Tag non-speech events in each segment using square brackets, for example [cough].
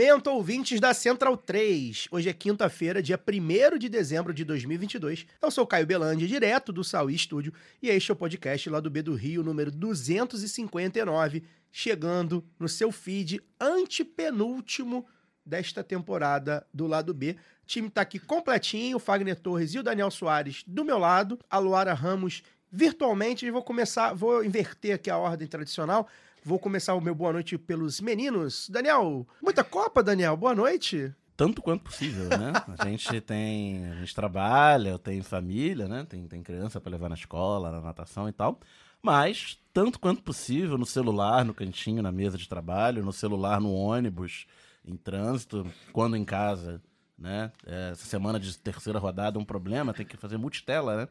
Momento, ouvintes da Central 3. Hoje é quinta-feira, dia 1 de dezembro de 2022. Eu sou Caio Belandi, direto do Saui Estúdio, e este é o podcast lá do B do Rio, número 259, chegando no seu feed antepenúltimo desta temporada do lado B. O time tá aqui completinho, o Fagner Torres e o Daniel Soares do meu lado, a Luara Ramos virtualmente. Vou começar, vou inverter aqui a ordem tradicional. Vou começar o meu boa noite pelos meninos. Daniel, muita Copa, Daniel. Boa noite. tanto quanto possível, né? A gente [laughs] tem, a gente trabalha, eu tenho família, né? Tem, tem criança para levar na escola, na natação e tal. Mas tanto quanto possível no celular, no cantinho, na mesa de trabalho, no celular, no ônibus, em trânsito, quando em casa, né? É, Essa semana de terceira rodada é um problema, tem que fazer multitela, né?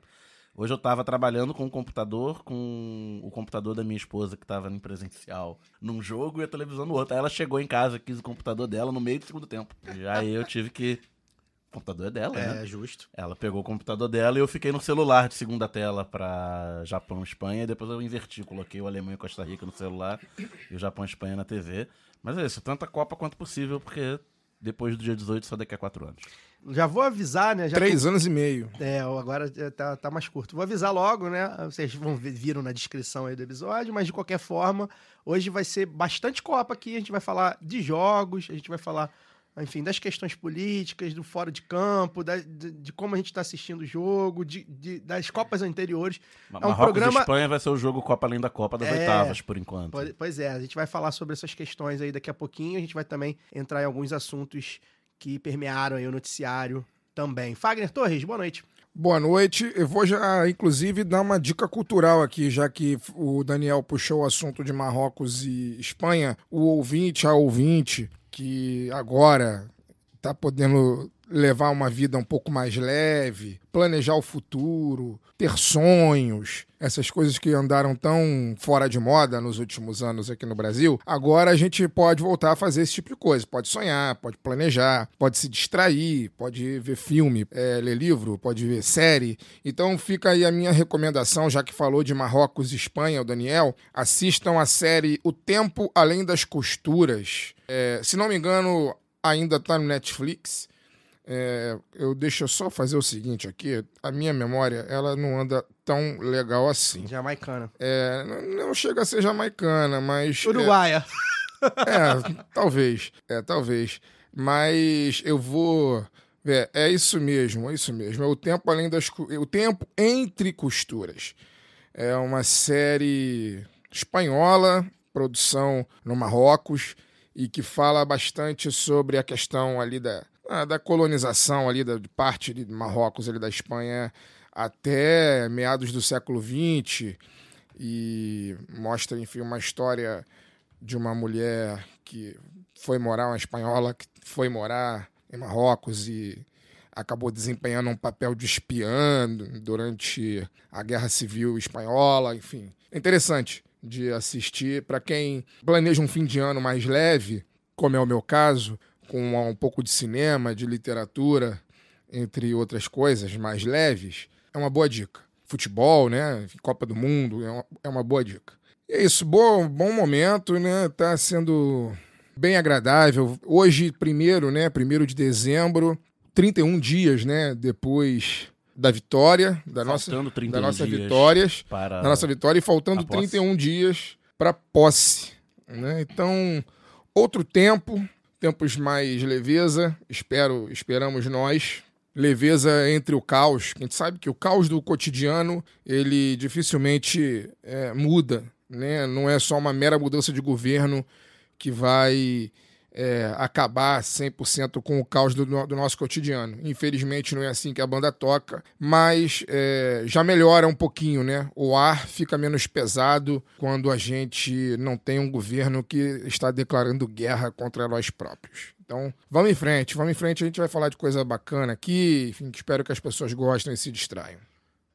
Hoje eu tava trabalhando com o computador, com o computador da minha esposa que tava em presencial num jogo e a televisão no outro. Aí ela chegou em casa, quis o computador dela no meio do segundo tempo. E aí eu tive que. O computador é dela, né? É, justo. Ela pegou o computador dela e eu fiquei no celular de segunda tela pra Japão e Espanha. E depois eu inverti, coloquei o Alemanha e Costa Rica no celular e o Japão e Espanha na TV. Mas é isso, tanta Copa quanto possível, porque depois do dia 18, só daqui a quatro anos. Já vou avisar, né? Já Três anos e meio. É, agora tá, tá mais curto. Vou avisar logo, né? Vocês vão ver, viram na descrição aí do episódio, mas de qualquer forma, hoje vai ser bastante Copa aqui. A gente vai falar de jogos, a gente vai falar, enfim, das questões políticas, do fora de campo, da- de, de como a gente tá assistindo o jogo, de, de- das Copas anteriores. Ma- É um Marrocos programa- e Espanha vai ser o jogo Copa além da Copa das É. oitavas, por enquanto. Pois é, a gente vai falar sobre essas questões aí daqui a pouquinho. A gente vai também entrar em alguns assuntos que permearam aí o noticiário também. Fagner Torres, boa noite. Boa noite. Eu vou já, inclusive, dar uma dica cultural aqui, já que o Daniel puxou o assunto de Marrocos e Espanha. O ouvinte, a ouvinte, que agora está podendo levar uma vida um pouco mais leve, planejar o futuro, ter sonhos, essas coisas que andaram tão fora de moda nos últimos anos aqui no Brasil, agora a gente pode voltar a fazer esse tipo de coisa. Pode sonhar, pode planejar, pode se distrair, pode ver filme, é, ler livro, pode ver série. Então fica aí a minha recomendação, já que falou de Marrocos e Espanha, o Daniel, assistam a série O Tempo Além das Costuras. É, se não me engano, ainda está no Netflix. É, eu deixo só fazer o seguinte aqui. A minha memória, ela não anda tão legal assim. Jamaicana. É, não- não chega a ser jamaicana, mas. é- Uruguaia. [laughs] é, talvez. É, talvez. Mas eu vou. É, é isso mesmo, é isso mesmo. É o tempo além das. cu- O tempo entre costuras. É uma série espanhola, produção no Marrocos, e que fala bastante sobre a questão ali da, da colonização ali da de parte de Marrocos ali da Espanha até meados do século XX e mostra enfim uma história de uma mulher que foi morar, uma espanhola que foi morar em Marrocos e acabou desempenhando um papel de espiã durante a Guerra Civil Espanhola, enfim. Interessante de assistir para quem planeja um fim de ano mais leve, como é o meu caso, com um pouco de cinema, de literatura, entre outras coisas mais leves, é uma boa dica. Futebol, né? Copa do Mundo, é uma, é uma boa dica. E é isso, bom, bom momento, né? Tá sendo bem agradável. Hoje, primeiro, né? Primeiro de dezembro, 31 dias, né? Depois da vitória, da nossa, Faltando 31 da nossa vitórias, para da nossa vitória e faltando a posse. 31 dias para posse, né? Então, outro tempo, tempos mais leveza, espero, esperamos nós. Leveza entre o caos. A gente sabe que o caos do cotidiano ele dificilmente é, muda, né? Não é só uma mera mudança de governo que vai é, acabar 100% com o caos do, do, nosso cotidiano. Infelizmente não é assim que a banda toca, mas é, já melhora um pouquinho, né? O ar fica menos pesado quando a gente não tem um governo que está declarando guerra contra nós próprios. Então, vamos em frente, vamos em frente. A gente vai falar de coisa bacana aqui. Enfim, espero que as pessoas gostem e se distraiam.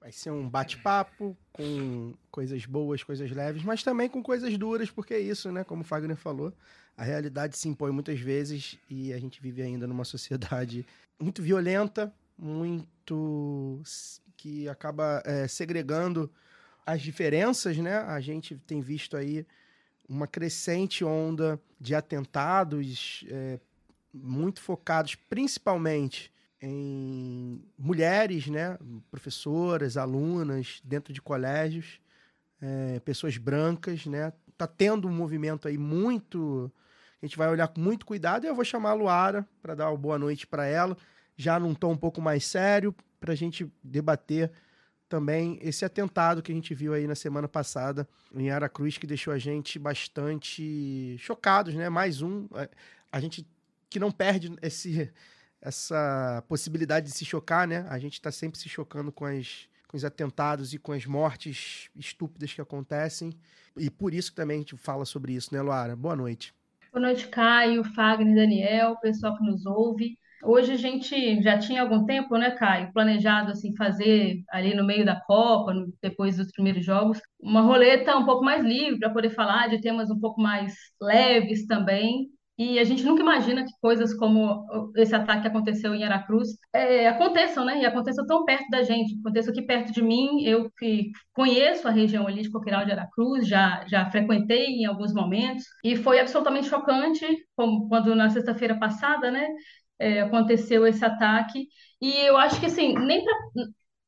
Vai ser um bate-papo com coisas boas, coisas leves, mas também com coisas duras, porque é isso, né? Como o Fagner falou, a realidade se impõe muitas vezes e a gente vive ainda numa sociedade [laughs] muito violenta, muito que acaba é, segregando as diferenças, né? A gente tem visto aí uma crescente onda de atentados é, muito focados principalmente em mulheres, né, professoras, alunas, dentro de colégios, é, pessoas brancas, né, tá tendo um movimento aí muito, a gente vai olhar com muito cuidado e eu vou chamar a Luara para dar uma boa noite para ela, já num tom um pouco mais sério, para a gente debater também esse atentado que a gente viu aí na semana passada em Aracruz, que deixou a gente bastante chocados, né? Mais um, é, a gente que não perde esse essa possibilidade de se chocar, né? A gente está sempre se chocando com, as, com os atentados e com as mortes estúpidas que acontecem. E por isso também a gente fala sobre isso, né, Luara? Boa noite. Boa noite, Caio, Fagner, Daniel, pessoal que nos ouve. Hoje a gente já tinha algum tempo, né, Caio, planejado assim fazer ali no meio da Copa, depois dos primeiros jogos, uma roleta um pouco mais livre para poder falar de temas um pouco mais leves também. E a gente nunca imagina que coisas como esse ataque que aconteceu em Aracruz é, aconteçam, né? E aconteçam tão perto da gente, aconteçam aqui perto de mim. Eu que conheço a região ali de Coqueiral de Aracruz, já, já frequentei em alguns momentos, e foi absolutamente chocante, como quando na sexta-feira passada, né? É, aconteceu esse ataque. E eu acho que assim, nem pra,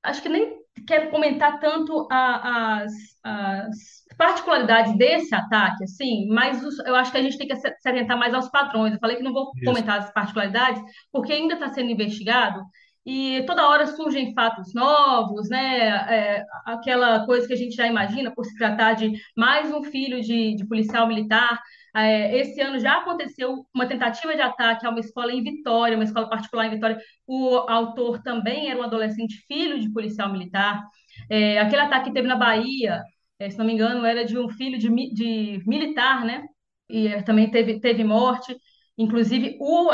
acho que nem quero comentar tanto a, as, as particularidades desse ataque, assim, mas os, eu acho que a gente tem que se atentar mais aos padrões. Eu falei que não vou Isso. comentar as particularidades, porque ainda está sendo investigado e toda hora surgem fatos novos, né? É, aquela coisa que a gente já imagina por se tratar de mais um filho de, de policial militar. É, esse ano já aconteceu uma tentativa de ataque a uma escola em Vitória, uma escola particular em Vitória. O autor também era um adolescente filho de policial militar. É, aquele ataque que teve na Bahia, se não me engano, era de um filho de, de militar, né? E é, também teve, teve morte. Inclusive, o,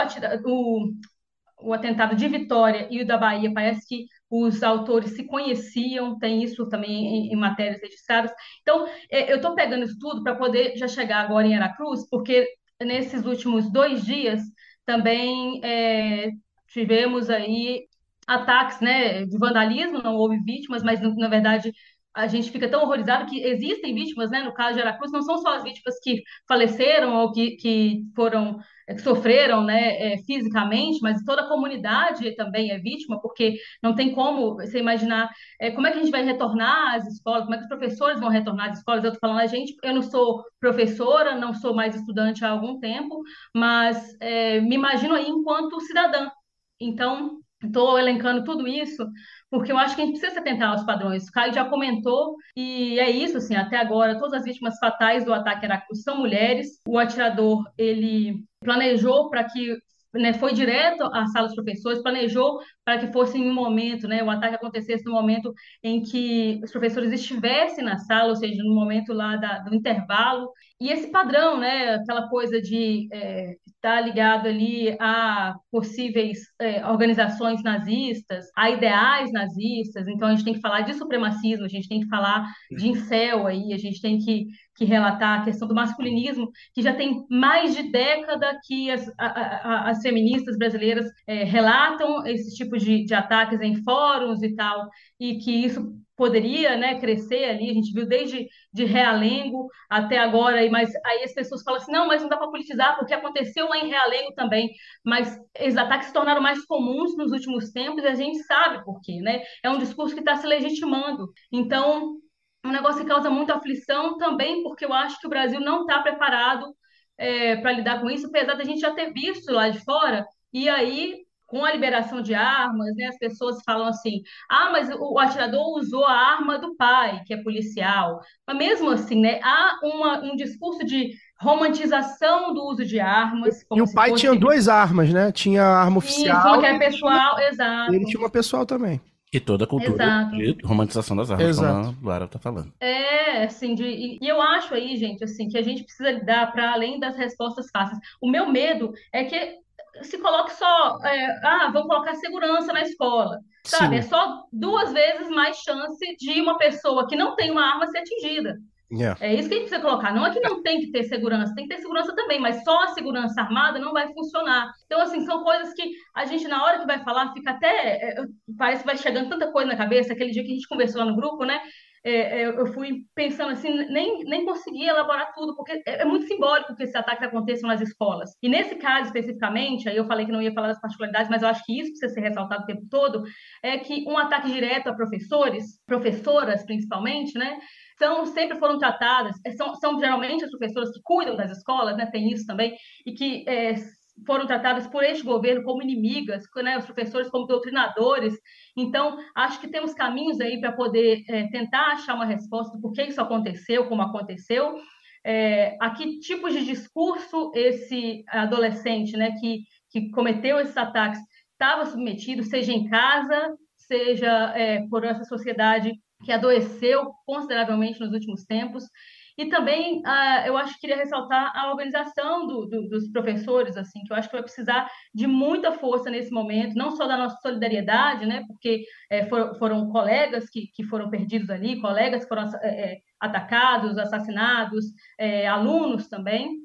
o, o atentado de Vitória e o da Bahia, parece que os autores se conheciam, tem isso também em, em matérias registradas. Então, é, eu estou pegando isso tudo para poder já chegar agora em Aracruz, porque nesses últimos dois dias também é, tivemos aí ataques né, de vandalismo, não houve vítimas, mas na verdade a gente fica tão horrorizado que existem vítimas, né? No caso de Aracruz, não são só as vítimas que faleceram ou que, que foram, que sofreram, né, é, fisicamente, mas toda a comunidade também é vítima, porque não tem como você imaginar é, como é que a gente vai retornar às escolas, como é que os professores vão retornar às escolas. Eu estou falando a gente, eu não sou professora, não sou mais estudante há algum tempo, mas é, me imagino aí enquanto cidadã. Então, estou elencando tudo isso porque eu acho que a gente precisa se atentar aos padrões. O Caio já comentou, e é isso, assim, até agora, todas as vítimas fatais do ataque Aracruz são mulheres. O atirador, ele planejou para que né, foi direto à sala dos professores, planejou para que fosse em um momento, né, o ataque acontecesse no momento em que os professores estivessem na sala, ou seja, no momento lá da, do intervalo. E esse padrão, né, aquela coisa de é, estar ligado ali a possíveis é, organizações nazistas, a ideais nazistas, então a gente tem que falar de supremacismo, a gente tem que falar de incel aí, a gente tem que, que relatar a questão do masculinismo, que já tem mais de década que as, a, a, as feministas brasileiras é, relatam esses tipos de, de ataques em fóruns e tal, e que isso poderia né, crescer ali, a gente viu desde de Realengo até agora, mas aí as pessoas falam assim, não, mas não dá para politizar, porque aconteceu lá em Realengo também, mas esses ataques se tornaram mais comuns nos últimos tempos e a gente sabe por quê, né? É um discurso que está se legitimando. Então, um negócio que causa muita aflição também, porque eu acho que o Brasil não está preparado é, para lidar com isso, apesar da gente já ter visto lá de fora, e aí com a liberação de armas, né, as pessoas falam assim: ah, mas o, atirador usou a arma do pai, que é policial. Mas mesmo assim, né, há uma, um discurso de romantização do uso de armas. E o pai fosse- tinha duas armas, né? Tinha a arma Isso, oficial. que é e pessoal, exato. Ele tinha uma pessoal também. E toda a cultura Exato. de romantização das armas, Exato. como a Luara tá falando. É, assim, de, e e eu acho aí, gente, assim, que a gente precisa dar para além das respostas fáceis. O meu medo é que se coloque só, é, ah, vamos colocar segurança na escola, sabe? Sim. É só duas vezes mais chance de uma pessoa que não tem uma arma ser atingida. É. É isso que a gente precisa colocar. Não é que não tem que ter segurança, tem que ter segurança também, mas só a segurança armada não vai funcionar. Então, assim, são coisas que a gente, na hora que vai falar, fica até. é, Parece que vai chegando tanta coisa na cabeça. Aquele dia que a gente conversou lá no grupo, né? É, é, eu fui pensando assim, nem, nem consegui elaborar tudo, porque é, é muito simbólico que esses ataques aconteçam nas escolas. E nesse caso especificamente, aí eu falei que não ia falar das particularidades, mas eu acho que isso precisa ser ressaltado o tempo todo, é que um ataque direto a professores, professoras principalmente, né? São, sempre foram tratadas, é, são, são geralmente as professoras que cuidam das escolas, né? Tem isso também, e que é, foram tratadas por este governo como inimigas, né? Os professores como doutrinadores, então, acho que temos caminhos aí para poder é, tentar achar uma resposta do porquê isso aconteceu, como aconteceu, é, a que tipos de discurso esse adolescente né, que, que cometeu esses ataques estava submetido, seja em casa, seja é, por essa sociedade que adoeceu consideravelmente nos últimos tempos. E também ah, eu acho que queria ressaltar a organização do, do, dos professores, assim, que eu acho que vai precisar de muita força nesse momento, não só da nossa solidariedade, né, porque é, for, foram colegas que, que foram perdidos ali, colegas que foram é, atacados, assassinados, é, alunos também,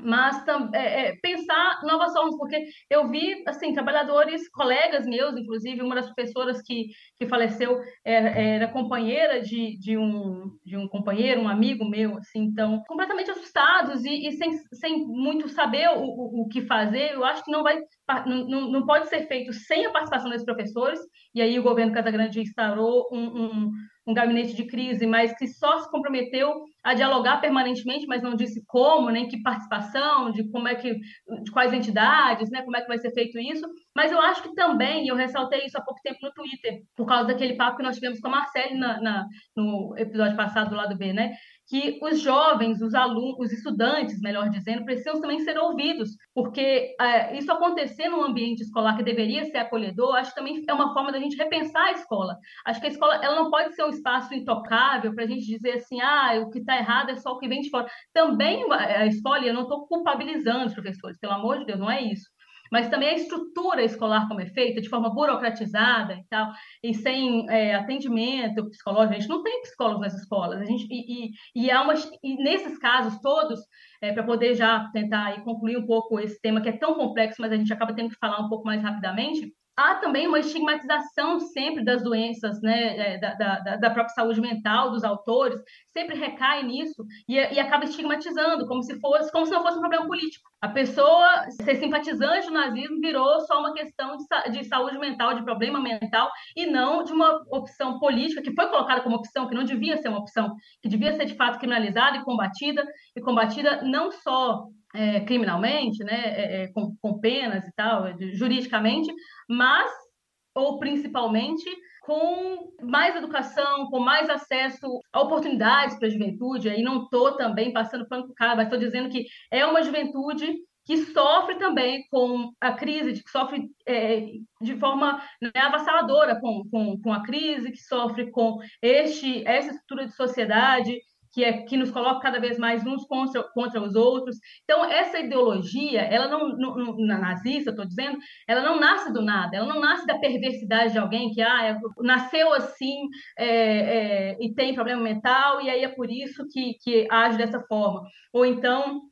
mas é, é, pensar novas formas, porque eu vi, assim, trabalhadores, colegas meus, inclusive, uma das professoras que, que faleceu era, era companheira de, de, um, de um companheiro, um amigo meu, assim, então, completamente assustados e, e sem, sem muito saber o, o, o, que fazer, eu acho que não vai, não, não pode ser feito sem a participação desses professores, e aí o governo Casagrande instaurou um, um um gabinete de crise, mas que só se comprometeu a dialogar permanentemente, mas não disse como, nem que participação, de como é que, de quais entidades, né, como é que vai ser feito isso. Mas eu acho que também, eu ressaltei isso há pouco tempo no Twitter, por causa daquele papo que nós tivemos com a Marcele na, na, no episódio passado do lado B, né? Que os jovens, os alunos, os estudantes, melhor dizendo, precisam também ser ouvidos, porque é, isso acontecer num ambiente escolar que deveria ser acolhedor, acho que também é uma forma da gente repensar a escola. Acho que a escola ela não pode ser um espaço intocável para a gente dizer assim, ah, o que está errado é só o que vem de fora. Também a escola, eu não estou culpabilizando os professores, pelo amor de Deus, não é isso mas também a estrutura escolar como é feita, de forma burocratizada e tal, e sem é, atendimento psicológico. A gente não tem psicólogos nas escolas, a gente, e, e, e, há uma, e nesses casos todos, é, para poder já tentar e concluir um pouco esse tema que é tão complexo, mas a gente acaba tendo que falar um pouco mais rapidamente, há também uma estigmatização sempre das doenças, né, da, da, da, própria saúde mental dos autores, sempre recai nisso e, e, acaba estigmatizando, como se fosse, como se não fosse um problema político. A pessoa ser simpatizante do nazismo virou só uma questão de, de saúde mental, de problema mental, e não de uma opção política que foi colocada como opção, que não devia ser uma opção, que devia ser de fato criminalizada e combatida, e combatida não só é, criminalmente, né, é, é, com, com, penas e tal, juridicamente, mas, ou principalmente, com mais educação, com mais acesso a oportunidades para a juventude. Aí não estou também passando pano para cara, mas estou dizendo que é uma juventude que sofre também com a crise, que sofre é, de forma né, avassaladora com, com, com a crise, que sofre com este, essa estrutura de sociedade que, é, que nos coloca cada vez mais uns contra, contra os outros. Então, essa ideologia, ela não, não na nazista, estou dizendo, ela não nasce do nada, ela não nasce da perversidade de alguém que ah, é, nasceu assim é, é, e tem problema mental, e aí é por isso que, que age dessa forma. Ou então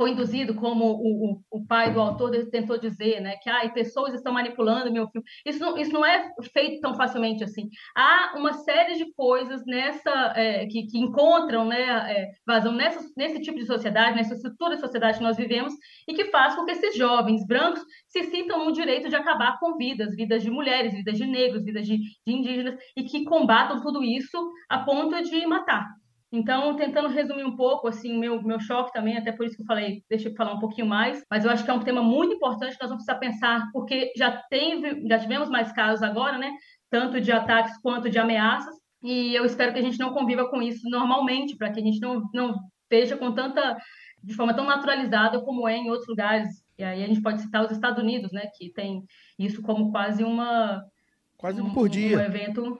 foi induzido, como o, o, o, pai do autor tentou dizer, né, que ah, pessoas estão manipulando meu filme. Isso não, isso não é feito tão facilmente assim. Há uma série de coisas nessa é, que, que, encontram né, é, vazão nessa, nesse tipo de sociedade, nessa estrutura de sociedade que nós vivemos, e que faz com que esses jovens brancos se sintam no direito de acabar com vidas, vidas de mulheres, vidas de negros, vidas de, de indígenas, e que combatam tudo isso a ponto de matar Então, tentando resumir um pouco, assim, o meu, meu choque também, até por isso que eu falei, deixa eu falar um pouquinho mais, mas eu acho que é um tema muito importante que nós vamos precisar pensar, porque já, teve, já tivemos mais casos agora, né? Tanto de ataques quanto de ameaças, e eu espero que a gente não conviva com isso normalmente, para que a gente não, não veja com tanta, de forma tão naturalizada como é em outros lugares. E aí a gente pode citar os Estados Unidos, né? Que tem isso como quase uma... Quase um, por dia. Um evento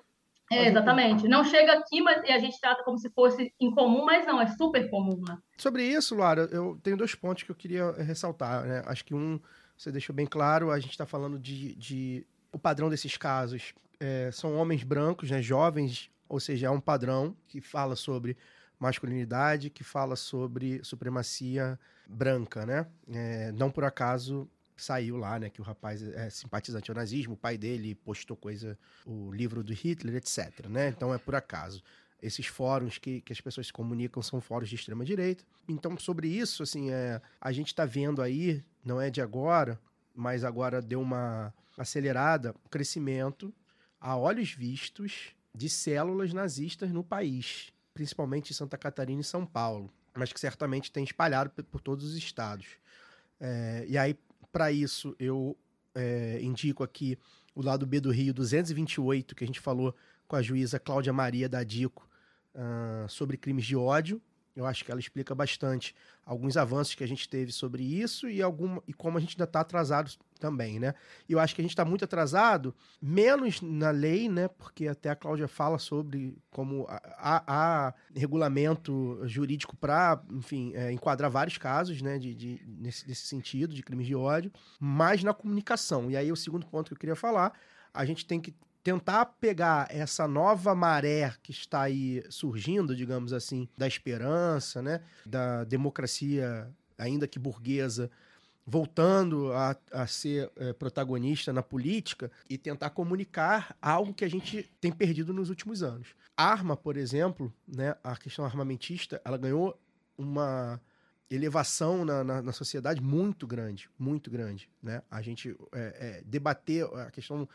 é, exatamente. Não chega aqui, mas e a gente trata como se fosse incomum, mas não, é super comum lá. Sobre isso, Lara, eu tenho dois pontos que eu queria ressaltar. Né? Acho que um, você deixou bem claro, a gente está falando de, de. O padrão desses casos é, são homens brancos, né, jovens, ou seja, é um padrão que fala sobre masculinidade, que fala sobre supremacia branca, né? É, não por acaso saiu lá, né, que o rapaz é simpatizante ao nazismo, o pai dele postou coisa, o livro do Hitler, etc, né? Então é por acaso. Esses fóruns que, que as pessoas se comunicam são fóruns de extrema direita. Então sobre isso, assim, é, a gente está vendo aí, não é de agora, mas agora deu uma acelerada, crescimento a olhos vistos de células nazistas no país, principalmente em Santa Catarina e São Paulo, mas que certamente tem espalhado por, por todos os estados. É, e aí, para isso, eu é, indico aqui o lado B do Rio 228, que a gente falou com a juíza Cláudia Maria da Dico ah, sobre crimes de ódio. Eu acho que ela explica bastante alguns avanços que a gente teve sobre isso e, algum, e como a gente ainda está atrasado também, né? E eu acho que a gente está muito atrasado, menos na lei, né? Porque até a Cláudia fala sobre como há, regulamento jurídico para, enfim, é, enquadrar vários casos, né? De, de, nesse, nesse sentido, de crimes de ódio, mas na comunicação. E aí o segundo ponto que eu queria falar, a gente tem que tentar pegar essa nova maré que está aí surgindo, digamos assim, da esperança, né, da democracia, ainda que burguesa, voltando a, a ser é, protagonista na política e tentar comunicar algo que a gente tem perdido nos últimos anos. Arma, por exemplo, né, a questão armamentista, ela ganhou uma elevação na, na, na sociedade muito grande, muito grande. Né? A gente é, é, debater a questão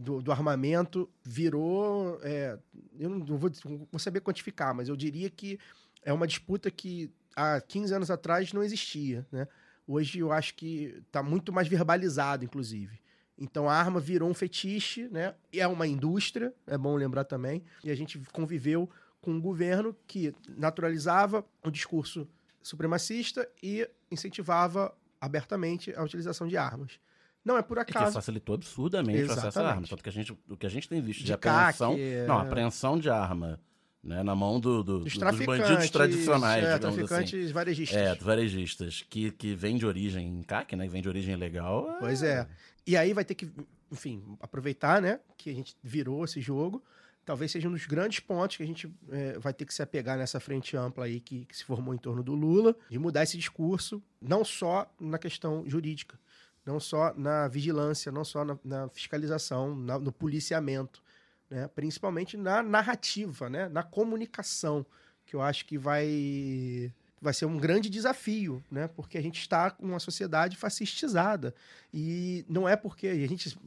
do, do armamento virou. é, eu não vou, vou saber quantificar, mas eu diria que é uma disputa que há 15 anos atrás não existia. Né? Hoje eu acho que está muito mais verbalizado, inclusive. Então a arma virou um fetiche, né? É uma indústria, é bom lembrar também. E a gente conviveu com um governo que naturalizava o discurso supremacista e incentivava abertamente a utilização de armas. Não é por E que acaso. facilitou absurdamente o acesso à Exatamente. arma. Tanto que a gente, o que a gente tem visto de, De apreensão. CAC, é. Não, apreensão de arma. Né, na mão do, do- Dos dos bandidos tradicionais, é, digamos traficantes assim. varejistas. É, varejistas, que, que vem de origem CAC, né? Que vem de origem legal. Pois é. E aí vai ter que, enfim, aproveitar, né, que a gente virou esse jogo. Talvez seja um dos grandes pontos que a gente é, vai ter que se apegar nessa frente ampla aí que, que se formou em torno do Lula, de mudar esse discurso, não só na questão jurídica, não só na vigilância, não só na, na fiscalização, na- no policiamento, né, principalmente na narrativa, né, na comunicação, que eu acho que vai vai ser um grande desafio, né? Porque a gente está com uma sociedade fascistizada. E não é porque a gente,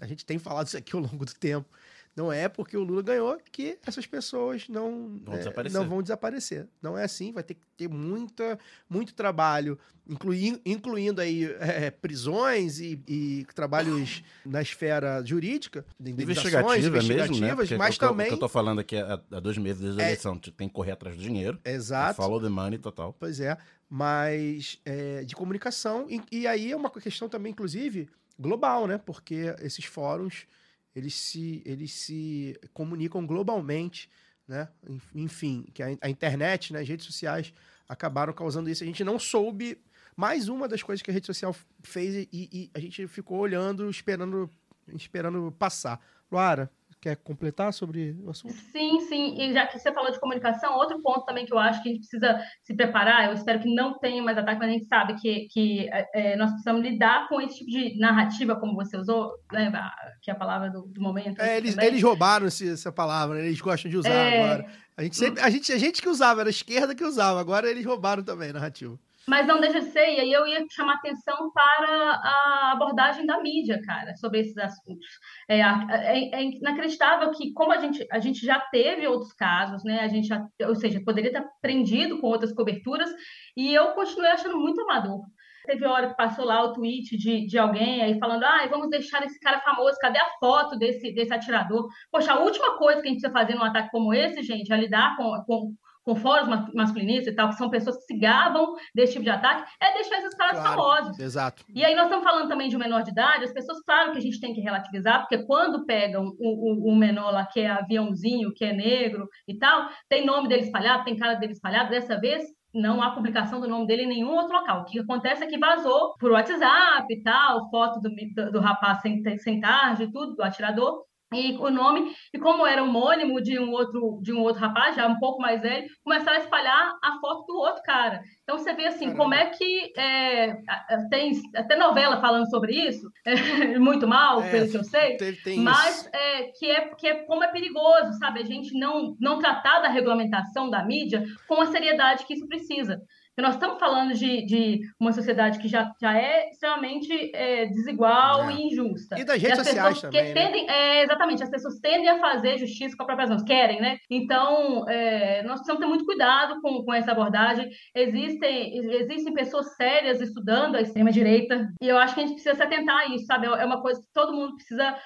a gente tem falado isso aqui ao longo do tempo. Não é porque o Lula ganhou que essas pessoas não Vão é, desaparecer. não vão desaparecer. Não é assim, vai ter que ter muita, muito trabalho, inclui, incluindo aí é, prisões e, e trabalhos na esfera jurídica, de Investigativa, mesmo, né? investigativas, Porque mas eu- também... O que eu tô falando aqui há, há dois meses desde a É- eleição. Tem que correr atrás do dinheiro. Exato. Follow the money total. Pois é, mas é, de comunicação. E, e aí é uma questão também, inclusive, global, né? Porque esses fóruns, eles se, eles se comunicam globalmente, né? Enf- Enfim, que a, a internet, né, as redes sociais acabaram causando isso. A gente não soube... Mais uma das coisas que a rede social fez e, e a gente ficou olhando, esperando, esperando passar. Luara, quer completar sobre o assunto? Sim, sim. E já que você falou de comunicação, outro ponto também que eu acho que a gente precisa se preparar, eu espero que não tenha mais ataque, mas a gente sabe que, que é, nós precisamos lidar com esse tipo de narrativa, como você usou, né, a- que é a palavra do, do momento. É, eles, também. eles roubaram esse- essa palavra, né? eles gostam de usar É. agora. A gente, sempre, a, gente, a gente que usava, era a esquerda que usava, agora eles roubaram também a narrativa. Mas não deixa de ser, e aí eu ia chamar atenção para a abordagem da mídia, cara, sobre esses assuntos. É, é- é inacreditável que, como a gente, a gente já teve outros casos, né? A gente já, ou seja, poderia ter aprendido com outras coberturas, e eu continuei achando muito amador. Teve hora que passou lá o tweet de, de alguém aí falando: ah, vamos deixar esse cara famoso, cadê a foto desse, desse atirador? Poxa, a última coisa que a gente precisa fazer num ataque como esse, gente, é lidar com, com, com fóruns ma- masculinistas e tal, que são pessoas que se gavam desse tipo de ataque, é deixar esses caras Claro. famosos. Exato. E aí nós estamos falando também de um menor de idade, as pessoas, claro que a gente tem que relativizar, porque quando pegam o, o, o menor lá, que é aviãozinho, que é negro e tal, tem nome dele espalhado, tem cara dele espalhado, dessa vez não há publicação do nome dele em nenhum outro local. O que acontece é que vazou por WhatsApp e tal, foto do, do, do rapaz sem, sem tarde e tudo, do atirador, e o nome, e como era homônimo de um outro de um outro rapaz, já um pouco mais velho, começaram a espalhar a foto do outro cara. Então você vê assim, Caramba. como é que é, tem até novela falando sobre isso, [laughs] muito mal, É, pelo que eu sei, Teve- tem mas é, que, é, que é como é perigoso, sabe? A gente não, não tratar da regulamentação da mídia com a seriedade que isso precisa. Porque nós estamos falando de, de uma sociedade que já, já é extremamente é, desigual É. e injusta. E das redes as sociais também, que né? tendem, é, exatamente, as pessoas tendem a fazer justiça com a própria mãos, querem, né? Então, é, nós precisamos ter muito cuidado com, com essa abordagem. Existem, existem pessoas sérias estudando a extrema-direita, e eu acho que a gente precisa se atentar a isso, sabe? É uma coisa que todo mundo precisa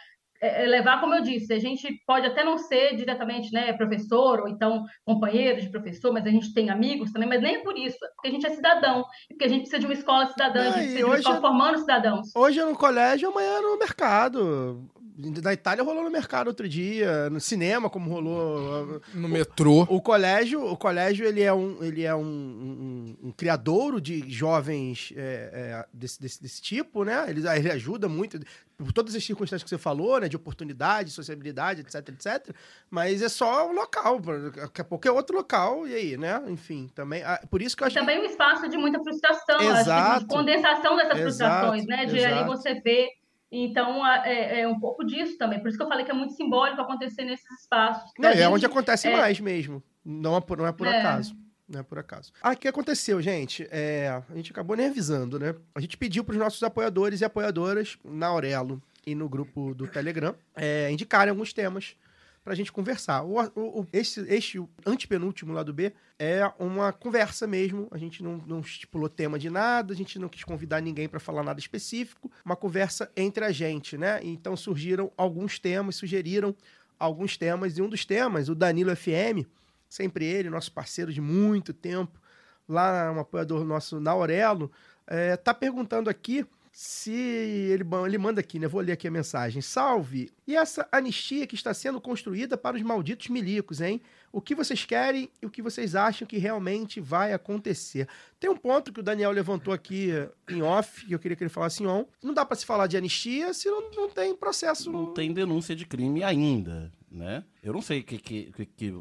é, é, levar, como eu disse, a gente pode até não ser diretamente né, professor ou então companheiro de professor, mas a gente tem amigos também, mas nem é por isso, porque a gente é cidadão, porque a gente precisa de uma escola cidadã, a É, gente precisa de uma escola formando cidadãos. Hoje é no colégio, amanhã é no mercado. Na Itália rolou no mercado outro dia, no cinema, como rolou. No metrô. O colégio, o colégio ele é um, ele é um, um, um criadouro de jovens é, é, desse, desse, desse tipo, né? Ele, ele ajuda muito por todas as circunstâncias que você falou, né? De oportunidade, sociabilidade, etc, etc. Mas é só um local. Daqui a pouco é outro local, e aí, né? Enfim, também. ah, Por isso que eu acho que também um espaço de muita frustração, acho que Exato. de condensação dessas Exato, frustrações, né? De ali exato. você ver. Então, é, é um pouco disso também. Por isso que eu falei que é muito simbólico acontecer nesses espaços. Não, é gente- onde acontece é- mais mesmo. Não é por, não é por É. acaso. Não é por acaso. Ah, o que aconteceu, gente? É, a gente acabou nem avisando, né? A gente pediu para os nossos apoiadores e apoiadoras na Aurelo e no grupo do Telegram é, indicarem alguns temas pra gente conversar. O, o, o- este, este antepenúltimo lá do B é uma conversa mesmo. A gente não, não estipulou tema de nada, a gente não quis convidar ninguém para falar nada específico. Uma conversa entre a gente, né? Então surgiram alguns temas, sugeriram alguns temas, e um dos temas, o Danilo FM, sempre ele, nosso parceiro de muito tempo, lá um apoiador nosso na Aurelo, é, tá perguntando aqui se ele, ele manda aqui, né? Vou ler aqui a mensagem. Salve! E essa anistia que está sendo construída para os malditos milicos, hein? O que vocês querem e o que vocês acham que realmente vai acontecer? Tem um ponto que o Daniel levantou aqui em off, que eu queria que ele falasse em on. Não dá para se falar de anistia se não, não tem processo. Não tem denúncia de crime ainda, né? Eu não sei o que, que, que, que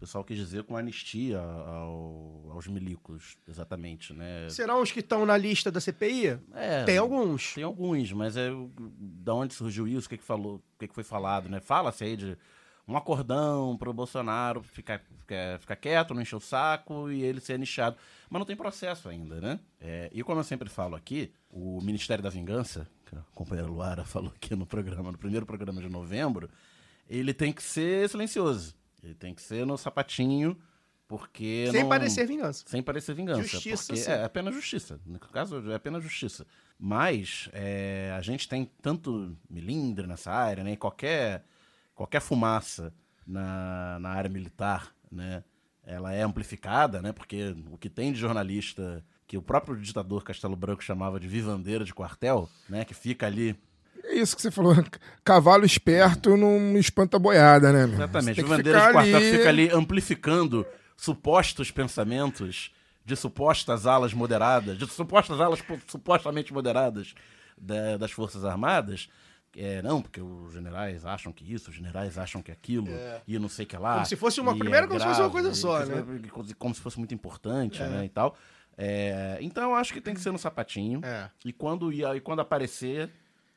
pessoal quis dizer com anistia ao- aos milicos, exatamente, né? Serão os que estão na lista da CPI? É, Tem alguns. Tem alguns, mas é da onde surgiu isso, o que, que falou, o que, que foi falado, né? Fala-se aí de um acordão pro Bolsonaro ficar, ficar, ficar quieto, não encher o saco e ele ser anichado. Mas não tem processo ainda, né? É, e como eu sempre falo aqui, o Ministério da Vingança, que a companheira Luara [laughs] falou aqui no programa, no primeiro programa de novembro, ele tem que ser silencioso. Ele tem que ser no sapatinho, porque. Sem não- parecer vingança. sem parecer vingança. Justiça, porque sim. é apenas justiça. No caso, é apenas justiça. Mas é, a gente tem tanto milindre nessa área, né? E qualquer, qualquer fumaça na, na área militar, né? Ela é amplificada, né? Porque o que tem de jornalista que o próprio ditador Castelo Branco chamava de vivandeira de quartel, né? Que fica ali É isso que você falou. Cavalo esperto não espanta boiada, né, meu? Exatamente. Que Vivandeira de ali- fica ali amplificando supostos pensamentos de supostas alas moderadas, de supostas alas po- supostamente moderadas da- das Forças Armadas. É, não, porque os generais acham que isso, os generais acham que aquilo, e não sei o que lá. Como se fosse uma- primeiro é como se fosse uma grave, coisa só, e- né? Como se fosse muito importante, né, e tal. É, então, eu acho que tem que ser no sapatinho. É. E, quando, e, e quando aparecer,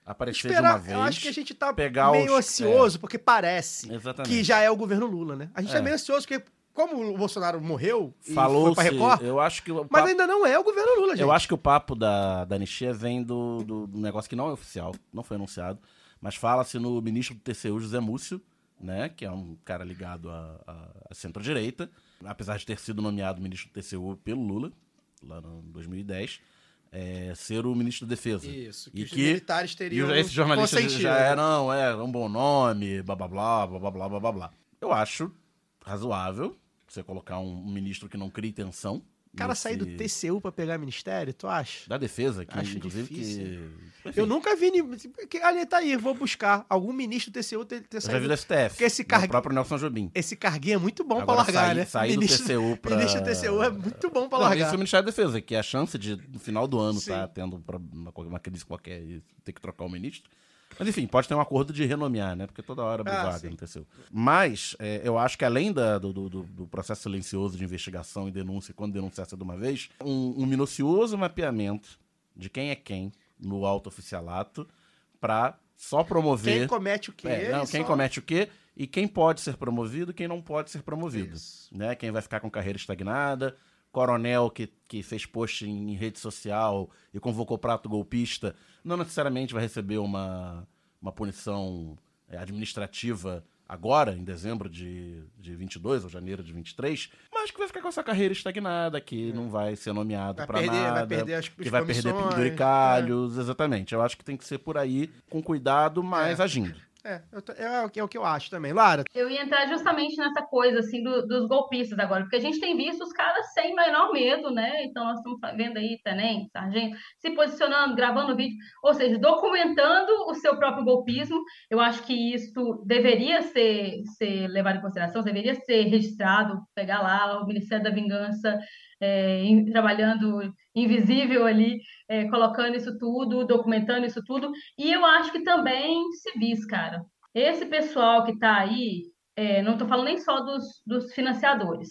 aparecer de uma Esperar, vez. eu acho que a gente tá meio os- ansioso, porque parece Exatamente. que já é o governo Lula, né? A gente É. é meio ansioso porque como o Bolsonaro morreu e Falou foi pra Record, eu acho que o mas papo, ainda não é o governo Lula, gente. eu acho que o papo da, da anistia vem do, do, do negócio que não é oficial, não foi anunciado, mas fala-se no ministro do TCU, José Múcio, né, que é um cara ligado à centro-direita, apesar de ter sido nomeado ministro do TCU pelo Lula, lá no 2010, é, ser o ministro da Defesa. Isso, que E os que- militares E teriam esses jornalistas consentido. já é, não, é um bom nome, blá blá blá, blá blá blá blá blá. Eu acho razoável você colocar um, um ministro que não crie tensão. O cara sair do TCU pra pegar ministério, tu acha? Da defesa, que Acho inclusive difícil. que. Enfim, Eu nunca vi. que- Ali tá aí, vou buscar algum ministro do TCU ter, ter eu já saído. vi do STF. Porque esse cargo- O próprio Nelson Jobim. Esse carguinho é muito bom pra largar, sair- né? sair do ministro, TCU pra- Ministro do TCU é muito bom Não, largar. Isso é o Ministério da Defesa, que a chance de, no final do ano, Sim. tá tendo uma crise qualquer e ter que trocar o ministro. Mas enfim, pode ter um acordo de renomear, né? Porque toda hora abre Ah, TCU. Mas é, eu acho que além da- do, do- do- processo silencioso de investigação e denúncia, quando denunciasse de uma vez, um, um minucioso mapeamento de quem é quem no alto oficialato para só promover. Quem comete o quê? É, não, quem só- comete o quê e quem pode ser promovido e quem não pode ser promovido. Isso. Né? Quem vai ficar com carreira estagnada, coronel que, que fez post em rede social e convocou prato golpista, não necessariamente vai receber uma, uma punição é, administrativa agora, em dezembro de, de 22 ou janeiro de 23, mas que vai ficar com essa carreira estagnada, que não vai ser nomeado para perder- vai nada, perder as- que vai perder penduricalhos, exatamente. Eu acho que tem que ser por aí, com cuidado, mas É. agindo. É, tô- é, o que- é o que eu acho também. Lara, Eu ia entrar justamente nessa coisa, assim, do- dos golpistas agora, porque a gente tem visto os caras sem menor medo, né? Então, nós estamos vendo aí tenente, sargento, se posicionando, gravando vídeo, ou seja, documentando o seu próprio golpismo. Eu acho que isso deveria ser, ser levado em consideração, deveria ser registrado, pegar lá o Ministério da Vingança, é, em- trabalhando invisível ali, é, colocando isso tudo, documentando isso tudo. E eu acho que também civis, cara. Esse pessoal que está aí, é, não estou falando nem só dos, dos financiadores,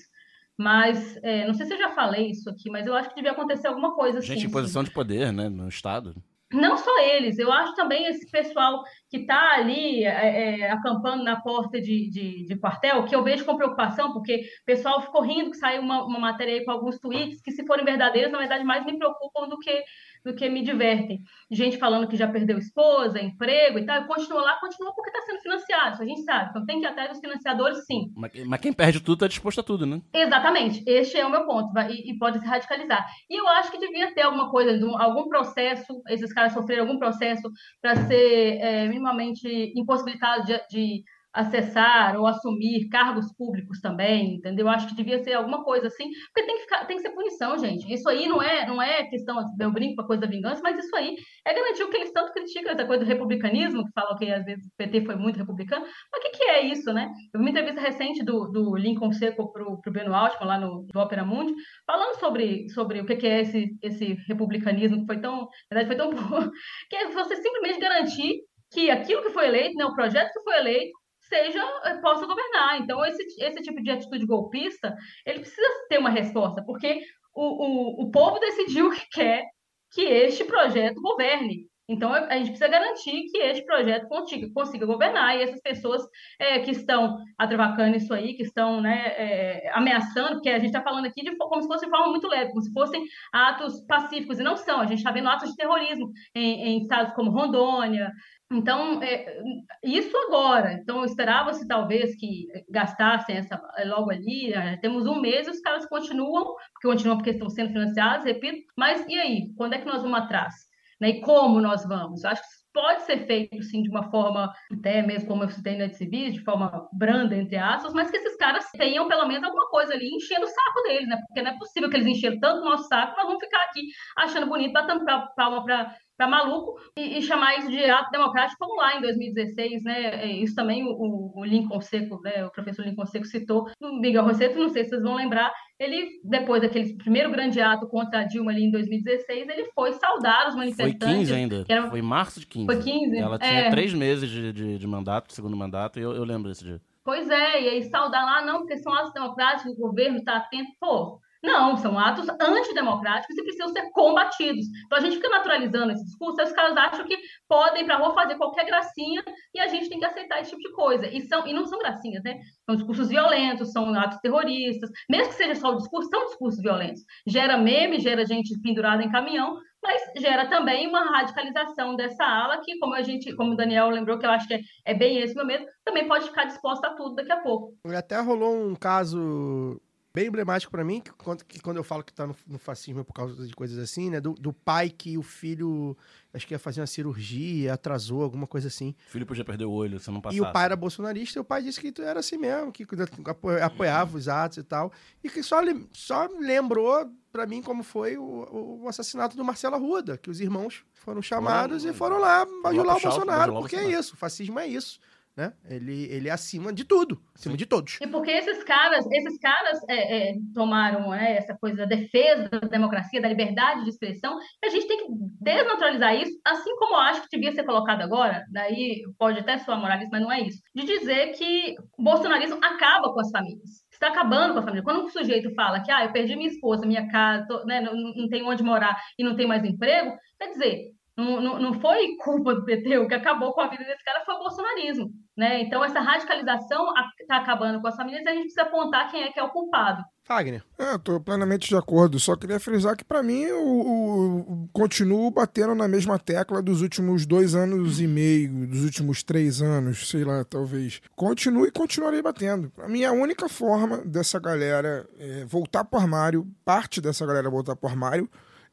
mas é, não sei se eu já falei isso aqui, mas eu acho que devia acontecer alguma coisa assim. Gente em posição de poder, né, no Estado. Não só eles, eu acho também esse pessoal que está ali é, é, acampando na porta de, de, de quartel, que eu vejo com preocupação, porque o pessoal ficou rindo que saiu uma, uma matéria aí com alguns tweets que, se forem verdadeiros, na verdade, mais me preocupam do que, do que me divertem. Gente falando que já perdeu esposa, emprego e tal, e continua lá, continua porque está sendo financiado, isso a gente sabe. Então tem que ir atrás dos financiadores, sim. Mas, mas quem perde tudo tá disposto a tudo, né? Exatamente, este é o meu ponto, e, e pode se radicalizar. E eu acho que devia ter alguma coisa, um- algum processo, esses caras sofreram algum processo para ser é, minimamente impossibilitados de, de acessar ou assumir cargos públicos também, entendeu? Eu acho que devia ser alguma coisa assim, porque tem que, ficar, tem que ser punição, gente. Isso aí não é, não é questão, eu brinco com a coisa da vingança, mas isso aí é garantir o que eles tanto criticam, essa coisa do republicanismo, que falam que às vezes o PT foi muito republicano, mas o que, que é isso, né? Eu vi uma entrevista recente do, do Lincoln Seco pro, pro Beno Altman, lá no do Opera Mundi, falando sobre, sobre o que, que é esse, esse republicanismo que foi tão, na verdade, foi tão [laughs] que é você simplesmente garantir que aquilo que foi eleito, né, o projeto que foi eleito, seja possa governar. Então, esse, esse tipo de atitude golpista, ele precisa ter uma resposta, porque o, o, o povo decidiu que quer que este projeto governe. Então, a gente precisa garantir que este projeto consiga, consiga governar e essas pessoas é, que estão atravacando isso aí, que estão né, é, ameaçando, porque a gente está falando aqui de, como se fosse de forma muito leve, como se fossem atos pacíficos, e não são. A gente está vendo atos de terrorismo em, em estados como Rondônia. Então, é, isso agora. Então, esperava-se talvez que gastassem essa eh, logo ali. né? Temos um mês e os caras continuam, porque continuam porque estão sendo financiados, repito. Mas e aí? Quando é que nós vamos atrás? Né? E como nós vamos? Eu acho que pode ser feito, sim, de uma forma, até mesmo como eu citei na civis, de forma branda, entre aspas, mas que esses caras tenham pelo menos alguma coisa ali enchendo o saco deles, né? Porque não é possível que eles encheram tanto o nosso saco, nós vamos ficar aqui achando bonito, batendo palma para para maluco e, e chamar isso de ato democrático, como lá em 2016, né? É, Isso também o, o Lincoln Seco, né? O professor Lincoln Seco citou no Miguel Rosseto, não sei se vocês vão lembrar, ele, depois daquele primeiro grande ato contra a Dilma ali em 2016, ele foi saudar os Foi manifestantes. 15 ainda. eram- Foi março de 15. Foi 15? Ela tinha É. três meses de, de, de mandato, segundo mandato, e eu, eu lembro desse dia. Pois é, e aí saudar lá, não, porque são atos democráticos, o governo está atento. Pô, Não, são atos antidemocráticos e precisam ser combatidos. Então a gente fica naturalizando esse discurso, aí os caras acham que podem para rua fazer qualquer gracinha e a gente tem que aceitar esse tipo de coisa. E, são, e não são gracinhas, né? São discursos violentos, são atos terroristas. Mesmo que seja só o discurso, são discursos violentos. Gera meme, gera gente pendurada em caminhão, mas gera também uma radicalização dessa ala que, como a gente, como o Daniel lembrou, que eu acho que é, é bem esse meu medo, também pode ficar disposta a tudo daqui a pouco. Até rolou um caso bem emblemático pra mim, que quando, que quando eu falo que tá no, no fascismo é por causa de coisas assim, né? Do, do pai que o filho, acho que ia fazer uma cirurgia, atrasou, alguma coisa assim. O filho podia perder o olho se não passasse. E o pai era bolsonarista e o pai disse que era assim mesmo, que apo- apoiava os atos e tal. E que só, só lembrou pra mim como foi o, o assassinato do Marcelo Arruda, que os irmãos foram chamados e foram lá bajular o Bolsonaro, porque é isso, o fascismo é isso. Né? Ele, ele é acima de tudo, acima de todos. E porque esses caras, esses caras é, é, tomaram é, essa coisa da defesa da democracia, da liberdade de expressão, e a gente tem que desnaturalizar isso, assim como eu acho que devia ser colocado agora, daí pode até soar moralista, mas não é isso, de dizer que o bolsonarismo acaba com as famílias. Está acabando com a família. Quando um sujeito fala que ah, eu perdi minha esposa, minha casa, tô, né, não, não tenho onde morar e não tem mais emprego, quer dizer, não, não, não foi culpa do PT, o que acabou com a vida desse cara foi o bolsonarismo. Né? Então, essa radicalização está acabando com as famílias e a gente precisa apontar quem é que é o culpado. Fagner. É, eu tô plenamente de acordo. Só queria frisar que, pra mim, o, o- o- continuo batendo na mesma tecla dos últimos dois anos e meio, dos últimos três anos, sei lá, talvez. Continuo e continuarei batendo. Pra mim, a única forma dessa galera é, voltar pro armário, parte dessa galera voltar pro armário,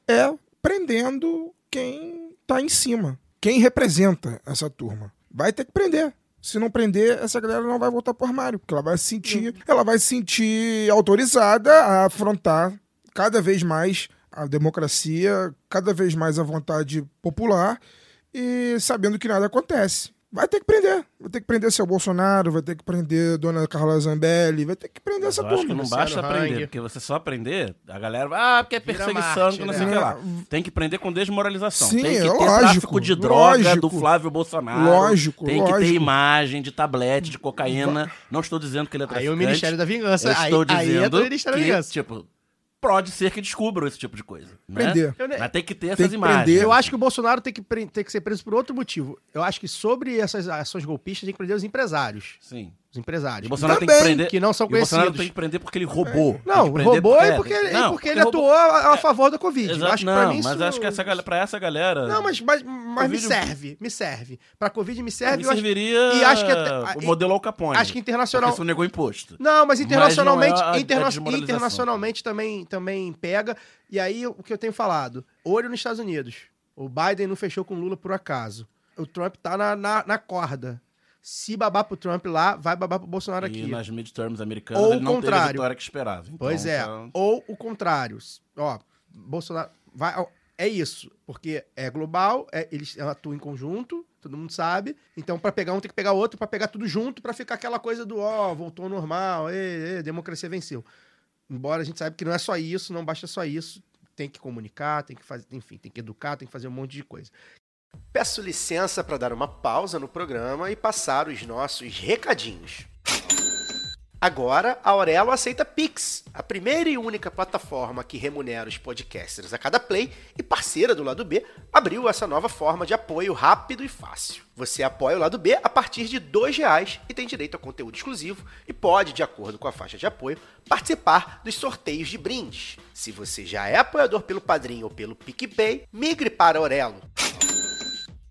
é prendendo quem tá em cima. Quem representa essa turma. Vai ter que prender. Se não prender, essa galera não vai voltar pro armário, porque ela vai se sentir, ela vai se sentir autorizada a afrontar cada vez mais a democracia, cada vez mais a vontade popular e sabendo que nada acontece. Vai ter que prender. Vai ter que prender seu Bolsonaro, vai ter que prender Dona Carla Zambelli, vai ter que prender Mas essa eu acho que turma. não basta prender, porque você só prender, a galera vai, ah, porque é perseguição, Marte, que não né? sei o que lá. É. Tem que prender com desmoralização. Sim, tem que é ter lógico, tráfico de droga lógico. do Flávio Bolsonaro. Lógico, Tem que ter lógico. imagem de tablete, de cocaína. Não estou dizendo que ele é Aí traficante. o Ministério da Vingança. Eu aí, estou aí dizendo entra o Ministério que, da Vingança. tipo, pode ser que descubram esse tipo de coisa. né? Prender. Mas tem que ter essas que imagens. prender. Eu acho que o Bolsonaro tem que, tem que ser preso por outro motivo. Eu acho que sobre essas ações golpistas tem que prender os empresários. Sim. Os empresários. E o Bolsonaro tem Também, que prender. que não são e o Bolsonaro conhecidos. tem que prender porque ele roubou. Tem Não, roubou porque- é porque, é, é não, porque ele roubou- atuou a, a favor da Covid. Exato, acho que não, mim mas isso... acho que essa, galera- pra essa galera. Não, mas, mas, mas me Covid- serve, me serve. Pra Covid me serve. me eu acho- serviria e acho que até- o modelo Al Capone. acho que internacional- Porque isso negou imposto. Não, mas internacionalmente, Mas não é a- a interna- desmoralização. internacionalmente também, também pega. E aí, o que eu tenho falado? Olho nos Estados Unidos. O Biden não fechou com o Lula por acaso. O Trump tá na, na, na corda. Se babar pro Trump lá, vai babar pro Bolsonaro E aqui. nas midterms americanas Ou ele não teve a contrário. vitória que esperava. Então, Pois é. tá- Ou o contrário. Ó, Bolsonaro. Vai, ó, é isso. Porque é global, é- eles atuam em conjunto, todo mundo sabe. Então, pra pegar um, tem que pegar outro, pra pegar tudo junto, pra ficar aquela coisa do, ó, voltou ao normal, ê, ê, democracia venceu. Embora a gente saiba que não é só isso, não basta só isso. Tem que comunicar, tem que fazer, enfim, tem que educar, tem que fazer um monte de coisa. Peço licença para dar uma pausa no programa e passar os nossos recadinhos. Agora, a Aurelo aceita Pix, a primeira e única plataforma que remunera os podcasters a cada play e parceira do Lado B, abriu essa nova forma de apoio rápido e fácil. Você apoia o Lado B a partir de 2 reais e tem direito a conteúdo exclusivo e pode, de acordo com a faixa de apoio, participar dos sorteios de brindes. Se você já é apoiador pelo Padrim ou pelo PicPay, migre para Aurelo.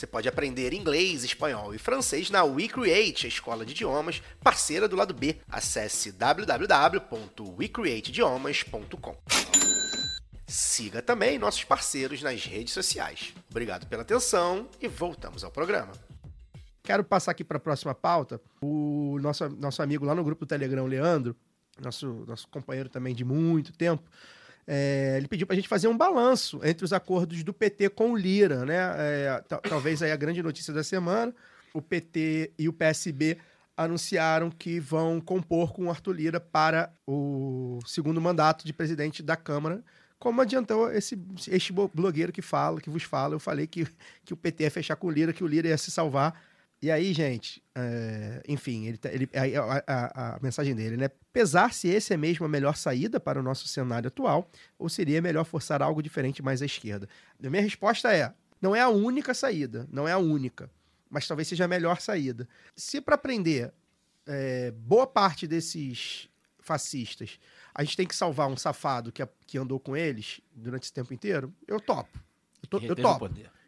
Você pode aprender inglês, espanhol e francês na WeCreate, a escola de idiomas parceira do lado B. Acesse www.wecreateidiomas.com. Siga também nossos parceiros nas redes sociais. Obrigado pela atenção e voltamos ao programa. Quero passar aqui para a próxima pauta. O nosso, nosso amigo lá no grupo do Telegram, Leandro, nosso, nosso companheiro também de muito tempo, é, ele pediu para a gente fazer um balanço entre os acordos do PT com o Lira, né? É, ta- talvez aí a grande notícia da semana. O PT e o PSB anunciaram que vão compor com o Arthur Lira para o segundo mandato de presidente da Câmara. Como adiantou esse, este blogueiro que fala, que vos fala, eu falei que, que o PT ia fechar com o Lira, que o Lira ia se salvar. E aí, gente, é, enfim, ele, tá- ele, a, a- a mensagem dele, né? Pesar se esse é mesmo a melhor saída para o nosso cenário atual, ou seria melhor forçar algo diferente mais à esquerda? A minha resposta é: não é a única saída, não é a única, mas talvez seja a melhor saída. Se para prender é, boa parte desses fascistas a gente tem que salvar um safado que, que andou com eles durante esse tempo inteiro, eu topo. Eu, to- eu topo.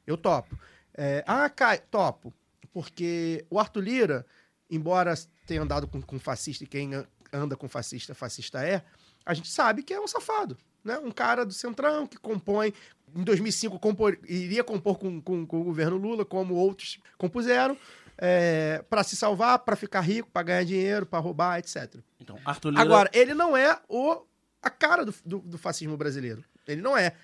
Eu topo. É, ah, Kai, topo. Porque o Arthur Lira, embora tenha andado com, com fascista e quem anda com fascista, fascista é, a gente sabe que é um safado. Né? Um cara do Centrão que compõe. Em 2005 compor, iria compor com, com, com o governo Lula, como outros compuseram, para se salvar, para ficar rico, para ganhar dinheiro, para roubar, etc. Então, Arthur Lira... Agora, ele não é o, a cara do, do, do fascismo brasileiro. Ele não é.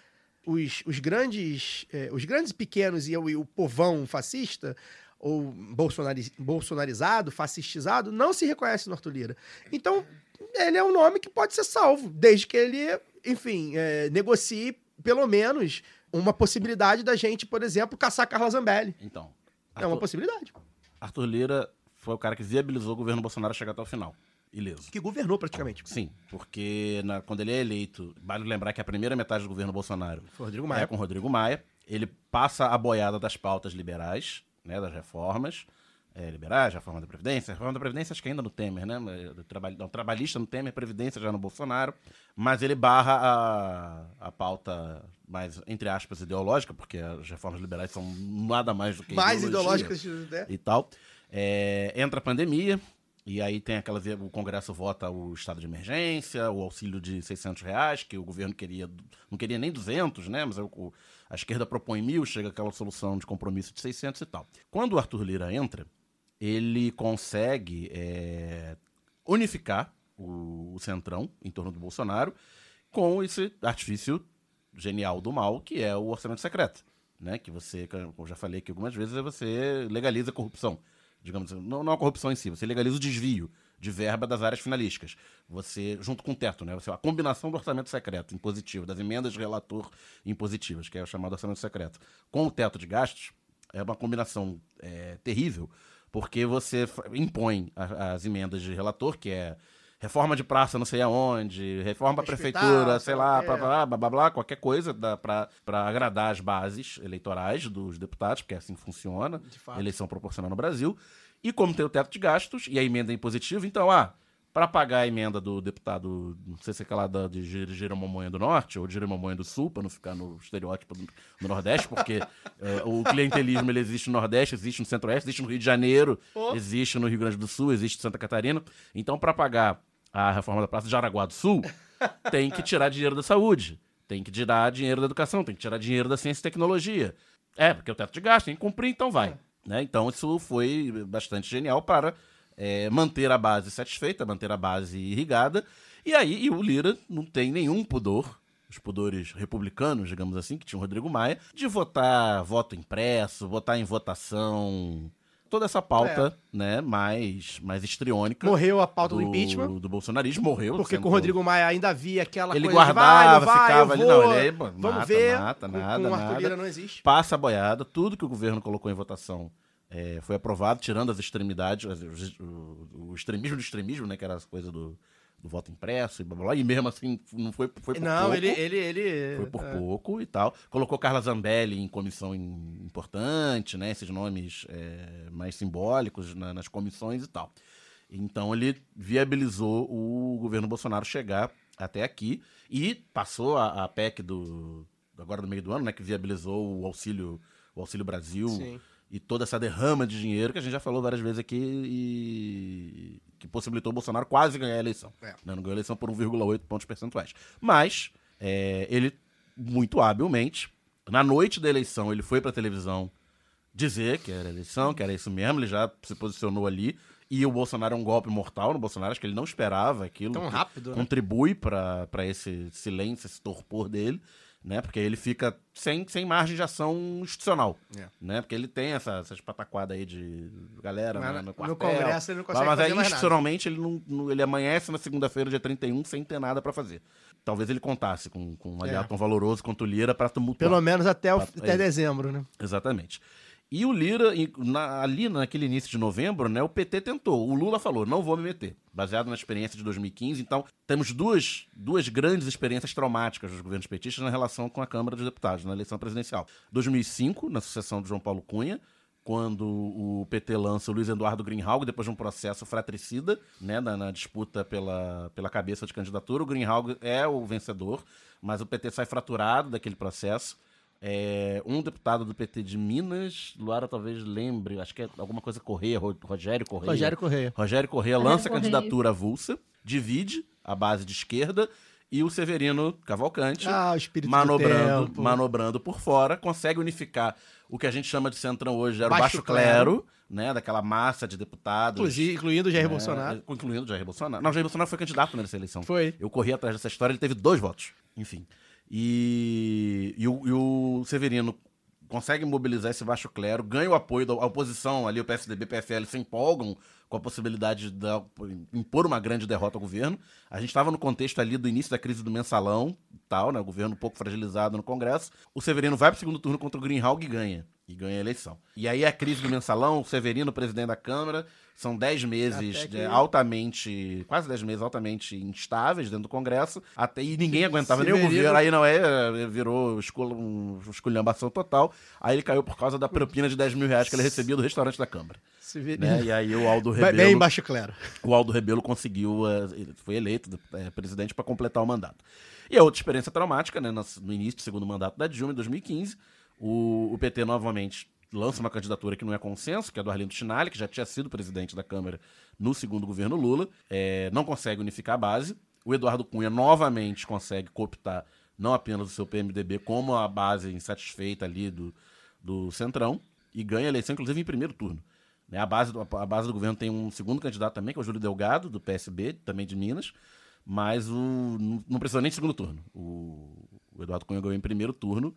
Os, os grandes eh, os grandes pequenos e e o povão fascista, ou bolsonari, bolsonarizado, fascistizado, não se reconhece no Arthur Lira. Então, ele é um nome que pode ser salvo, desde que ele, enfim, eh, negocie, pelo menos, uma possibilidade da gente, por exemplo, caçar Carla Zambelli. Então, É uma Arthur, possibilidade. Arthur Lira foi o cara que viabilizou o governo Bolsonaro chegar até o final. Ileso. Que governou praticamente. Sim, porque na- quando ele é eleito, vale lembrar que a primeira metade do governo Bolsonaro Foi Rodrigo é Maia. com Rodrigo Maia. Ele passa a boiada das pautas liberais, né, das reformas. É, liberais, reforma da Previdência. Reforma da Previdência acho que ainda no Temer, né? mas do traba- não, trabalhista no Temer, Previdência já no Bolsonaro. Mas ele barra a, a pauta mais, entre aspas, ideológica, porque as reformas liberais são nada mais do que Mais ideológicas, né? e tal. É, entra a pandemia, e aí tem aquelas. O Congresso vota o estado de emergência, o auxílio de 600 reais, que o governo queria. Não queria nem 200, né? Mas o- a esquerda propõe mil, chega aquela solução de compromisso de 600 e tal. Quando o Arthur Lira entra, ele consegue é, unificar o, o centrão em torno do Bolsonaro com esse artifício genial do mal, que é o orçamento secreto. Né? Que você, como eu já falei aqui algumas vezes, é você legaliza a corrupção. Digamos não, não a corrupção em si, você legaliza o desvio de verba das áreas finalísticas. Você, junto com o teto, né? Você, a combinação do orçamento secreto impositivo, das emendas de relator impositivas, que é o chamado orçamento secreto, com o teto de gastos, é uma combinação é, terrível, porque você impõe a- as emendas de relator, que é reforma de praça não sei aonde, reforma da prefeitura, sei lá, qualquer- blá, blá, blá, blá, blá, qualquer coisa pra agradar as bases eleitorais dos deputados, porque é assim funciona, eleição proporcional no Brasil. E como tem o teto de gastos e a emenda é impositiva, então, ah, para pagar a emenda do deputado, não sei se é aquela da, de Gir- Giramomonha do Norte ou de Giramomonha do Sul, para não ficar no estereótipo do, do Nordeste, porque [laughs] eh, o clientelismo ele existe no Nordeste, existe no Centro-Oeste, existe no Rio de Janeiro, Oh. existe no Rio Grande do Sul, existe em Santa Catarina. Então, para pagar a reforma da Praça de Jaraguá do Sul, [laughs] tem que tirar dinheiro da saúde, tem que tirar dinheiro da educação, tem que tirar dinheiro da ciência e tecnologia. É, porque o teto de gasto tem que cumprir, então vai. Né? Então, isso foi bastante genial para é, manter a base satisfeita, manter a base irrigada. E aí, e o Lira não tem nenhum pudor, os pudores republicanos, digamos assim, que tinha o Rodrigo Maia, de votar voto impresso, votar em votação. Toda essa pauta, né, mais, mais histriônica. Morreu a pauta do, impeachment. Do bolsonarismo, morreu. Porque com o Rodrigo Maia ainda havia aquela Ele coisa de guardava, vai, vai, ficava ali, não, ele aí, vamos mata, ver. mata, com, nada, com o nada. Não existe. passa a boiada, tudo que o governo colocou em votação é, foi aprovado, tirando as extremidades, os- o, o extremismo do extremismo, né, que era as coisas do, do voto impresso e blá, blá, blá, e mesmo assim não foi, foi por Não, pouco. ele, ele, ele... Foi por é. pouco e tal. Colocou Carla Zambelli em comissão im- importante, né? Esses nomes é, mais simbólicos na- nas comissões e tal. Então ele viabilizou o governo Bolsonaro chegar até aqui e passou a, a PEC do agora no meio do ano, né? Que viabilizou o auxílio, o auxílio Brasil Sim. E toda essa derrama de dinheiro que a gente já falou várias vezes aqui e que possibilitou o Bolsonaro quase ganhar a eleição. É. Né? Não ganhou a eleição por 1,8 pontos percentuais. Mas é, ele muito habilmente, na noite da eleição, ele foi pra televisão dizer que era eleição, que era isso mesmo, ele já se posicionou ali. E o Bolsonaro é um golpe mortal no Bolsonaro, acho que ele não esperava aquilo. Tão rápido, né? Contribui pra esse silêncio, esse torpor dele, né? Porque ele fica sem, sem margem de ação institucional, É. né? Porque ele tem essa, essas pataquadas aí de galera Mas né, no no quartel. Congresso ele não consegue mas fazer aí, mais nada. institucionalmente, ele, não, ele amanhece na segunda-feira, dia 31, sem ter nada pra fazer. Talvez ele contasse com, com um aliado É. tão valoroso quanto o Lira pra tumultuar. Pelo menos até, o, Papo- até é. dezembro, né? Exatamente. E o Lira, na- ali naquele início de novembro, né, o PT tentou. O Lula falou, não vou me meter. Baseado na experiência de 2015. Então, temos duas, duas grandes experiências traumáticas dos governos petistas na relação com a Câmara dos Deputados, na eleição presidencial. 2005, na sucessão de João Paulo Cunha, quando o PT lança o Luiz Eduardo Greenhalgh, depois de um processo fratricida, né, na, na disputa pela, pela cabeça de candidatura. O Greenhalgh é o vencedor, mas o PT sai fraturado daquele processo. É, um deputado do PT de Minas, Luara talvez lembre, acho que é alguma coisa Correia, Ro- Rogério Correia. Rogério Correia. Rogério Correia lança a Correia. candidatura avulsa, divide a base de esquerda e o Severino Cavalcante Ah, o espírito manobrando, do tempo. manobrando por fora, consegue unificar o que a gente chama de centrão hoje, era o Baixo baixo clero, né, daquela massa de deputados. Inclusive, incluindo o Jair né, Bolsonaro. Incluindo o Jair Bolsonaro. Não, o Jair Bolsonaro foi candidato nessa eleição. Foi. Eu corri atrás dessa história, ele teve dois votos. Enfim. E, e, o, e o Severino consegue mobilizar esse baixo clero, ganha o apoio da oposição ali, o PSDB e o PFL se empolgam com a possibilidade de impor uma grande derrota ao governo. A gente estava no contexto ali do início da crise do mensalão tal, né? O governo um pouco fragilizado no Congresso. O Severino vai para o segundo turno contra o Greenhalgh e ganha. E ganha a eleição. E aí a crise do mensalão, o Severino, presidente da Câmara, são 10 meses que- altamente, quase 10 meses altamente instáveis dentro do Congresso, até e ninguém aguentava nem o governo. Aí não é, virou escul- um- esculhambação total. Aí ele caiu por causa da propina de 10 mil reais que ele recebia do restaurante da Câmara. Né? E aí o Aldo Rebelo, Bem baixo clero. o Aldo Rebelo conseguiu, eh, foi eleito eh, presidente para completar o mandato. E a outra experiência traumática, né, no, início do segundo mandato da Dilma, em 2015, o, o PT novamente lança uma candidatura que não é consenso, que é do Arlindo Chinali, que já tinha sido presidente da Câmara no segundo governo Lula, eh, não consegue unificar a base. O Eduardo Cunha novamente consegue cooptar não apenas o seu PMDB, como a base insatisfeita ali do, do Centrão, e ganha a eleição, inclusive, em primeiro turno. Né, A, base do, a base do governo tem um segundo candidato também, que é o Júlio Delgado, do PSB, também de Minas, mas o, não, precisou nem de segundo turno. O, o Eduardo Cunha ganhou em primeiro turno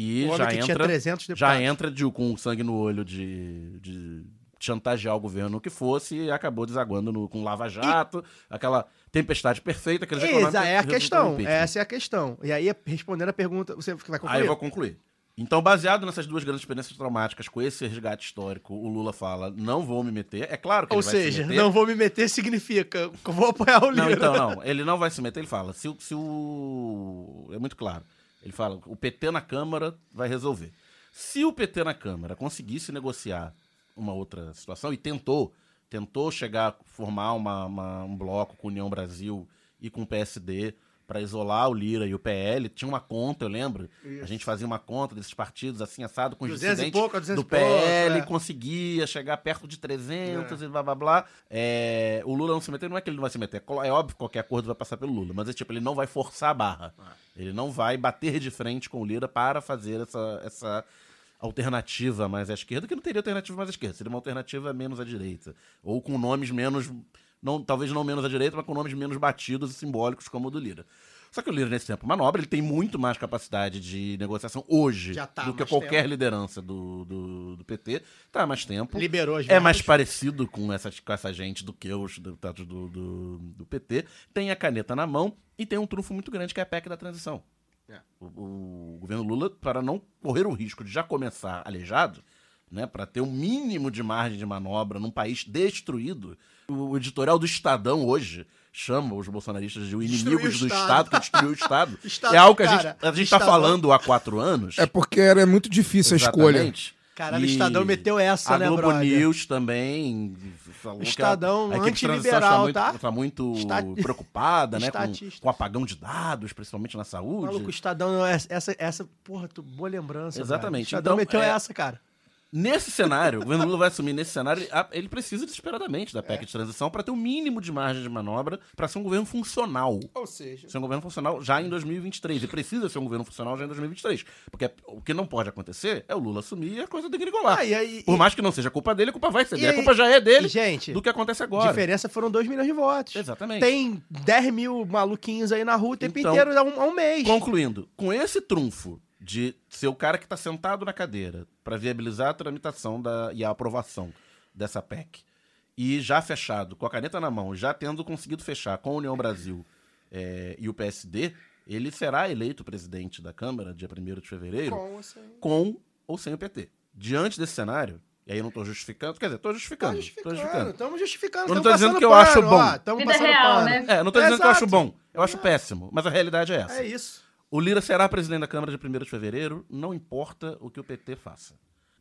e O já que tinha entra, 300 já deputados. entra de, com sangue no olho de, de chantagear o governo o que fosse e acabou desaguando no, com Lava Jato, aquela tempestade perfeita, aqueles econômicos Exa, é a questão. Essa é a questão. E aí, respondendo a pergunta, você vai Aí concluir? eu vou concluir. Então, baseado nessas duas grandes experiências traumáticas, com esse resgate histórico, o Lula fala: não vou me meter. É claro que Ou ele vai se seja, meter. não vou me meter significa que eu vou apoiar o Lira. Não, então, não. [laughs] Ele não vai se meter, ele fala. Se, se o. É muito claro. Ele fala: o PT na Câmara vai resolver. Se o PT na Câmara conseguisse negociar uma outra situação, e tentou, tentou chegar a formar uma- uma- um bloco com União Brasil e com o PSD para isolar o Lira e o PL, tinha uma conta, eu lembro. A gente fazia uma conta desses partidos assim, assado, com os 200 dissidentes pouco, 200 do e pouco, PL, é. conseguia chegar perto de 300 e blá blá blá. É, o Lula não se meter, não é que ele não vai se meter. É óbvio que qualquer acordo vai passar pelo Lula, mas é tipo, ele não vai forçar a barra. Ele não vai bater de frente com o Lira para fazer essa, essa alternativa mais à esquerda, que não teria alternativa mais à esquerda, seria uma alternativa menos à direita. Ou com nomes menos. Não, talvez não menos à direita, mas com nomes menos batidos e simbólicos, como o do Lira. Só que o Lira, nesse tempo manobra, ele tem muito mais capacidade de negociação hoje tá do que mais qualquer tempo. liderança do, do, do PT. Tá há mais tempo. Liberou as É mais verbas. parecido com essa, com essa gente do que os deputados do, do, do PT. Tem a caneta na mão e tem um trunfo muito grande que é a PEC da transição. É. O, o governo Lula, para não correr o risco de já começar aleijado, né, para ter um mínimo de margem de manobra num país destruído, o editorial do Estadão hoje chama os bolsonaristas de inimigos do Estado. Que destruiu o Estado. [laughs] Estado, é algo que a gente, cara, a gente tá Estadão- falando há quatro anos. É porque era muito difícil a escolha. Exatamente. Caralho, o Estadão meteu essa, a né, Globo brother? News também falou Estadão que a, a antiliberal, está muito, tá? tá muito Estati- preocupada, né, com, com o apagão de dados, principalmente na saúde. Maluco, o Estadão, essa, essa, essa porra, tu, boa lembrança. Exatamente. velho. O Estadão Então, meteu é- essa, cara. Nesse cenário, o governo Lula vai assumir nesse cenário, ele- a- precisa desesperadamente da PEC de transição para ter o mínimo de margem de manobra para ser um governo funcional. Ou seja, Ser um governo funcional já em 2023. E precisa ser um governo funcional já em 2023. Porque o que não pode acontecer é o Lula assumir e a coisa degringolar. Ah, e aí- Por e- mais que não seja culpa dele, a culpa vai ser dele. A culpa já é dele gente, do que acontece agora. diferença foram 2 milhões de votos. Exatamente. Tem 10 mil maluquinhos aí na rua o tempo Então, inteiro há um, há um mês. Concluindo, com esse trunfo de ser o cara que está sentado na cadeira para viabilizar a tramitação da, e a aprovação dessa PEC, e já fechado, com a caneta na mão, já tendo conseguido fechar com a União Brasil eh, e o PSD, ele será eleito presidente da Câmara, dia 1 de fevereiro, Com, assim, com ou sem o PT. Diante desse cenário, e aí eu não estou justificando, quer dizer, estou Tá justificando. tô justificando. justificando. Estamos justificando. Eu não tô dizendo que eu acho pano, bom. ó, Vida real, pano. né? É, não tô dizendo que eu acho bom, eu acho péssimo, mas a realidade é essa. É isso. O Lira será presidente da Câmara de 1 de fevereiro, não importa o que o PT faça.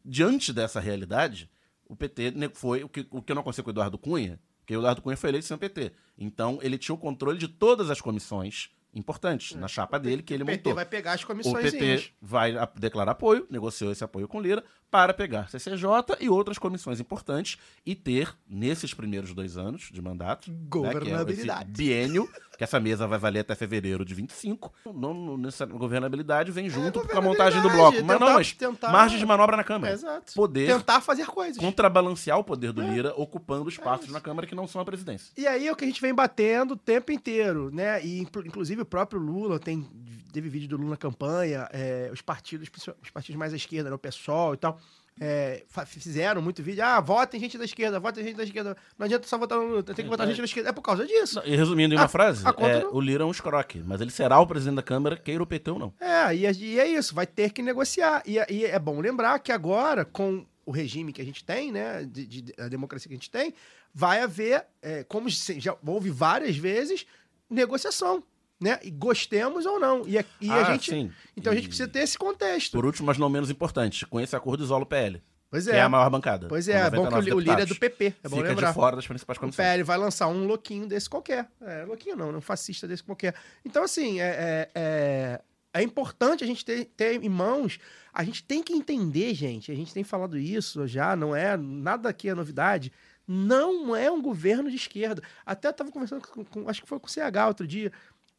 Diante dessa realidade, o PT foi o que, o que não aconteceu com o Eduardo Cunha, porque o Eduardo Cunha foi eleito sem o PT. Então, ele tinha o controle de todas as comissões importantes na chapa dele que ele O PT montou. vai pegar as O comissões. PT vai declarar apoio, negociou esse apoio com Lira, para pegar CCJ e outras comissões importantes e ter, nesses primeiros dois anos de mandato, né, é Governabilidade. esse biênio, que essa mesa vai valer até fevereiro de 25, não, não, nessa governabilidade vem junto com a montagem do bloco. Mas não, É, mas tentar- margem de manobra na Câmara. É, exato. Poder Tentar fazer coisas. contrabalancear o poder do Lira, ocupando É espaços na Câmara que não são a presidência. E aí é o que a gente vem batendo o tempo inteiro, né? E inclu- inclusive o próprio Lula tem teve vídeo do Lula na campanha, é, os partidos, os partidos mais à esquerda, né, o PSOL e tal, é, fizeram muito vídeo. Ah, votem gente da esquerda, votem gente da esquerda. Não adianta só votar no Lula, tem que votar gente da esquerda. É por causa disso. E resumindo em uma A- frase, a é, o Lira é um escroque, mas ele será o presidente da Câmara, queira o PT ou não. É, e, e é isso, vai ter que negociar. E, e é bom lembrar que agora, com o regime que a gente tem, né, de, de- a democracia que a gente tem, vai haver, é, como já houve várias vezes, negociação, né? E gostemos ou não. E, a, e a Ah, gente. sim. Então a gente E- precisa ter esse contexto. Por último, mas não menos importante, com esse acordo isola o PL, Pois é. é a maior bancada. Pois é, é bom que o, 99 Li- o Lira é do. PP, é bom Fica lembrar. de fora das principais O comissões. PL vai lançar um louquinho desse qualquer. É, louquinho não, né? um fascista desse qualquer. Então, assim, é, é, é, é importante a gente ter, ter em mãos. A gente tem que entender, gente. A gente tem falado isso já, não é nada aqui é novidade. Não é um governo de esquerda. Até estava conversando com, com- acho que foi com o CH outro dia,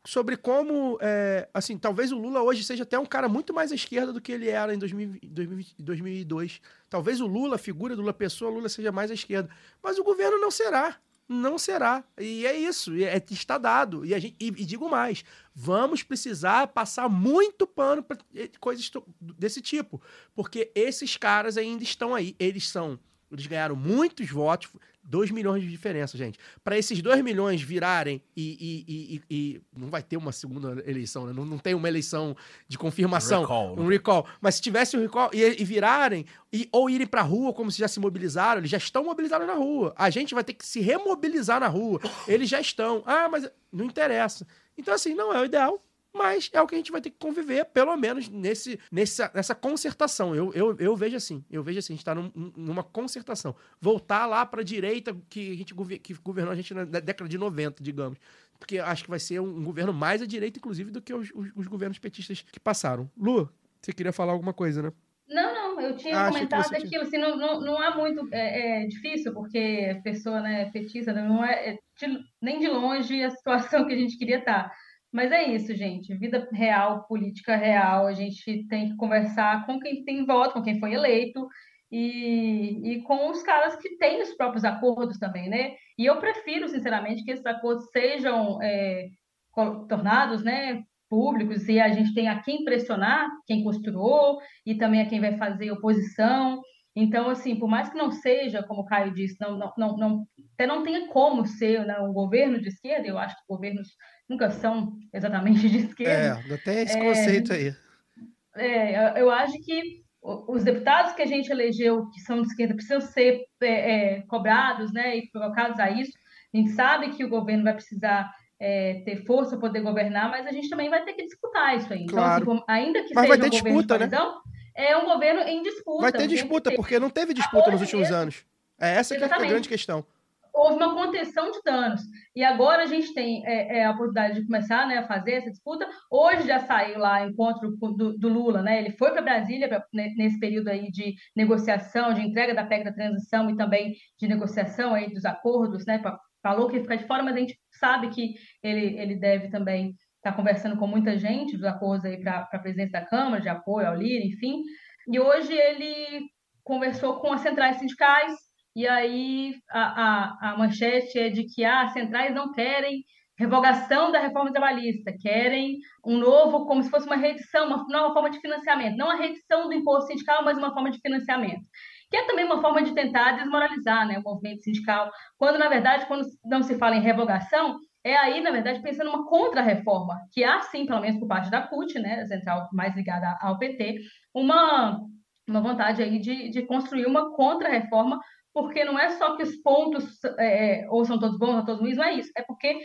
sobre como, é, assim, talvez o Lula hoje seja até um cara muito mais à esquerda do que ele era em 2000 2020 2002. Talvez o Lula, a figura do Lula pessoa, Lula seja mais à esquerda. Mas o governo não será. Não será. E é isso. é- está dado. E, gente, e, e digo mais: vamos precisar passar muito pano para coisas desse tipo. Porque esses caras ainda estão aí. Eles são. Eles ganharam muitos votos. 2 milhões de diferença, gente. Para esses 2 milhões virarem e, e- e- e- Não vai ter uma segunda eleição, né? Não, não tem uma eleição de confirmação. Recall, né? um recall. Mas se tivesse um recall e, virarem, e, ou irem pra rua, como se já se mobilizaram, eles já estão mobilizados na rua. A gente vai ter que se remobilizar na rua. Eles já estão. Ah, mas não interessa. Então, assim, não é o ideal. Mas é o que a gente vai ter que conviver, pelo menos nesse, nessa, nessa concertação. Eu, eu, eu vejo assim. Eu vejo assim, a gente tá num- numa concertação. Voltar lá pra direita que a gente que governou a gente na dé- década de 90, digamos. Porque acho que vai ser um, governo mais à direita, inclusive, do que os, os- os governos petistas que passaram. Lu, você queria falar alguma coisa, né? Não, não, eu tinha Ah, comentado você tinha- aquilo, assim, não, não, não é muito é, é difícil, porque a pessoa, né, petista, não é, é de- nem de longe a situação que a gente queria estar. Mas é isso, gente, vida real, política real, a gente tem que conversar com quem tem voto, com quem foi eleito, e, e com os caras que têm os próprios acordos também, né? E eu prefiro, sinceramente, que esses acordos sejam é, tornados, né, públicos, e a gente tem a quem pressionar, quem costurou, e também a quem vai fazer oposição. Então, assim, por mais que não seja, como o Caio disse, não, não, não, não- até não tenha como ser né, um governo de esquerda, eu acho que governos nunca são exatamente de esquerda. É, tem esse É. conceito aí. É, eu- eu acho que os deputados que a gente elegeu, que são de esquerda, precisam ser é, é, cobrados né, e provocados a isso. A gente sabe que o governo vai precisar é, ter força para poder governar, mas a gente também vai ter que disputar isso aí. Então, Claro. assim, como- ainda que Mas seja vai ter um governo disputa, de né? é um governo em disputa. Vai ter disputa, ter. porque não teve disputa nos últimos mesmo- anos. É essa que é a grande questão. Houve uma contenção de danos. E agora a gente tem é, é, a oportunidade de começar né, a fazer essa disputa. Hoje já saiu lá encontro do, do Lula, né? Ele foi para Brasília pra, nesse período aí de negociação, de entrega da PEC da transição e também de negociação aí dos acordos, né? Pra, falou que ia ficar de fora, mas a gente sabe que ele, ele deve também estar tá conversando com muita gente dos acordos aí para a presidência da Câmara, de apoio ao Lira, enfim. E hoje ele conversou com as centrais sindicais, e aí a, a, a manchete é de que ah, as centrais não querem revogação da reforma trabalhista, querem um novo, como se fosse uma reedição, uma nova forma de financiamento, não a reedição do imposto sindical, mas uma forma de financiamento, que é também uma forma de tentar desmoralizar né, o movimento sindical, quando, na verdade, quando não se fala em revogação, é aí, na verdade, pensando numa contra-reforma, que há sim, pelo menos por parte da CUT, né, a central mais ligada ao PT, uma uma vontade aí de, de construir uma contra-reforma, porque não é só que os pontos é, ou são todos bons ou todos ruins, não é isso, é porque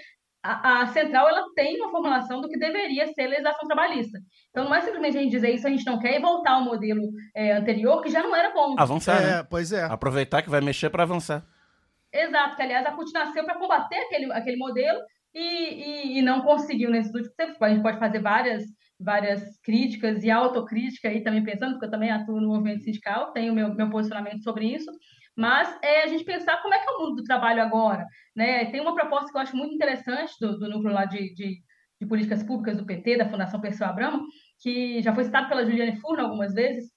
a, a, central ela tem uma formulação do que deveria ser legislação trabalhista. Então não é simplesmente a gente dizer isso, a gente não quer e voltar ao modelo é, anterior, que já não era bom. Avançar, É, né? pois é. Aproveitar que vai mexer para avançar. Exato, que aliás a CUT nasceu para combater aquele, aquele modelo e, e, e, não conseguiu nesse último tempo. A gente pode fazer várias várias críticas e autocrítica aí também pensando, porque eu também atuo no movimento sindical, tenho meu, meu posicionamento sobre isso, mas é a gente pensar como é que é o mundo do trabalho agora, né? Tem uma proposta que eu acho muito interessante do, do núcleo lá de, de, de, políticas públicas do PT, da Fundação Perseu Abramo, que já foi citado pela Juliane Furno algumas vezes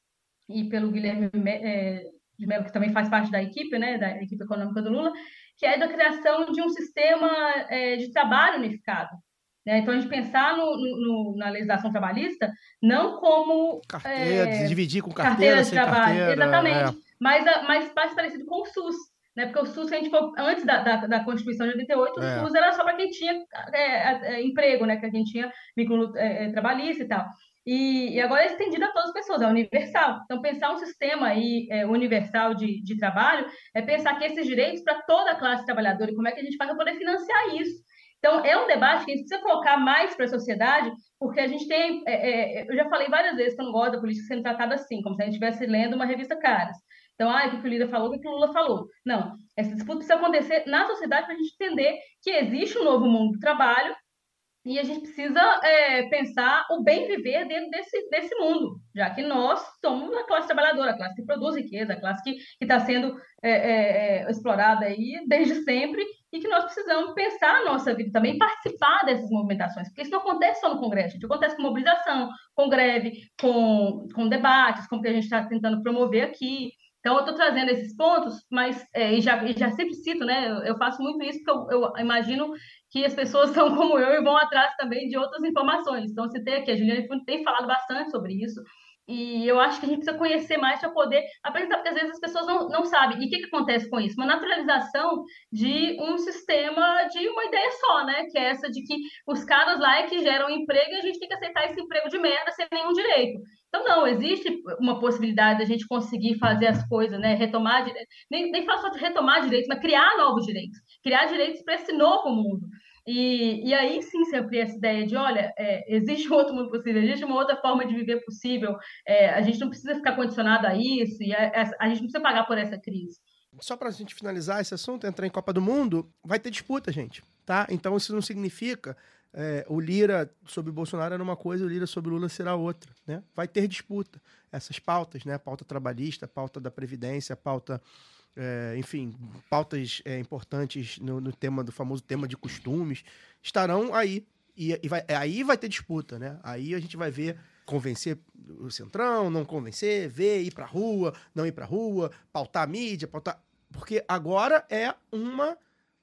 e pelo Guilherme é, de Mello, que também faz parte da equipe, né, da equipe econômica do Lula, que é da criação de um sistema é, de trabalho unificado, né? Então, a gente pensar no, no, na legislação trabalhista não como. Carteira, é, dividir com carteira, de trabalho. Carteira, Exatamente. É. Mas, mas mais parecido com o SUS. Né? Porque o SUS, a gente for, antes da, da, da Constituição de 88, é. o SUS era só para quem tinha é, é, emprego, né? que quem tinha vínculo trabalhista e tal. E, e, agora é estendido a todas as pessoas, é universal. Então, pensar um sistema aí, é, universal de, de trabalho é pensar que esses direitos para toda a classe trabalhadora e como é que a gente faz para poder financiar isso. Então, é um debate que a gente precisa colocar mais para a sociedade, porque a gente tem. É, é, eu já falei várias vezes que eu não gosto da política sendo tratada assim, como se a gente estivesse lendo uma revista Caras. Então, ah, o que o Lira falou, o que o Lula falou. Não, essa disputa precisa acontecer na sociedade para a gente entender que existe um novo mundo do trabalho e a gente precisa é, pensar o bem viver dentro desse, desse mundo, já que nós somos a classe trabalhadora, a classe que produz riqueza, a classe que está sendo é, é, é, explorada aí desde sempre e que nós precisamos pensar a nossa vida também, participar dessas movimentações, porque isso não acontece só no Congresso, isso acontece com mobilização, com greve, com, com debates, como que a gente está tentando promover aqui. Então, eu estou trazendo esses pontos, mas é, e já, e já sempre cito, né? Eu, eu faço muito isso porque eu, eu, imagino que as pessoas [laughs] são como eu e vão atrás também de outras informações. Então, tem aqui, a Juliana tem falado bastante sobre isso. E eu acho que a gente precisa conhecer mais para poder apresentar, porque às vezes as pessoas não, não sabem. E o que, que acontece com isso? Uma naturalização de um sistema de uma ideia só, né? Que é essa de que os caras lá é que geram emprego e a gente tem que aceitar esse emprego de merda sem nenhum direito. Então, não, existe uma possibilidade da gente conseguir fazer as coisas, né? Retomar. Nem, nem falo só de retomar direitos, mas criar novos direitos. Criar direitos para esse novo mundo. E, e aí sim sempre essa ideia de, olha, é, existe um outro mundo possível, existe uma outra forma de viver possível, é, a gente não precisa ficar condicionado a isso, e a, a, a gente não precisa pagar por essa crise. Só para a gente finalizar esse assunto, entrar em Copa do Mundo, vai ter disputa, gente, tá? Então isso não significa é, o Lira sobre Bolsonaro era uma coisa, o Lira sobre Lula será outra, né? Vai ter disputa. Essas pautas, né? Pauta trabalhista, pauta da Previdência, pauta é, enfim, pautas é, importantes no, no, tema do famoso tema de costumes, estarão aí. E, e vai, aí vai ter disputa, né? Aí a gente vai ver convencer o Centrão, não convencer, ver, ir pra rua, não ir pra rua, pautar a mídia, pautar. Porque agora é uma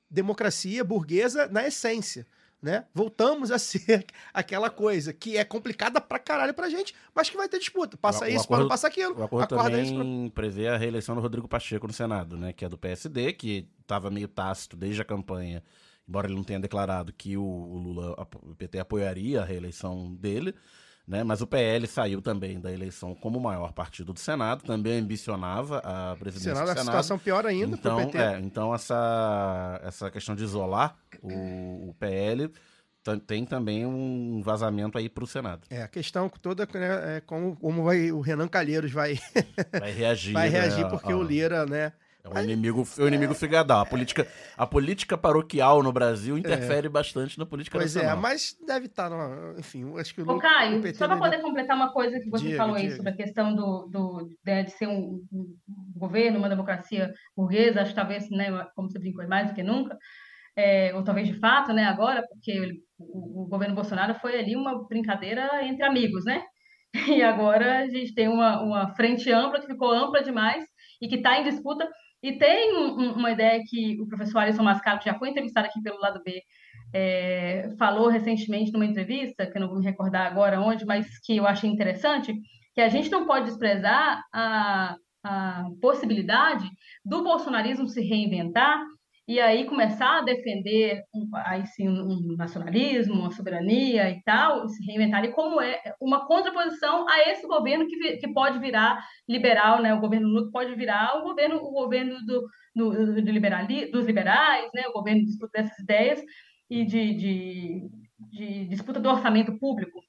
democracia burguesa na essência né? Voltamos a ser [laughs] aquela coisa que é complicada pra caralho pra gente, mas que vai ter disputa. Passa o, isso, acordo, passa aquilo. O acordo Acorda também pra... prevê a reeleição do Rodrigo Pacheco no Senado, né? Que é do PSD, que estava meio tácito desde a campanha, embora ele não tenha declarado que o, o Lula, o PT apoiaria a reeleição dele. Né? Mas o PL saiu também da eleição como o maior partido do Senado, também ambicionava a presidência Senado, do Senado. A situação pior ainda então, PT. É, então essa, essa questão de isolar o, o PL tem também um vazamento aí para o Senado. É, a questão toda né, é como, como vai, o Renan Calheiros vai, vai reagir. [laughs] vai reagir, né, porque o Lira, né? É um inimigo, é um inimigo figadal. A política, a política paroquial no Brasil interfere bastante na política Pois é, nacional. mas deve estar no. Enfim, acho que o Ô, Caio, PT só para deve- poder completar uma coisa que você Diga, falou aí diga. sobre a questão do, do- de, de ser um, um governo, uma democracia burguesa, acho que talvez, né, como você brincou, é mais do que nunca, é, ou talvez de fato, né, agora, porque ele- o, o governo Bolsonaro foi ali uma brincadeira entre amigos, né? [laughs] E agora a gente tem uma, uma frente ampla que ficou ampla demais e que está em disputa. E tem um- um- uma ideia que o professor Alisson Mascaro, que já foi entrevistado aqui pelo lado B, é, falou recentemente numa entrevista, que eu não vou me recordar agora onde, mas que eu achei interessante, que a gente não pode desprezar a, a possibilidade do bolsonarismo se reinventar e aí começar a defender um, um nacionalismo, uma soberania e tal, se reinventar, e como é uma contraposição a esse governo que, que pode virar liberal, né? O governo Lula pode virar o governo, o governo do, do, do liberali, dos liberais, né? O governo de disputa dessas ideias e de, de, de disputa do orçamento público.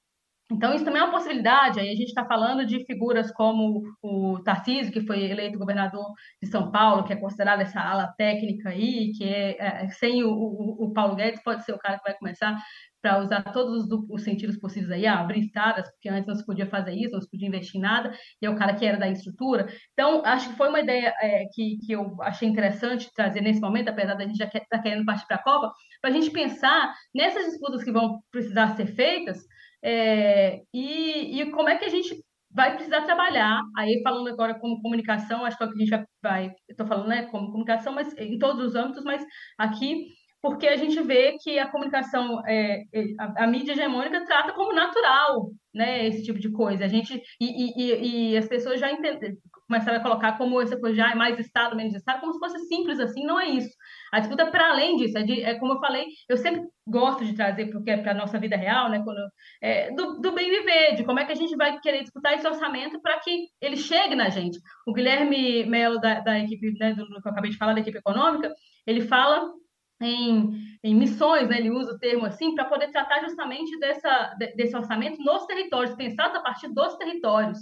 Então, isso também é uma possibilidade. Aí a gente está falando de figuras como o Tarcísio, que foi eleito governador de São Paulo, que é considerado essa ala técnica aí, que é, é, sem o, o, o Paulo Guedes, pode ser o cara que vai começar para usar todos os, os sentidos possíveis aí, ah, abrir estradas, porque antes não se podia fazer isso, não se podia investir em nada, e é o cara que era da estrutura. Então, acho que foi uma ideia é, que, que eu achei interessante trazer nesse momento, apesar da gente já estar tá querendo partir para a Copa, para a gente pensar nessas disputas que vão precisar ser feitas, é, e, e como é que a gente vai precisar trabalhar. Aí, falando agora como comunicação, acho que é a gente vai. vai Estou falando né, como comunicação, mas em todos os âmbitos, mas aqui, porque a gente vê que a comunicação, é, é, a, a mídia hegemônica trata como natural né, esse tipo de coisa. A gente. E, e, e as pessoas já. Começaram a colocar como essa coisa já é mais Estado, menos Estado, como se fosse simples assim, não é isso. A disputa para além disso, é, de, é, como eu falei, eu sempre gosto de trazer, porque é para a nossa vida real, né, quando, é, do, do, bem viver, de como é que a gente vai querer disputar esse orçamento para que ele chegue na gente. O Guilherme Melo, da, da equipe, né, do, do que eu acabei de falar, da equipe econômica, ele fala em, em missões, né, ele usa o termo assim, para poder tratar justamente dessa, desse orçamento nos territórios, pensado a partir dos territórios.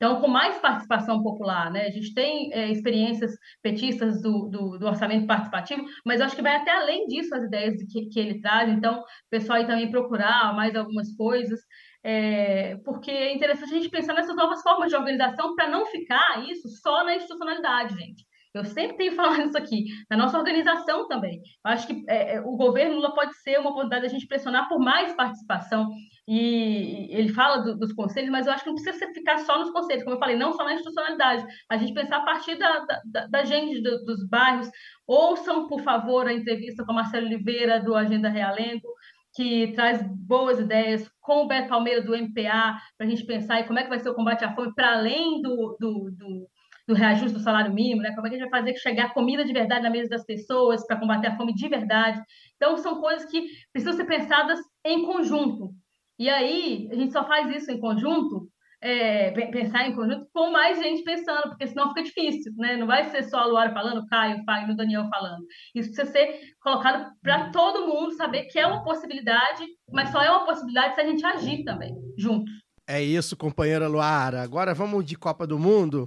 Então, com mais participação popular, né? A gente tem é, experiências petistas do, do, do, orçamento participativo, mas acho que vai até além disso as ideias que, que ele traz. Então, o pessoal aí também procurar mais algumas coisas, é, porque é interessante a gente pensar nessas novas formas de organização para não ficar isso só na institucionalidade, gente. Eu sempre tenho [laughs] falado isso aqui, na nossa organização também. Eu acho que é, o governo Lula pode ser uma oportunidade da gente pressionar por mais participação. E ele fala do, dos conselhos, mas eu acho que não precisa ficar só nos conselhos, como eu falei, não só na institucionalidade. A gente pensar a partir da, da, da gente, do, dos bairros. Ouçam, por favor, a entrevista com a Marcelo Oliveira, do Agenda Realengo, que traz boas ideias, com o Beto Palmeira, do MPA, para a gente pensar em como é que vai ser o combate à fome, para além do, do, do do reajuste do salário mínimo, né? Como é que a gente vai fazer chegar comida de verdade na mesa das pessoas para combater a fome de verdade? Então, são coisas que precisam ser pensadas em conjunto. E aí, a gente só faz isso em conjunto, é, pensar em conjunto, com mais gente pensando, porque senão fica difícil, né? Não vai ser só a Luara falando, o Caio, o Fagner, o Daniel falando. Isso precisa ser colocado para todo mundo saber que é uma possibilidade, mas só é uma possibilidade se a gente agir também, juntos. É isso, companheira Luara. Agora vamos de Copa do Mundo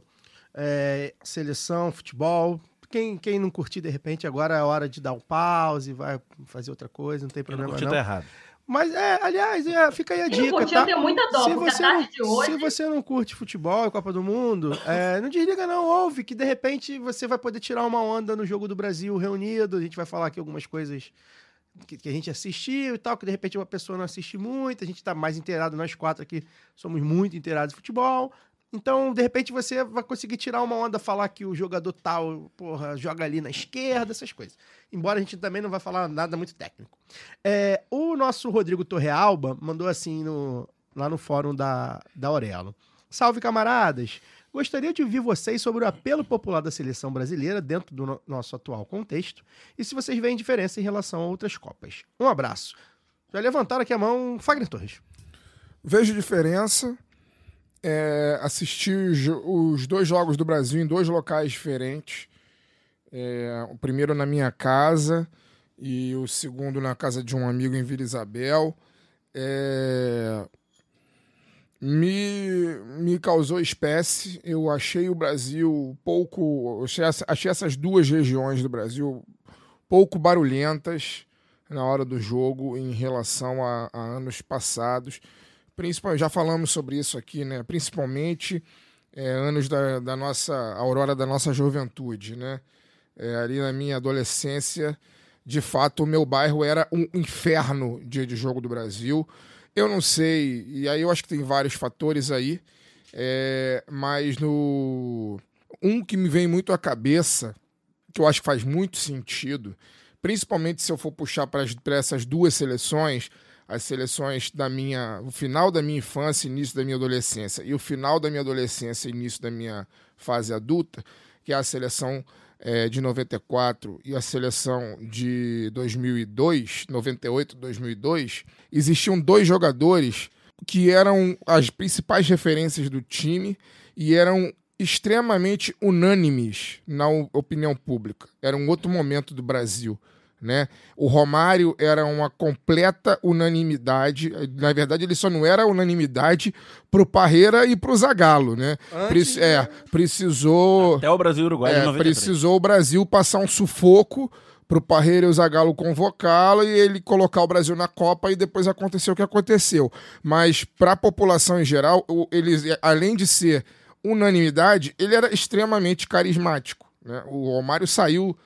é, seleção, futebol. Quem, quem não curtir, de repente, agora é hora de dar um pause, vai fazer outra coisa, não tem Quem problema não curtiu não. tá errado. Mas, é, aliás, é, fica aí a dica, não curtiu, tá? eu tenho muita dó, se você, não, de hoje... se você não curte futebol e Copa do Mundo, é, não desliga não, ouve, que de repente você vai poder tirar uma onda no Jogo do Brasil reunido, a gente vai falar aqui algumas coisas que, que a gente assistiu e tal, que de repente uma pessoa não assiste muito, a gente tá mais inteirado, nós quatro aqui somos muito inteirados em futebol, então, de repente, você vai conseguir tirar uma onda, falar que o jogador tal, porra, joga ali na esquerda, essas coisas. Embora a gente também não vai falar nada muito técnico. É, o nosso Rodrigo Torrealba mandou assim no, lá no fórum da, da Aurelo. Salve, camaradas! Gostaria de ouvir vocês sobre o apelo popular da seleção brasileira dentro do no nosso atual contexto e se vocês veem diferença em relação a outras Copas. Um abraço. Já levantaram aqui a mão, Fagner Torres. Vejo diferença é, os, os, dois jogos do Brasil em dois locais diferentes. É, o primeiro na minha casa e o segundo na casa de um amigo em Vila Isabel. É, me, me causou espécie. Eu achei o Brasil pouco. Achei, achei essas duas regiões do Brasil pouco barulhentas na hora do jogo em relação a, a anos passados. Principalmente, já falamos sobre isso aqui, né? Principalmente é, anos da, da nossa aurora da nossa juventude, né? É, ali na minha adolescência, de fato, o meu bairro era um inferno de, de jogo do Brasil. Eu não sei, e aí eu acho que tem vários fatores aí, é, mas no um que me vem muito à cabeça, que eu acho que faz muito sentido, principalmente se eu for puxar para essas duas seleções, as seleções da minha, o final da minha infância, início da minha adolescência, e o final da minha adolescência, início da minha fase adulta, que é a seleção eh, de 94 e a seleção de 2002, 98, 2002, existiam dois jogadores que eram as principais referências do time e eram extremamente unânimes na opinião pública. Era um outro momento do Brasil. Né? O Romário era uma completa unanimidade. Na verdade, ele só não era unanimidade pro Parreira e pro Zagallo, né? É, precisou. Até o Brasil e Uruguai É, 93. precisou o Brasil passar um sufoco pro Parreira e o Zagallo convocá-lo e ele colocar o Brasil na Copa e depois aconteceu o que aconteceu. Mas para a população em geral, ele, além de ser unanimidade, ele era extremamente carismático. né? O Romário saiu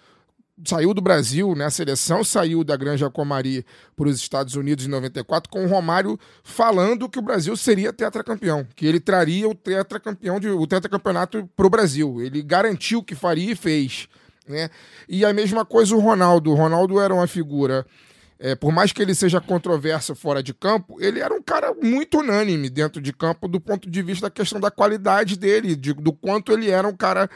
saiu do Brasil, né? A seleção saiu da Granja Comari para os Estados Unidos em 94 com o Romário falando que o Brasil seria tetracampeão, que ele traria o tetracampeão de, o tetracampeonato para o Brasil. Ele garantiu que faria e fez, né? E a mesma coisa o Ronaldo. O Ronaldo era uma figura é, por mais que ele seja controverso fora de campo, ele era um cara muito unânime dentro de campo do ponto de vista da questão da qualidade dele, de- do quanto ele era um cara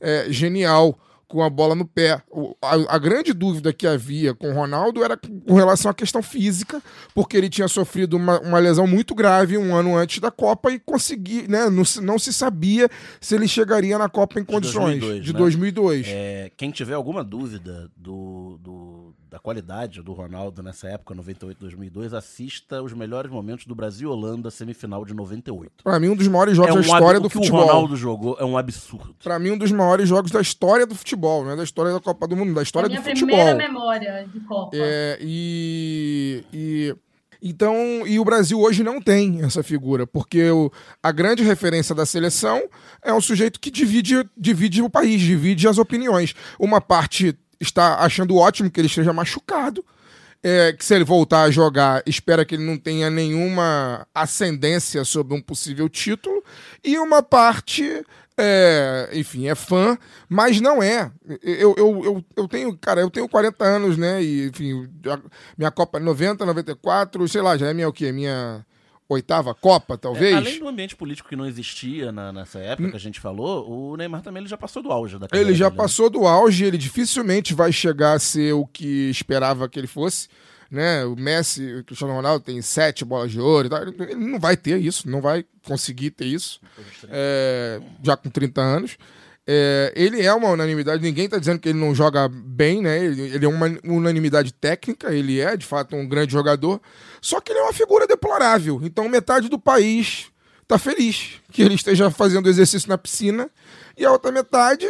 é, genial com a bola no pé. A, a grande dúvida que havia com o Ronaldo era com relação à questão física, porque ele tinha sofrido uma, uma lesão muito grave um ano antes da Copa e consegui, né, não, se- não se sabia se ele chegaria na Copa em condições 2002, de né? 2002. É, quem tiver alguma dúvida do, do- da qualidade do Ronaldo nessa época, 98, 2002, assista os melhores momentos do Brasil e Holanda, semifinal de 98. Pra mim, um dos maiores jogos é um da história ab- do o que futebol. o Ronaldo jogou é um absurdo. Pra mim, um dos maiores jogos da história do futebol, não é da história da Copa do Mundo, da É história minha do futebol. primeira memória de Copa. É, e, e- então e o Brasil hoje não tem essa figura, porque o- a grande referência da seleção é um sujeito que divide, divide o país, divide as opiniões. Uma parte está achando ótimo que ele esteja machucado. é, que se ele voltar a jogar, espera que ele não tenha nenhuma ascendência sobre um possível título. E uma parte, é, enfim, é fã, mas não é. Eu, eu, eu, eu tenho, cara, eu tenho 40 anos, né? E, enfim, minha Copa é 90, 94, sei lá, já é minha o quê? Minha oitava Copa, talvez? É, além do ambiente político que não existia na- nessa época que a gente falou, o Neymar também ele já passou do auge da carreira Ele já dele, né? passou do auge, ele dificilmente vai chegar a ser o que esperava que ele fosse. Né? O Messi, o Cristiano Ronaldo tem sete bolas de ouro. e tal. Ele não vai ter isso, não vai conseguir ter isso. É, já com 30 anos. É, ele é uma unanimidade, ninguém está dizendo que ele não joga bem, né? Ele, ele é uma unanimidade técnica, ele é de fato um grande jogador, só que ele é uma figura deplorável. Então metade do país tá feliz que ele esteja fazendo exercício na piscina e a outra metade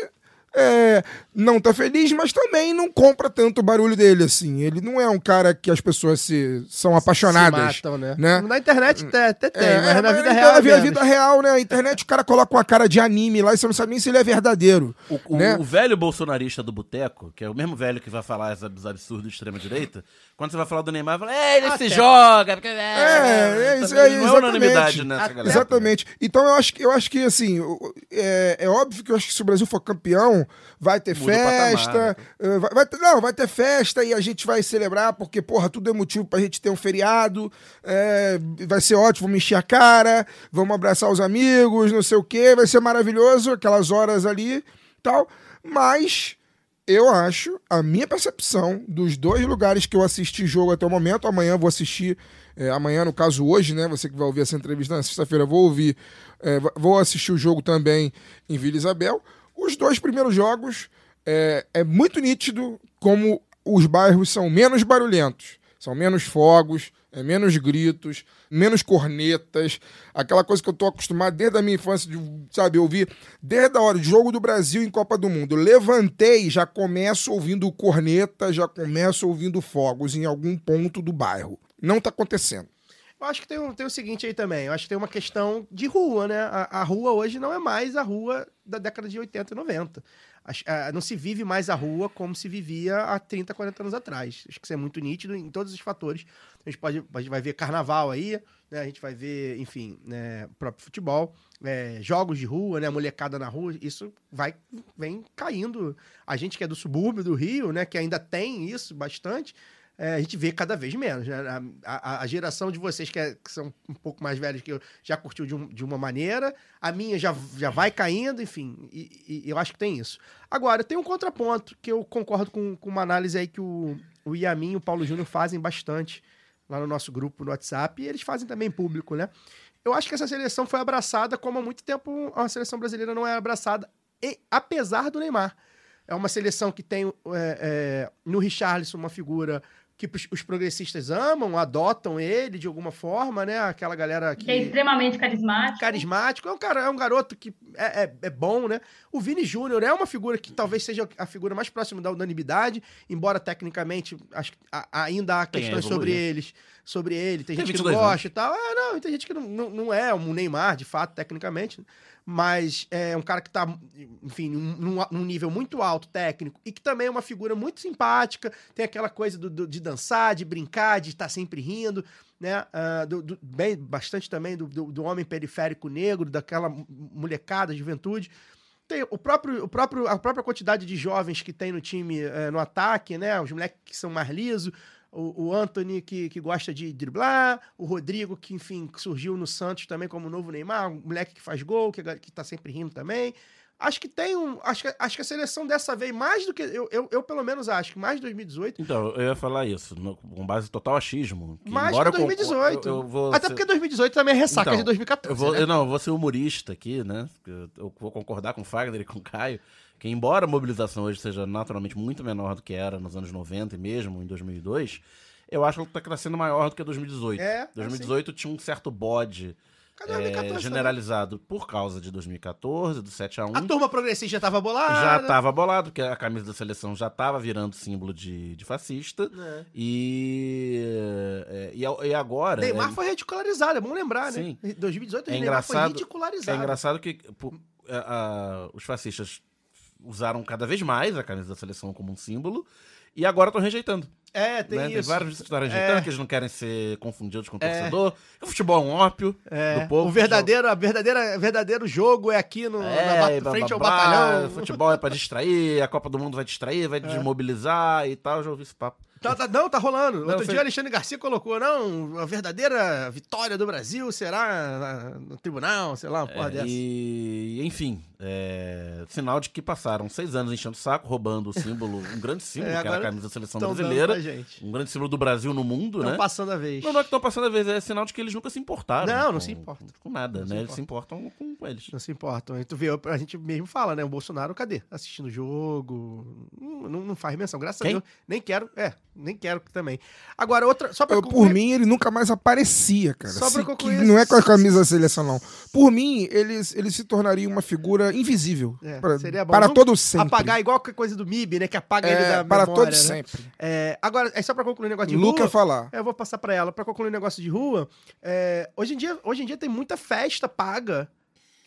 é, não tá feliz, mas também não compra tanto o barulho dele assim. Ele não é um cara que as pessoas se são apaixonadas. Se matam, né? né? Na internet até, até tem, É, mas na vida então, real. Na é vida, vida real, né? A internet, o cara coloca uma cara de anime lá e você não sabe nem se ele é verdadeiro. O, o- né? o velho bolsonarista do boteco, que é o mesmo velho que vai falar dos absurdos de extrema-direita, quando você vai falar do Neymar, vai falar, é, ele se joga. Porque, É, é isso também aí, Não é exatamente. unanimidade nessa Até- galera. Exatamente. Então eu acho que eu acho que assim, é, é óbvio que eu acho que se o Brasil for campeão, vai ter Muda festa. patamar. eh, vai, vai não, vai ter festa e a gente vai celebrar, porque, porra, tudo é motivo pra gente ter um feriado. é, vai ser ótimo, vamos encher a cara, vamos abraçar os amigos, não sei o quê, vai ser maravilhoso, aquelas horas ali tal. Mas eu acho, a minha percepção dos dois lugares que eu assisti jogo até o momento, amanhã vou assistir, é, amanhã no caso hoje, né, você que vai ouvir essa entrevista na sexta-feira, vou ouvir, é, vou assistir o jogo também em Vila Isabel. Os dois primeiros jogos é, é muito nítido como os bairros são menos barulhentos. São menos fogos, é menos gritos, menos cornetas. Aquela coisa que eu tô acostumado desde a minha infância, de, sabe, ouvir desde a hora de jogo do Brasil em Copa do Mundo. Levantei, já começo ouvindo corneta, já começo ouvindo fogos em algum ponto do bairro. Não tá acontecendo. Eu acho que tem, um- tem o seguinte aí também. Eu acho que tem uma questão de rua, né? A, a rua hoje não é mais a rua da década de 80 e 90. Acho- ah, não se vive mais a rua como se vivia há 30, 40 anos atrás. Acho que isso é muito nítido em todos os fatores. A gente, pode, a gente vai ver carnaval aí, né? A gente vai ver, enfim, né, próprio futebol, é, jogos de rua, né? Molecada na rua. Isso vai vem caindo. A gente que é do subúrbio do Rio, né? Que ainda tem isso bastante é, a gente vê cada vez menos. Né? A, a- a geração de vocês que, é- que são um pouco mais velhos que eu já curtiu de, um- de uma maneira, a minha já, já vai caindo, enfim, e, e eu acho que tem isso. Agora, tem um contraponto que eu concordo com, com uma análise aí que o, o Yamin e o Paulo Júnior fazem bastante lá no nosso grupo no WhatsApp, e eles fazem também público, né? Eu acho que essa seleção foi abraçada como há muito tempo a seleção brasileira não é abraçada, e- apesar do Neymar. É uma seleção que tem é, é, no Richarlison uma figura que os- progressistas amam, adotam ele de alguma forma, né? Aquela galera que Que é extremamente carismático. carismático, é um, cara, é um garoto que é, é, é bom, né? O Vini Júnior é uma figura que talvez seja a figura mais próxima da unanimidade, embora tecnicamente acho a- ainda há a questões sobre eles, sobre ele, tem, Tem gente que não 22 anos. gosta e tal. É, não, tem gente que não, não, não é um Neymar, de fato, tecnicamente, mas é um cara que tá, enfim, num, num- nível muito alto técnico e que também é uma figura muito simpática, tem aquela coisa do- do- de dançar, de brincar, de estar sempre rindo, né? Ah, do, do- bem, bastante também do, do, homem periférico negro, daquela molecada, juventude. Tem o próprio, o próprio, a própria quantidade de jovens que tem no time eh, no ataque, né? Os moleques que são mais lisos, o, o Anthony que, que gosta de driblar, o Rodrigo que, enfim, surgiu no Santos também como novo Neymar, um moleque que faz gol, que, que tá sempre rindo também. Acho que tem um. Acho que, acho que a seleção dessa vez, mais do que. Eu, eu, eu pelo menos acho que mais de 2018. Então, eu ia falar isso, no- com base total achismo. que Mais embora que eu con- 2018. eu- eu vou Até ser- porque 2018 também é ressaca Então, de 2014. Eu vou, né? eu não, eu vou ser humorista aqui, né? Eu, eu vou concordar com o Fagner e com o Caio, que embora a mobilização hoje seja naturalmente muito menor do que era nos anos 90 e mesmo em 2002, eu acho que ela tá crescendo maior do que 2018. É, é 2018 tinha um certo bode é, 2014 também? generalizado por causa de 2014, do 7 a 1 A turma progressista já tava bolada. já tava bolado, porque a camisa da seleção já tava virando símbolo de, de fascista. É. E, é, e, e agora. Neymar é, foi ridicularizado, é bom lembrar, Sim. né? 2018 É Neymar foi ridicularizado. É engraçado que pô, a- a- os fascistas usaram cada vez mais a camisa da seleção como um símbolo e agora estão rejeitando. É, tem né? isso. Tem vários que estão rejeitando, É. que eles não querem ser confundidos com o É. torcedor. O futebol é um ópio É, do povo. o verdadeiro, a verdadeira, verdadeiro jogo é aqui no, É, na ba- e blá, frente blá, ao batalhão. Futebol é pra distrair, a Copa do Mundo vai distrair, vai desmobilizar e tal. Eu já ouvi esse papo. Tá- tá- não, tá rolando. Outro sei. dia, Alexandre Garcia colocou, não, a verdadeira vitória do Brasil será no tribunal, sei lá, uma porra É, dessa. e, enfim, é, sinal de que passaram seis anos enchendo o saco, roubando o símbolo, um grande [laughs] símbolo, É, que era a camisa da seleção Tão brasileira. gente. Um grande símbolo do Brasil no mundo, Estão né? passando a vez. Não, não é que estão passando a vez, é sinal de que eles nunca se importaram. Não, não com- se importam. Com nada, Não se né? Eles se importam com, com eles. Não se importam. E tu vê, a gente mesmo fala, né? O Bolsonaro, cadê? Assistindo o jogo. Não, não- não faz menção. Graças Quem? a Deus. Nem quero. É, nem quero também. Agora, outra. Só pra Eu, concluir- por mim, ele nunca mais aparecia, cara. Só pra Se- concluir que não é com a camisa da seleção, não. Por mim, ele, ele se tornaria uma figura invisível. É, para seria bom. para Não todo sempre. Apagar igual que coisa do MIB, né? Que apaga ele é, da para memória, todo né? sempre. É, agora, é só pra concluir o negócio de Luca rua. falar. É, eu vou passar pra ela. Pra concluir o negócio de rua, é, hoje, em dia, hoje em dia tem muita festa paga.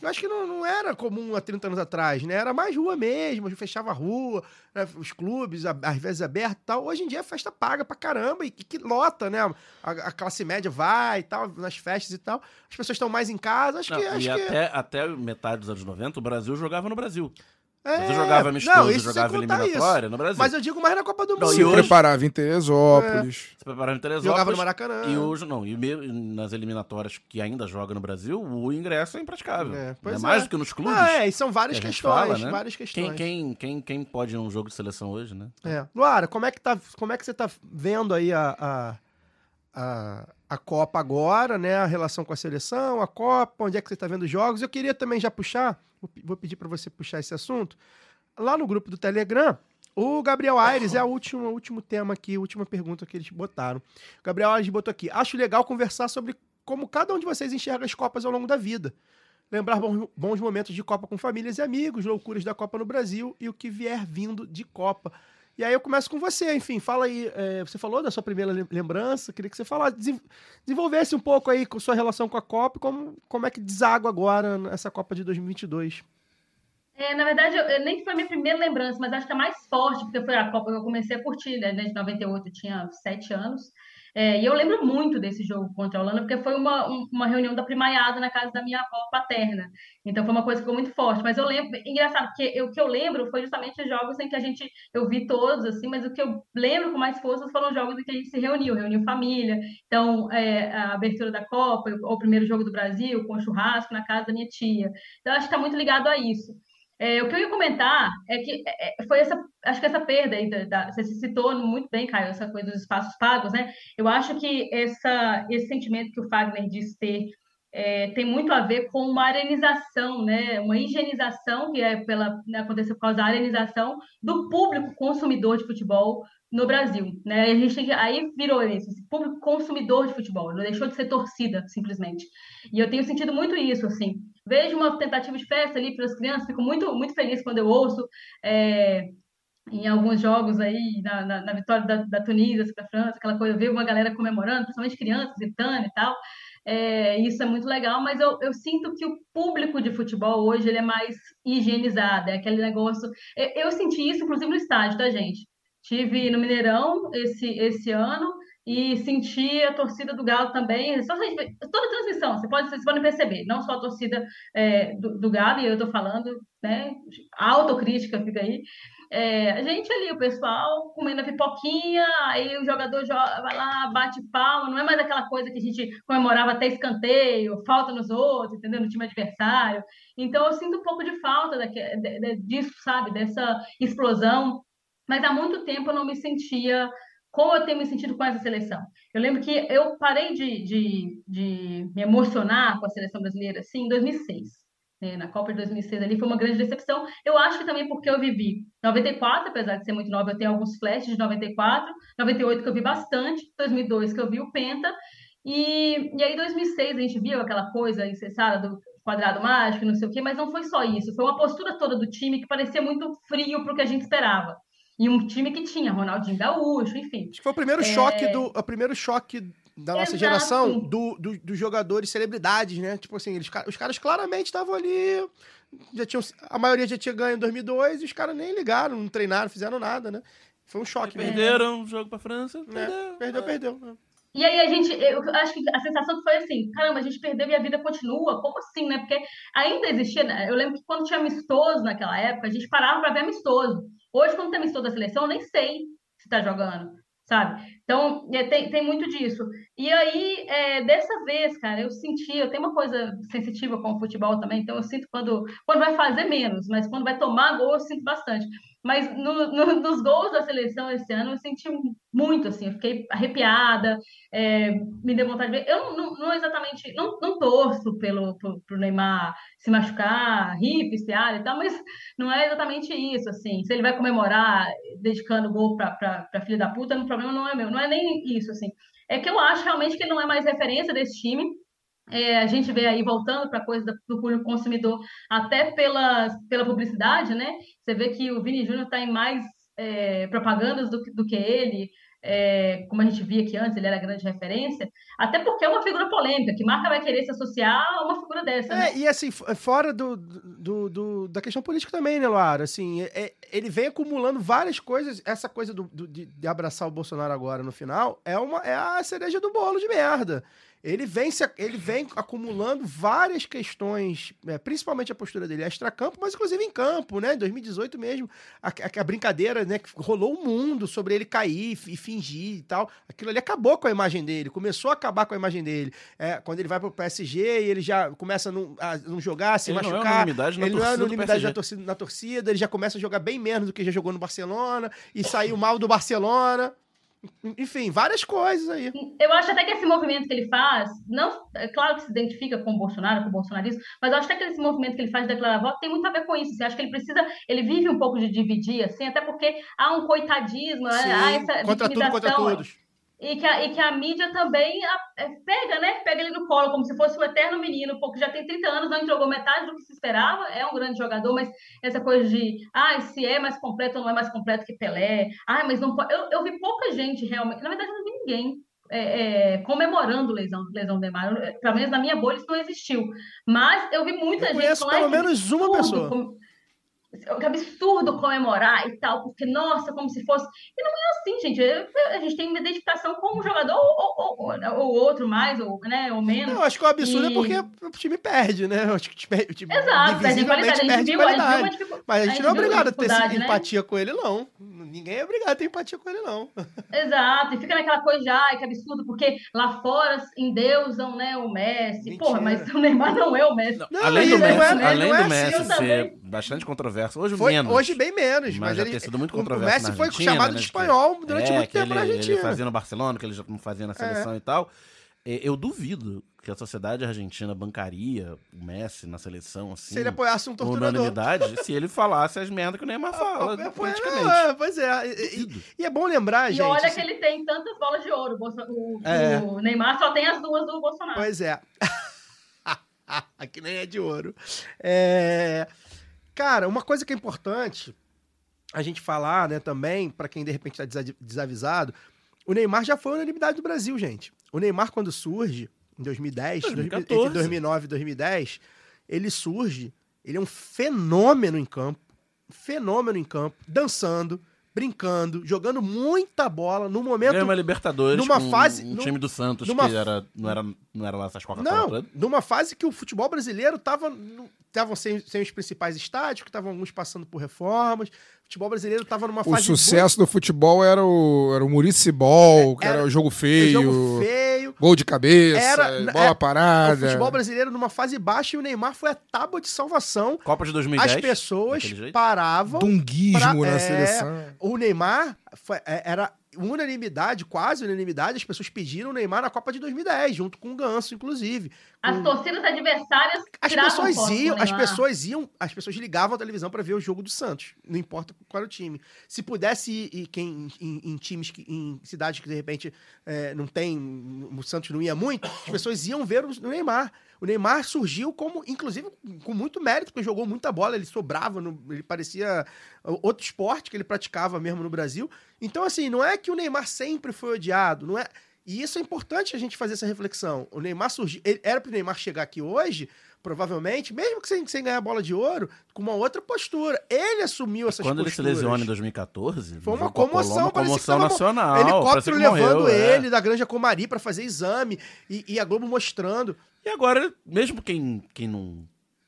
Eu acho que não, não era comum há 30 anos atrás, né? Era mais rua mesmo, fechava a rua, né? os clubes, a- às vezes abertos e tal. Hoje em dia é festa paga pra caramba e que, que lota, né? A, a classe média vai e tal, nas festas e tal. As pessoas estão mais em casa, acho Não, que... Acho e que até, até metade dos anos 90, o Brasil jogava no Brasil. É, Você jogava não, amistoso, isso sem jogava eliminatória no Brasil. Mas eu digo mais na Copa do Não, Mundo. Se hoje- preparava em Teresópolis. Se preparava em Teresópolis. Jogava no Maracanã. E hoje não. E nas eliminatórias que ainda joga no Brasil, o ingresso é impraticável. É, É, mais é. do que nos clubes. Ah, é, e são várias que questões, fala, né? várias questões. Quem, quem, quem, quem pode ir num jogo de seleção hoje, né? É. Luara, como é que, tá, como é que você tá vendo aí a, a, a, a Copa agora, né? A relação com a seleção, a Copa, onde é que você tá vendo os jogos? Eu queria também já puxar, vou, pe- vou pedir para você puxar esse assunto. Lá no grupo do Telegram, O Gabriel Aires é o último, último tema aqui, a última pergunta que eles botaram. O Gabriel Aires botou aqui: Acho legal conversar sobre como cada um de vocês enxerga as Copas ao longo da vida. Lembrar bons momentos de Copa com famílias e amigos, loucuras da Copa no Brasil e o que vier vindo de Copa. E aí eu começo com você, enfim, fala aí. é, você falou da sua primeira lem- lembrança, queria que você falasse, desen- desenvolvesse um pouco aí com sua relação com a Copa como, como é que deságua agora essa Copa de 2022. É, na verdade, eu nem foi a minha primeira lembrança, mas acho que a mais forte, porque foi a Copa que eu comecei a curtir, né? Desde 98, eu tinha sete anos. É, e eu lembro muito desse jogo contra a Holanda, porque foi uma, um- uma reunião da primaiada na casa da minha avó paterna. Então foi uma coisa que ficou muito forte. Mas eu lembro, engraçado, porque o que eu lembro foi justamente os jogos em que a gente, eu vi todos, assim, mas o que eu lembro com mais força foram os jogos em que a gente se reuniu, reuniu família. Então, é, a abertura da Copa, o primeiro jogo do Brasil, com churrasco na casa da minha tia. Então, acho que está muito ligado a isso. É, o que eu ia comentar é que é, é, foi essa, acho que essa perda aí, da, da- você citou muito bem, Caio, essa coisa dos espaços pagos, né? Eu acho que essa, esse sentimento que o Fagner diz ter é, tem muito a ver com uma arenização, né? Uma higienização que é pela, né, aconteceu por causa da arenização do público consumidor de futebol no Brasil, né? A gente aí virou isso, esse público consumidor de futebol, não deixou de ser torcida, simplesmente. E eu tenho sentido muito isso, assim. Vejo uma tentativa de festa ali para as crianças, fico muito, muito feliz quando eu ouço é, em alguns jogos aí, na, na, na vitória da, da Tunísia para a França, aquela coisa, ver uma galera comemorando, principalmente crianças gritando e tal. É, isso é muito legal, mas eu, eu sinto que o público de futebol hoje ele é mais higienizado, é aquele negócio. Eu, eu senti isso, inclusive, no estádio, tá, gente? Tive no Mineirão esse, esse ano e senti a torcida do Galo também. Só a gente- toda transmissão, você pode, vocês podem perceber, não só a torcida é, do, do Galo, e eu tô falando, né? Autocrítica fica aí. É, a gente ali, o pessoal comendo a pipoquinha, aí o jogador joga, vai lá, bate palma, não é mais aquela coisa que a gente comemorava até escanteio, falta nos outros, entendeu? No time adversário. Então eu sinto um pouco de falta de- disso, sabe? Dessa explosão. Mas há muito tempo eu não me sentia como eu tenho me sentido com essa seleção. Eu lembro que eu parei de, de, de me emocionar com a seleção brasileira assim, em 2006 né, na Copa de 2006 ali foi uma grande decepção. Eu acho que também porque eu vivi 94, apesar de ser muito nova, eu tenho alguns flashes de 94, 98 que eu vi bastante, 2002 que eu vi o Penta, e, e aí 2006 a gente viu aquela coisa incessada do quadrado mágico, não sei o quê, mas não foi só isso, foi uma postura toda do time que parecia muito frio para o que a gente esperava. E um time que tinha Ronaldinho Gaúcho, enfim. Acho que foi o primeiro choque do. O primeiro choque da nossa Exato. geração do, do- dos jogadores celebridades, né? Tipo assim, eles, os caras claramente estavam ali. Já tinham, a maioria já tinha ganho em 2002 e os caras nem ligaram, não treinaram, fizeram nada, né? Foi um choque mesmo. Perderam o jogo pra França. né? Perdeu. Perdeu, perdeu. né? E aí a gente, eu acho que a sensação que foi assim, caramba, a gente perdeu e a vida continua, como assim, né? Porque ainda existia, né? eu lembro que quando tinha amistoso naquela época, a gente parava para ver amistoso. Hoje, quando tem da seleção, eu nem sei se tá jogando, sabe? Então, é, tem, tem muito disso. E aí, é, dessa vez, cara, eu senti, eu tenho uma coisa sensitiva com o futebol também, então eu sinto quando, quando vai fazer menos, mas quando vai tomar gol, eu sinto bastante. Mas no- no- nos gols da seleção esse ano, eu senti muito, assim, eu fiquei arrepiada, é, me deu vontade de ver. Eu não, não, exatamente, não, não torço pelo, pro, pro Neymar se machucar, rir, pistear e tal, mas não é exatamente isso, assim. Se ele vai comemorar dedicando o gol pra filha da puta, o problema não é meu, não é nem isso, assim. É que eu acho realmente que ele não é mais referência desse time. É, a gente vê aí voltando para a coisa do público consumidor, até pela, pela publicidade, né? Você vê que o Vini Júnior está em mais é, propagandas do, do que ele, é, como a gente via que antes ele era grande referência, até porque é uma figura polêmica, que marca vai querer se associar a uma figura dessa, né? É, e assim, fora do, do, do- da questão política também, né, Luara? Assim, é- é- ele vem acumulando várias coisas. Essa coisa do- de, de abraçar o Bolsonaro agora no final é, uma, é a cereja do bolo de merda. Ele vem, se, ele vem acumulando várias questões, é, principalmente a postura dele extra-campo, mas inclusive em campo, né? Em 2018 mesmo, a, a- a brincadeira, né? Que rolou o mundo sobre ele cair e fingir e tal. Aquilo ali acabou com a imagem dele, começou a acabar com a imagem dele. É, quando ele vai pro PSG e ele já começa a não, a não jogar, a se Ele não é machucar. unanimidade na ele não é torcida unanimidade na torcida, na torcida, ele já começa a jogar bem menos do que já jogou no Barcelona e saiu mal do Barcelona. Enfim, várias coisas aí. Eu acho até que esse movimento que ele faz, não, é claro que se identifica com o Bolsonaro, com o bolsonarismo, mas eu acho até que esse movimento que ele faz de declarar voto tem muito a ver com isso. Assim, acho que ele precisa, ele vive um pouco de dividir, assim, até porque há um coitadismo, Sim, há essa contra tudo, contra todos. E que, a, e que a mídia também a- é, pega, né? Pega ele no colo, como se fosse o eterno menino, porque já tem 30 anos, não jogou metade do que se esperava, é um grande jogador, mas essa coisa de, ah, se é mais completo ou não é mais completo que Pelé, ah, mas não pode. Eu, eu vi pouca gente realmente, na verdade, eu não vi ninguém. é, é, comemorando lesão, lesão. Eu- Pelo menos na minha bolha isso não existiu. Mas eu vi muita Eu gente conheço pelo "Ai, que menos uma pessoa." com- Que absurdo comemorar e tal, porque, nossa, como se fosse. E não é assim, gente. Eu- A gente tem uma identificação com um jogador ou, ou, ou- ou outro mais, ou, né, ou menos. Não, acho que o absurdo é E- porque o time perde, né? Acho que o time, o time Exato, perde qualidade. A gente viu, a gente viu qualidade. uma. Mas a gente não é obrigado a ter né? empatia com ele, não. Ninguém é obrigado a ter empatia com ele, não. [laughs] Exato, e fica naquela coisa de, ai, que absurdo, porque lá fora endeusam, né, o Messi. Mentira. Porra, mas o Neymar não é o Messi. Não, além e do não é- Messi, não é além do assim. Messi ser também. bastante controverso, hoje Foi, menos. hoje bem menos, Mas mas, já ele, tem sido muito o- controverso O Messi na foi chamado né, de espanhol durante é, muito que tempo ele, na ele Argentina. fazia no Barcelona, que ele já não fazia na seleção e tal. É, Eu duvido que a sociedade argentina bancaria o Messi na seleção, assim, Se ele apoiasse um torturador. unanimidade, [laughs] se ele falasse as merdas que o Neymar fala, É, politicamente. é, Pois é. E, e- e é bom lembrar, E gente. olha assim, que ele tem tantas bolas de ouro. O- É. o Neymar só tem as duas do Bolsonaro. Pois é. [laughs] que nem é de ouro. É, Cara, uma coisa que é importante a gente falar, né, também, pra quem de repente tá desa- desavisado, o Neymar já foi unanimidade do Brasil, gente. O Neymar, quando surge, em 2010, 2014. entre 2009 e 2010, ele surge, ele é um fenômeno em campo, fenômeno em campo, dançando, brincando, jogando muita bola no momento Ganhou uma Libertadores numa com fase- um time do Santos, numa- que era, não, era, não era lá essas Coca-Cola Não, numa fase que o futebol brasileiro tava estavam sem, sem os principais estádios, que estavam alguns passando por reformas. O futebol brasileiro tava numa O fase sucesso do futebol era o, era o Muricibol, que Era- era o jogo feio, jogo feio. Gol de cabeça, Era- bola é, O parada. futebol brasileiro numa fase baixa e o Neymar foi a tábua de salvação. Copa de 2010. As pessoas paravam. Dunguismo pra- na é, seleção. O Neymar foi- é, era unanimidade, quase unanimidade. As pessoas pediram o Neymar na Copa de 2010, junto com o Ganso, inclusive. As Com- torcidas adversárias As pessoas o iam, as Neymar. pessoas iam, as pessoas ligavam a televisão para ver o jogo do Santos, não importa qual era o time. Se pudesse ir, ir quem, em, em times, que, em cidades que de repente é, não tem, o Santos não ia muito, as pessoas iam ver o, o Neymar. O Neymar surgiu como, inclusive, com muito mérito, porque jogou muita bola, ele sobrava, no- ele parecia outro esporte que ele praticava mesmo no Brasil. Então, assim, não é que o Neymar sempre foi odiado, não é. E isso é importante a gente fazer essa reflexão. O Neymar surgiu. Era pro Neymar chegar aqui hoje, provavelmente, mesmo que sem, sem ganhar bola de ouro, com uma outra postura. Ele assumiu essas Quando ele se posturas. lesiona em 2014, Foi uma a Colômbia, comoção, uma comoção tava- nacional. Helicóptero levando morreu, é. ele da Granja Comari pra fazer exame e, e a Globo mostrando. E agora, mesmo quem, quem, não,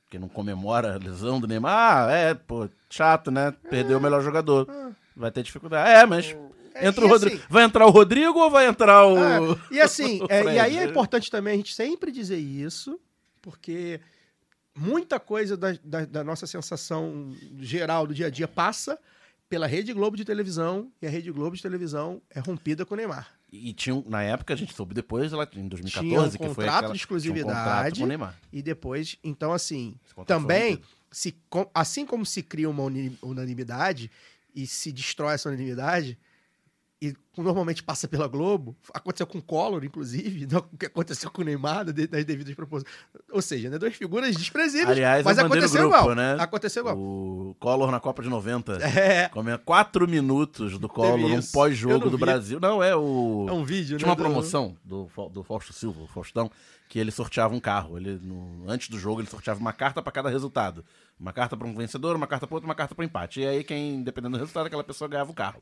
quem não comemora a lesão do Neymar, ah, é, pô, chato, né? Perdeu o melhor jogador. Vai ter dificuldade. É, mas É, entra e o Rodrigo. assim- Vai entrar o Rodrigo ou vai entrar o. É, e assim, [laughs] o é, e aí é importante também a gente sempre dizer isso, porque muita coisa da, da- da nossa sensação geral do dia a dia passa pela Rede Globo de televisão, e a Rede Globo de televisão é rompida com o Neymar. E tinha, na época, a gente soube depois, ela, em 2014, Tinha um que foi aquela, de tinha um contrato exclusividade. com o Neymar. E depois, então assim, também, se, assim como se cria uma unanimidade e se destrói essa unanimidade, e normalmente passa pela Globo, aconteceu com o Collor, inclusive, [laughs] o que aconteceu com o Neymar, das devidas proporções. Ou seja, né, duas figuras desprezíveis, Aliás, mas no aconteceu grupo, igual. né? Aconteceu igual. O Collor na Copa de 90. [laughs] É, Comendo quatro minutos do Collor, um. Eu pós-jogo do vi. Brasil. Não, é o. é um vídeo, Tinha né? uma promoção do, do Fausto Silva, o Faustão, que ele sorteava um carro. Ele, no- antes do jogo, ele sorteava uma carta pra cada resultado. Uma carta pra um vencedor, uma carta pra outro, uma carta pro empate. E aí, quem, dependendo do resultado, aquela pessoa ganhava o carro.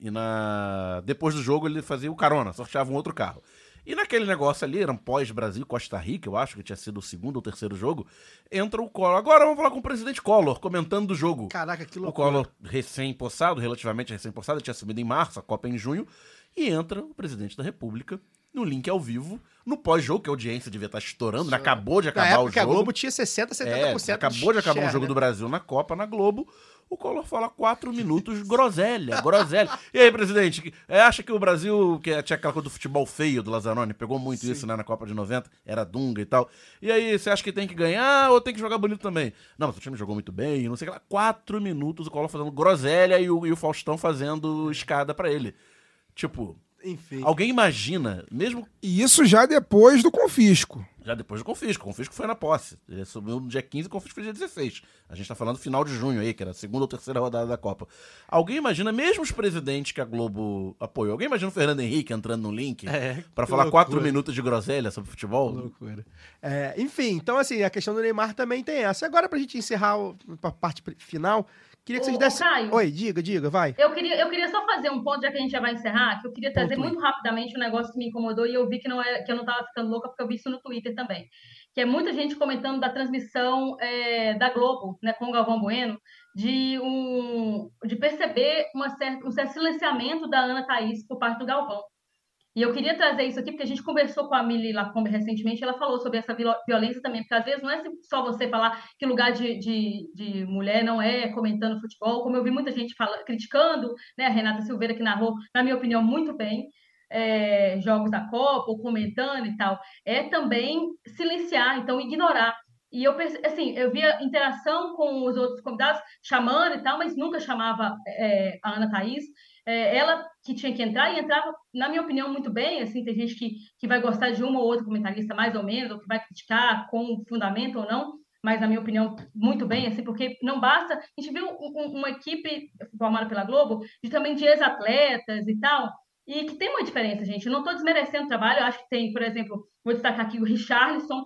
E na depois do jogo, ele fazia o carona, sorteava um outro carro. E naquele negócio ali, era um pós-Brasil, Costa Rica, eu acho que tinha sido o segundo ou terceiro jogo, entra o Collor. Agora vamos falar com o presidente Collor, comentando do jogo. Caraca, que O loucura. Collor recém-possado, relativamente recém-possado, tinha assumido em março, a Copa em junho, e entra o presidente da República no link ao vivo, no pós-jogo, que a audiência devia estar estourando, acabou de Na acabar o que a jogo. Globo tinha 60, 70% É, acabou de acabar um share, jogo né? do Brasil na Copa, na Globo. O Collor fala quatro minutos, groselha, groselha. E aí, presidente, que- é, acha que o Brasil, que tinha aquela coisa do futebol feio do Lazzaroni, pegou muito isso né, na Copa de 90, era Dunga e tal. E aí, você acha que tem que ganhar ou tem que jogar bonito também? Não, mas o time jogou muito bem, não sei o que lá. Quatro minutos o Collor fazendo groselha e o, e o Faustão fazendo escada pra ele. Tipo, Enfim. alguém imagina, mesmo E isso já depois do confisco. Já depois do confisco. O confisco foi na posse. Ele subiu no dia 15 e o confisco foi dia 16. A gente tá falando final de junho aí, que era a segunda ou terceira rodada da Copa. Alguém imagina, mesmo os presidentes que a Globo apoiou, alguém imagina o Fernando Henrique entrando no link É, que falar loucura. quatro minutos de groselha sobre futebol? Loucura. É, enfim, então assim, a questão do Neymar também tem essa. Agora, pra gente encerrar a parte final, queria que vocês dessem. Caio. Oi, diga, diga, vai. Eu queria, eu queria só fazer um ponto, já que a gente já vai encerrar, que eu queria trazer muito rapidamente um negócio que me incomodou e eu vi que, não é, que eu não estava ficando louca, porque eu vi isso no Twitter também. Que é muita gente comentando da transmissão é, da Globo, né, com o Galvão Bueno, de, um, de perceber uma certa, um certo silenciamento da Ana Thaís por parte do Galvão. E eu queria trazer isso aqui, porque a gente conversou com a Mili Lacombe recentemente, ela falou sobre essa viol- violência também, porque às vezes não é só você falar que lugar de, de, de mulher não é comentando futebol, como eu vi muita gente fala, criticando, né, a Renata Silveira, que narrou, na minha opinião, muito bem, é, jogos da Copa, ou comentando e tal, é também silenciar, então ignorar. E eu, assim, eu via interação com os outros convidados, chamando e tal, mas nunca chamava é, a Ana Thaís, é, ela que tinha que entrar e entrava, na minha opinião, muito bem. Assim, tem gente que, que vai gostar de uma ou outra comentarista mais ou menos, ou que vai criticar com fundamento ou não, mas na minha opinião, muito bem, assim, porque não basta. A gente viu um- um- uma equipe formada pela Globo de também de ex-atletas e tal. E que tem uma diferença, gente. Eu não estou desmerecendo o trabalho, eu acho que tem, por exemplo, vou destacar aqui o Richarlison,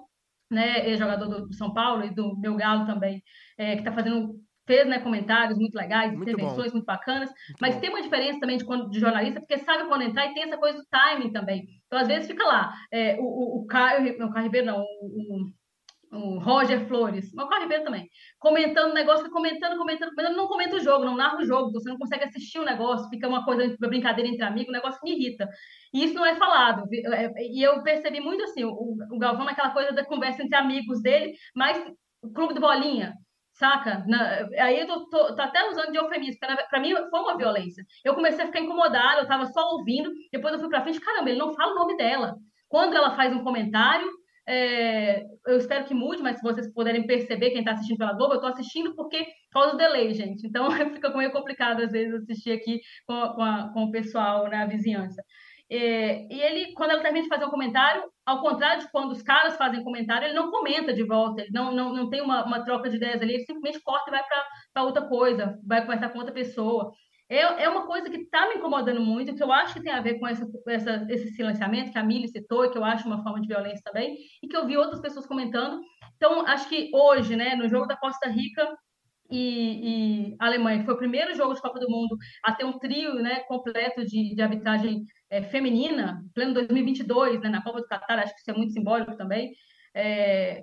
né, ex-jogador do, do São Paulo e do meu Galo também, é, que está fazendo, fez né, comentários muito legais, Muito intervenções muito bacanas, mas bom. tem uma diferença também de, de jornalista, porque sabe quando entrar e tem essa coisa do timing também. Então, às vezes, fica lá, é, o, o, o Caio, não, o Caio Ribeiro não, o, o- Roger Flores, mas o Caio Ribeiro também, comentando o negócio, comentando, comentando, comentando, não comenta o jogo, não narra o jogo, você não consegue assistir o negócio, fica uma coisa, uma brincadeira entre amigos, o negócio me irrita. E isso não é falado. vi- é, E eu percebi muito assim, o, o Galvão naquela coisa da conversa entre amigos dele, mas o clube do bolinha, saca? Na- aí eu tô, tô- tô até usando de eufemismo, porque pra mim foi uma violência. Eu comecei a ficar incomodada, eu tava só ouvindo, depois eu fui pra frente, caramba, ele não fala o nome dela. Quando ela faz um comentário, é, eu espero que mude, mas se vocês puderem perceber, quem está assistindo pela Globo, eu estou assistindo porque por causa do delay, gente. Então [laughs] fica meio complicado às vezes assistir aqui com, com, a- com o pessoal na vizinhança. É, e ele, quando ela termina de fazer um comentário, ao contrário de quando os caras fazem comentário, ele não comenta de volta, ele não, não, não tem uma, uma troca de ideias ali, ele simplesmente corta e vai para outra coisa, vai conversar com outra pessoa. É, é uma coisa que está me incomodando muito, que eu acho que tem a ver com essa, essa, esse silenciamento que a Mili citou, que eu acho uma forma de violência também, e que eu vi outras pessoas comentando. Então, acho que hoje, né, no jogo da Costa Rica, e, e Alemanha, que foi o primeiro jogo de Copa do Mundo a ter um trio né, completo de, de arbitragem é, feminina, pleno 2022, né, na Copa do Catar, acho que isso é muito simbólico também. É,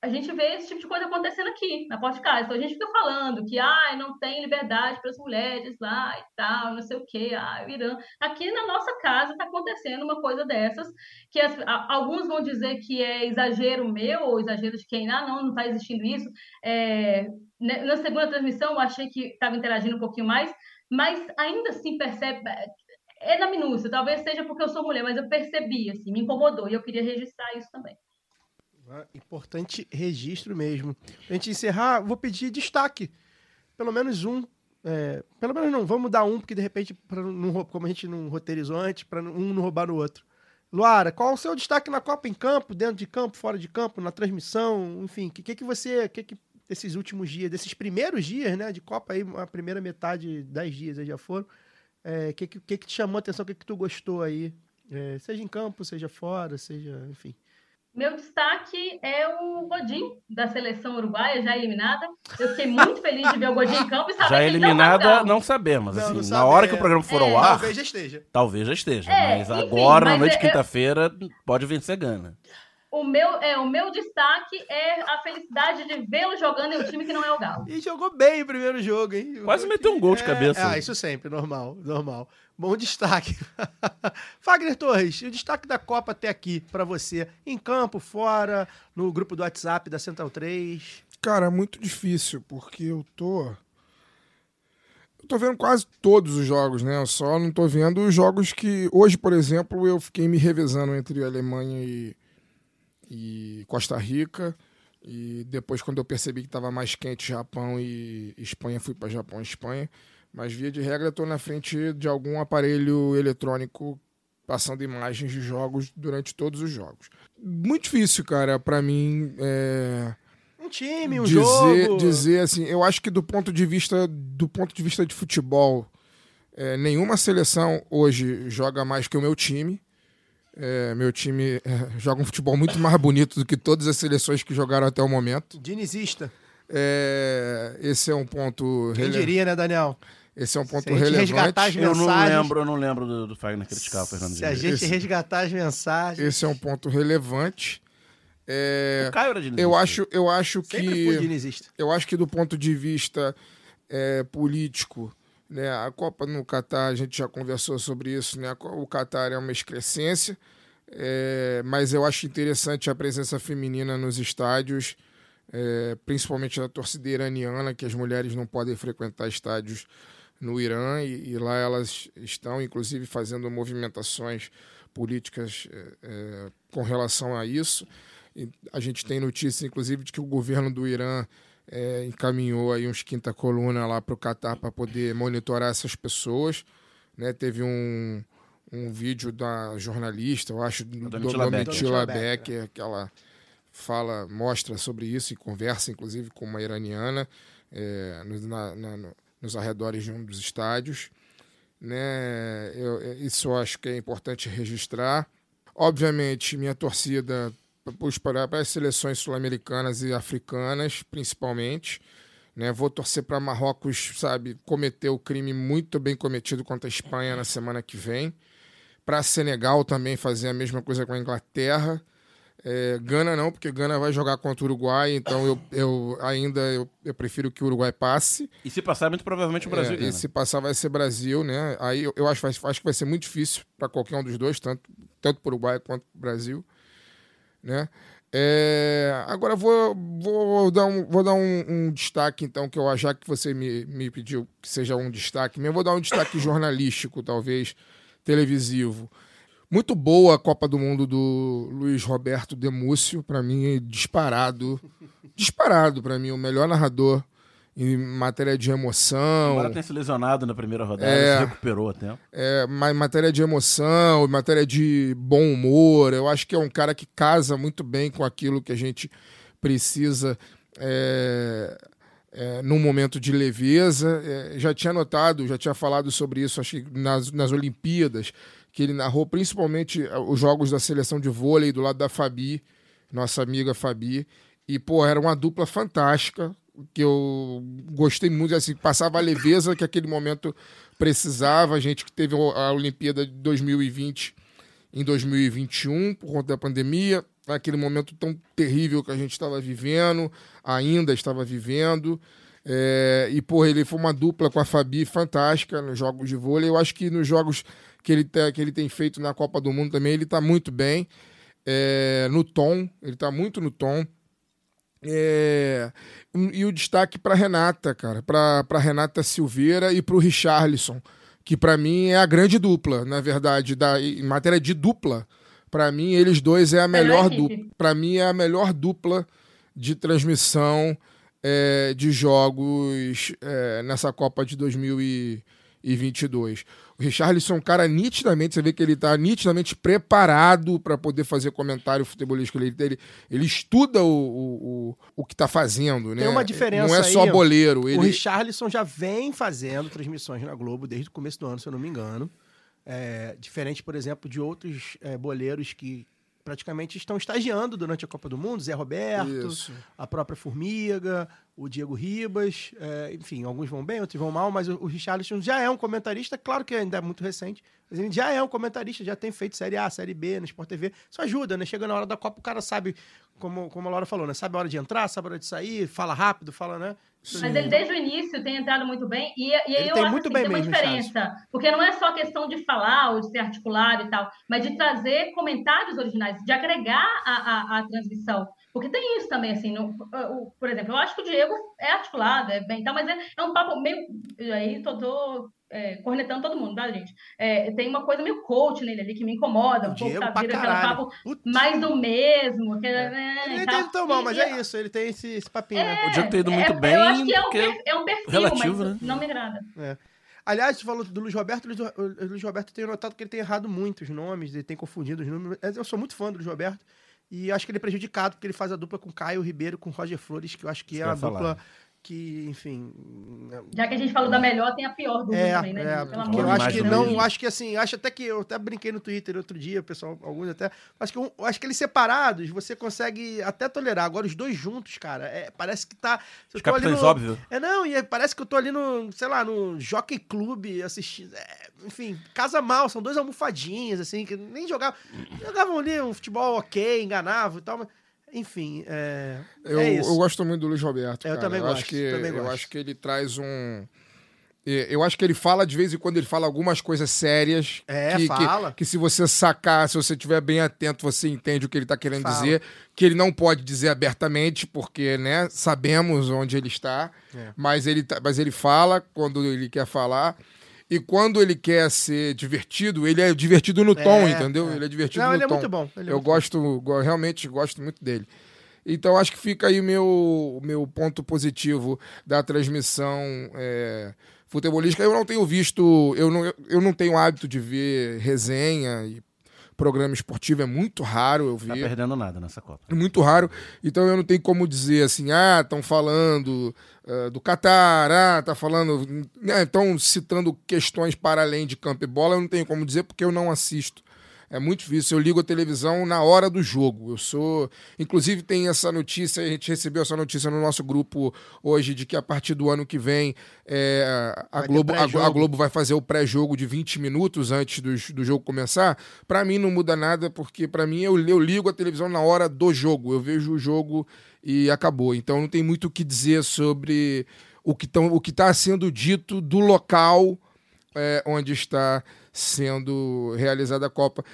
a gente vê esse tipo de coisa acontecendo aqui, na casa. Então a gente fica falando que ah, não tem liberdade para as mulheres lá e tal, não sei o quê, ah, o Irã. Aqui na nossa casa está acontecendo uma coisa dessas, que as, a, alguns vão dizer que é exagero meu ou exagero de quem, ah, não, não está existindo isso. É, na segunda transmissão eu achei que estava interagindo um pouquinho mais, mas ainda assim percebe. É na minúcia, talvez seja porque eu sou mulher, mas eu percebi, assim, me incomodou e eu queria registrar isso também. Ah, Importante registro mesmo. Pra gente encerrar, vou pedir destaque. Pelo menos um. É, pelo menos não, vamos dar um, porque de repente, não, como a gente não roteirizou antes, para um não roubar no outro. Luara, qual o seu destaque na Copa em campo, dentro de campo, fora de campo, na transmissão, enfim, o que, que, que você, que, que desses últimos dias, desses primeiros dias, né, de Copa aí, a primeira metade, dez dias aí já foram, o que, que, que que te chamou a atenção, o que, que tu gostou aí, É, seja em campo, seja fora, seja, enfim. Meu destaque é o Godin, da seleção uruguaia, já eliminada. Eu fiquei muito feliz de ver o Godin em campo e saber Já que ele não eliminada, tá não sabemos. Não, assim, não na sabemos. hora que o programa for ao É, ar, Talvez já esteja. talvez já esteja. É, mas enfim, agora, na mas noite de é- é- quinta-feira, pode vencer Gana. O meu, é, o meu destaque é a felicidade de vê-lo jogando em um time que não é o Galo. E jogou bem o primeiro jogo, hein? Quase meteu um gol de É, cabeça. Ah, isso sempre, normal, normal. Bom destaque. [laughs] Fagner Torres, o destaque da Copa até aqui pra você, em campo, fora, no grupo do WhatsApp da Central 3. Cara, muito difícil, porque eu tô Eu tô vendo quase todos os jogos, né? Eu só não tô vendo os jogos que. Hoje, por exemplo, eu fiquei me revezando entre Alemanha e, e Costa Rica. E depois, quando eu percebi que estava mais quente Japão e Espanha, fui para Japão e Espanha. Mas, via de regra, estou na frente de algum aparelho eletrônico passando imagens de jogos durante todos os jogos. Muito difícil, cara, para mim. É Um time, um dizer, jogo. dizer assim, eu acho que do ponto de vista do ponto de vista de futebol, é, nenhuma seleção hoje joga mais que o meu time. É, meu time é, [laughs] joga um futebol muito mais bonito do que todas as seleções que jogaram até o momento. Dinizista. É, esse é um ponto Quem rele- diria, né, Daniel? esse é um ponto Se a gente resgatar as relevante. Eu não mensagens. lembro, eu não lembro do, do Fagner criticar o Fernando Se a gente Esse- resgatar as mensagens. Esse é um ponto relevante. É, O Caio era Diniz. eu acho, eu acho Sempre fui que dinizista. eu acho que do ponto de vista é, político, né, a Copa no Catar, a gente já conversou sobre isso, né, o Catar é uma excrescência, é, mas eu acho interessante a presença feminina nos estádios, é, principalmente da torcida iraniana, que as mulheres não podem frequentar estádios no Irã, e, e lá elas estão, inclusive, fazendo movimentações políticas é, é, com relação a isso. E a gente tem notícia, inclusive, de que o governo do Irã é, encaminhou aí uns quinta coluna lá para o Catar para poder monitorar essas pessoas. Né? Teve um, um vídeo da jornalista, eu acho, do Domitila Becker. Que ela fala, mostra sobre isso e conversa, inclusive, com uma iraniana é, no- na- na- no- nos arredores de um dos estádios. Né? Eu- eu- isso eu acho que é importante registrar. Obviamente, minha torcida para, para as seleções sul-americanas e africanas, principalmente. Né? Vou torcer para Marrocos, sabe, cometer o crime muito bem cometido contra a Espanha na semana que vem. Para Senegal também fazer a mesma coisa com a Inglaterra. É, Gana não, porque Gana vai jogar contra o Uruguai, então eu, eu ainda eu, eu prefiro que o Uruguai passe. E se passar, muito provavelmente o Brasil É, e se passar vai ser Brasil, né? Aí eu, eu acho, acho que vai ser muito difícil para qualquer um dos dois, tanto, tanto para o Uruguai quanto para o Brasil, né? É, agora vou, vou dar, um, vou dar um, um destaque, então, que eu já que você me, me pediu que seja um destaque, eu vou dar um destaque jornalístico, talvez, televisivo. Muito boa a Copa do Mundo do Luiz Roberto Demúcio, para mim, disparado. Disparado, para mim, o melhor narrador em matéria de emoção. Embora tenha se lesionado na primeira rodada, É. se recuperou a tempo. É, ma- matéria de emoção, matéria de bom humor. Eu acho que é um cara que casa muito bem com aquilo que a gente precisa é, é, num momento de leveza. É, já tinha notado, já tinha falado sobre isso, acho que nas, nas Olimpíadas, que ele narrou principalmente eh, os jogos da seleção de vôlei do lado da Fabi, nossa amiga Fabi. E, pô, era uma dupla fantástica, que eu gostei muito, assim, passava a leveza que aquele momento precisava. A gente que teve a Olimpíada de 2020 em 2021, por conta da pandemia, aquele momento tão terrível que a gente estava vivendo, ainda estava vivendo. É, e, pô, ele foi uma dupla com a Fabi fantástica nos jogos de vôlei. Eu acho que nos jogos que ele, tá- que ele tem feito na Copa do Mundo também, ele está muito bem. É, no tom, ele está muito no tom. É, e o destaque para Renata, cara, para Renata Silveira e para o Richarlison, que para mim é a grande dupla, na verdade, da, em matéria de dupla. Para mim, eles dois é a melhor equipe. dupla. Para mim, é a melhor dupla de transmissão é, de jogos é, nessa Copa de 2022. O Richarlison é um cara nitidamente, você vê que ele está nitidamente preparado para poder fazer comentário futebolístico. Ele, ele, ele estuda o, o, o, o que está fazendo, né? Tem uma diferença Não é só aí, boleiro. O Ele, Richarlison já vem fazendo transmissões na Globo desde o começo do ano, se eu não me engano. É, diferente, por exemplo, de outros é, boleiros que praticamente estão estagiando durante a Copa do Mundo, Zé Roberto, Isso. a própria Formiga, o Diego Ribas, é, enfim, alguns vão bem, outros vão mal, mas o, o Richarlison já é um comentarista, claro que ainda é muito recente, ele já é um comentarista, já tem feito Série A, Série B na Sport TV, isso ajuda, né? Chega na hora da Copa, o cara sabe como, como a Laura falou, né? Sabe a hora de entrar, sabe a hora de sair, fala rápido, fala, né? Mas ele desde o início tem entrado muito bem e, e aí eu acho muito assim, tem uma diferença, porque não é só questão de falar ou de ser articulado e tal, mas de trazer comentários originais, de agregar a, a, a transmissão. Porque tem isso também, assim, no- o- por exemplo, eu acho que o Diego é articulado, é bem tal, mas é, é um papo meio. Aí tô, tô é, cornetando todo mundo, tá, gente? É, tem uma coisa meio coach nele ali que me incomoda, O um pouco, Diego tá, vira aquele papo Putz. mais do mesmo. Que, né, Ele nem tem tão mal, mas é isso, ele tem esse, esse papinho, né? O Diego tem ido muito é, bem, Eu acho que é um, per- é um perfil, relativo, mas né? não me agrada. Aliás, tu falou do Luiz Roberto, o Luiz, o Luiz Roberto tem notado que ele tem errado muitos nomes, ele tem confundido os números. Eu sou muito fã do Luiz Roberto e acho que ele é prejudicado porque ele faz a dupla com Caio Ribeiro, com Roger Flores, que eu acho que Isso é uma ia falar. Que, enfim. Já que a gente falou da melhor, tem a pior dúvida É, também, né? é? Pelo amor eu acho que do não, acho que assim, acho até que eu até brinquei no Twitter outro dia, pessoal, alguns até, acho que um- eu acho que eles separados você consegue até tolerar. Agora os dois juntos, cara, é, parece que tá. Os tô ali capitães no- óbvio. É, não, e é- parece que eu tô ali no, sei lá, no Jockey Club assistindo. é, enfim, casa mal, são dois almofadinhas, assim, que nem jogavam. Jogavam ali um futebol ok, enganavam e tal, mas. Enfim, é. Eu, é eu gosto muito do Luiz Roberto. Eu também eu gosto, Acho que, também eu gosto. acho que ele traz um. Eu acho que ele fala, de vez em quando, ele fala algumas coisas sérias. É, que, fala. Que, que se você sacar, se você estiver bem atento, você entende o que ele está querendo Fala. dizer. Que ele não pode dizer abertamente, porque, né, sabemos onde ele está. É. Mas, ele, tá- mas ele fala quando ele quer falar. E quando ele quer ser divertido, ele é divertido no tom, É, entendeu? é. Ele é divertido Não, no ele é tom. muito bom. ele é Eu muito bom. gosto, go- realmente gosto muito dele. Então acho que fica aí o meu, meu ponto positivo da transmissão é, futebolística. Eu não tenho visto, eu não, eu não tenho hábito de ver resenha e programa esportivo, é muito raro eu Tá ver. perdendo nada nessa Copa. É muito raro, então eu não tenho como dizer assim, ah, estão falando ah, do Catar, ah, tá falando, estão citando questões para além de campo e bola, eu não tenho como dizer porque eu não assisto. É muito difícil, eu ligo a televisão na hora do jogo. Eu sou, inclusive tem essa notícia, a gente recebeu essa notícia no nosso grupo hoje de que a partir do ano que vem é, a Vai Globo, a, a Globo vai fazer o pré-jogo de 20 minutos antes do, do jogo começar. Pra mim não muda nada, porque pra mim eu, eu ligo a televisão na hora do jogo. Eu vejo o jogo e acabou. Então não tem muito o que dizer sobre o que, tão, o que tá sendo dito do local é, onde está sendo realizada a Copa.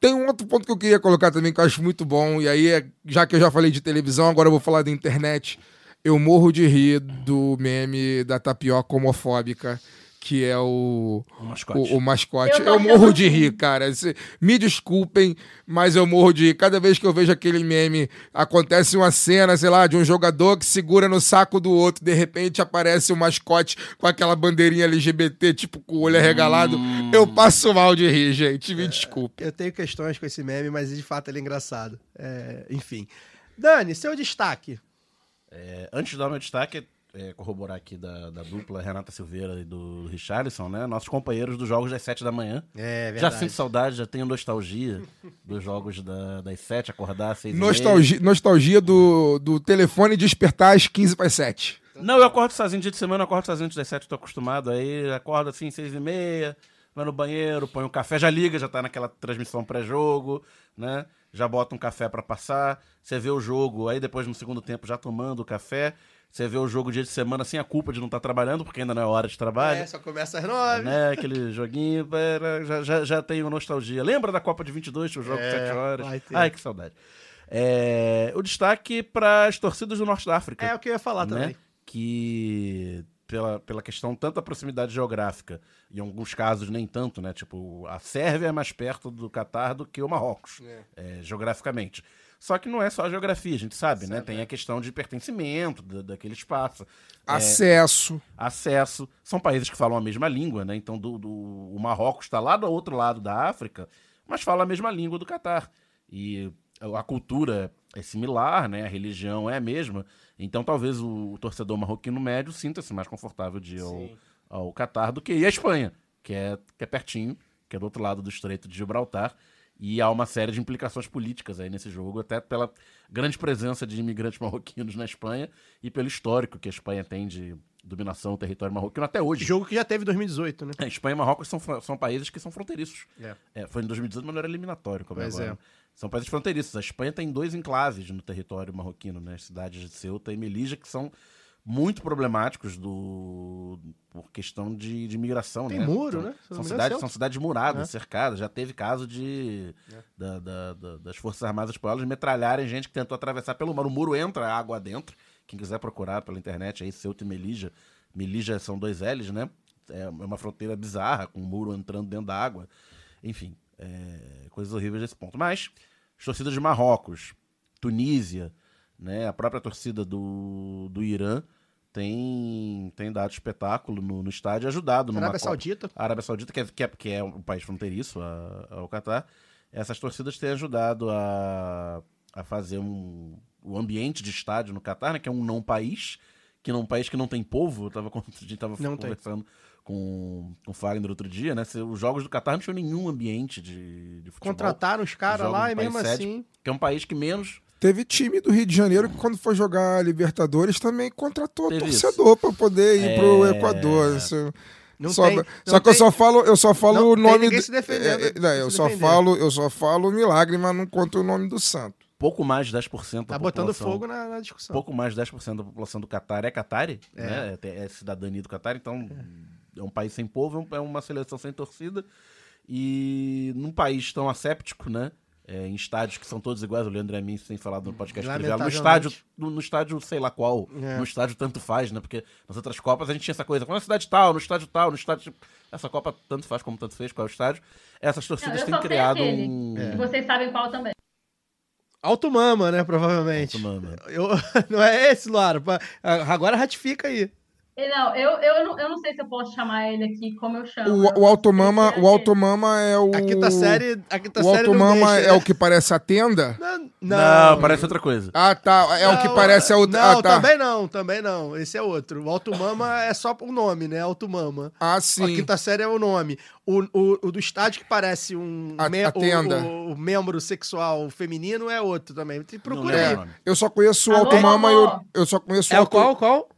Tem um outro ponto que eu queria colocar também que eu acho muito bom, e aí, é- já que eu já falei de televisão, agora eu vou falar da internet. Eu morro de rir do meme da tapioca homofóbica, que é o, O mascote. o, o mascote. Eu Eu, morro de rir, cara. Se- Me desculpem, mas eu morro de rir. Cada vez que eu vejo aquele meme, acontece uma cena, sei lá, de um jogador que segura no saco do outro, de repente aparece o mascote com aquela bandeirinha LGBT, tipo, com o olho arregalado. Hum. Eu passo mal de rir, gente. Me desculpe. Eu tenho questões com esse meme, mas de fato ele é engraçado. É, enfim. Dani, seu destaque. É, antes de dar meu destaque, é, corroborar aqui da, da dupla Renata Silveira e do Richarlison, né? Nossos companheiros dos jogos das 7 da manhã. É Já sinto saudade, já tenho nostalgia dos jogos da- das 7, acordar às 6 e meia. Nostalgia, nostalgia do, do telefone despertar às 15 para 7. Não, eu acordo sozinho dia de semana, eu acordo sozinho antes das 7, tô acostumado. Aí acordo assim, 6 e meia, vai no banheiro, põe um café, já liga, já tá naquela transmissão pré-jogo, né? Já bota um café pra passar, você vê o jogo, aí depois no segundo tempo já tomando o café, você vê o jogo dia de semana sem a culpa de não estar trabalhando, porque ainda não é hora de trabalho. É, só começa às nove. Né, aquele joguinho, já, já, já tenho nostalgia. Lembra da Copa de 22, tinha o jogo É, 7 horas? Ai, que saudade. É, o destaque para as torcidas do Norte da África É o que eu ia falar né? também. Que pela, pela questão tanto da proximidade geográfica, em alguns casos nem tanto, né? Tipo, a Sérvia é mais perto do Catar do que o Marrocos, é, geograficamente. Só que não é só a geografia, a gente sabe, né? Tem a questão de pertencimento da- daquele espaço. É, Acesso. acesso. São países que falam a mesma língua, né? Então do, do- o Marrocos está lá do outro lado da África, mas fala a mesma língua do Catar. E a cultura é similar, né? A religião é a mesma. Então talvez o, o torcedor marroquino médio sinta-se mais confortável de ir ao, ao Catar do que ir à Espanha, que é, que é pertinho, que é do outro lado do Estreito de Gibraltar. E há uma série de implicações políticas aí nesse jogo, até pela grande presença de imigrantes marroquinos na Espanha e pelo histórico que a Espanha tem de, dominação do território marroquino até hoje. Jogo que já teve em 2018, né? É, Espanha e Marrocos são, são países que são fronteiriços. É. É, foi em 2018, mas não era eliminatório, como Pois é agora. é. São países fronteiriços. A Espanha tem dois enclaves no território marroquino, né? As cidades de Ceuta e Melilla, que são muito problemáticos do por questão de, de migração, Tem né? muro, são, né? São cidades, Ceuta. são cidades muradas, É. cercadas. Já teve caso de da- da- da- das Forças Armadas espanholas metralharem gente que tentou atravessar pelo mar. O muro entra água dentro. Quem quiser procurar pela internet aí, Ceuta e Melilla. Melilla são dois L's, né? É uma fronteira bizarra, com um muro entrando dentro da água. Enfim, é, coisas horríveis desse ponto. Mas, as torcidas de Marrocos, Tunísia, né, a própria torcida do, do Irã tem, tem dado espetáculo no, no estádio ajudado numa Arábia Saudita. a Arábia Saudita, que é, que é, que é um país fronteiriço a- ao Catar, essas torcidas têm ajudado a, a fazer um, o ambiente de estádio no Catar, né, que é um não país, que é um país que não tem povo. Eu tava, [laughs] a gente tava Não tem. conversando com, com o Fagner outro dia, né? Os jogos do Catar não tinham nenhum ambiente de, de futebol. Contrataram os caras lá no e mesmo sede, assim. Que é um país que menos Teve time do Rio de Janeiro que, quando foi jogar Libertadores, também contratou Teve torcedor pra poder ir pro É. Equador. Isso- Não só tem, só que eu tem- só falo, eu só falo Não o tem nome. ninguém do- se defendendo, é, é, não, eu se só defendendo. falo, eu só falo o milagre, mas não conto o nome do santo. pouco mais de 10% da Tá botando população- fogo na, na discussão. pouco mais de 10% da população do Catar é Catari, né? É, é cidadania do Catar, então é. um país sem povo, é é uma seleção sem torcida. E num país tão asséptico, né? É, em estádios que são todos iguais, o Leandro Amin tem falado no podcast trivial. No estádio, no, no estádio, sei lá qual, É. no estádio tanto faz, né? Porque nas outras Copas a gente tinha essa coisa, na cidade tal, no estádio tal, no estádio. Essa Copa tanto faz como tanto fez, qual é o estádio. Essas Não, torcidas eu têm criado aquele. um. É. E vocês sabem qual também. Alto Mama, né? Provavelmente. Alto Mama. Eu, [laughs] não é esse, Laura? Agora ratifica aí. E Não, eu, eu, não, eu não sei se eu posso chamar ele aqui como eu chamo. O, o não Automama, é o Automama é o. A quinta série. A quinta O série não Automama deixa, é né? o que parece a tenda? Não, Não, parece outra coisa. Ah, tá. É o que Não, parece a outra. Não, ah, tá. também não, também não. Esse é outro. O Alto Mama é só o nome, né? Alto Mama. Ah, A sim. quinta série é o nome. O, o, o do estádio que parece um A- me- a o- tenda. O, o membro sexual feminino é outro também. Não Procura aí. Eu só conheço o Alô, Automama e eu, eu só conheço É o Auto- qual, qual?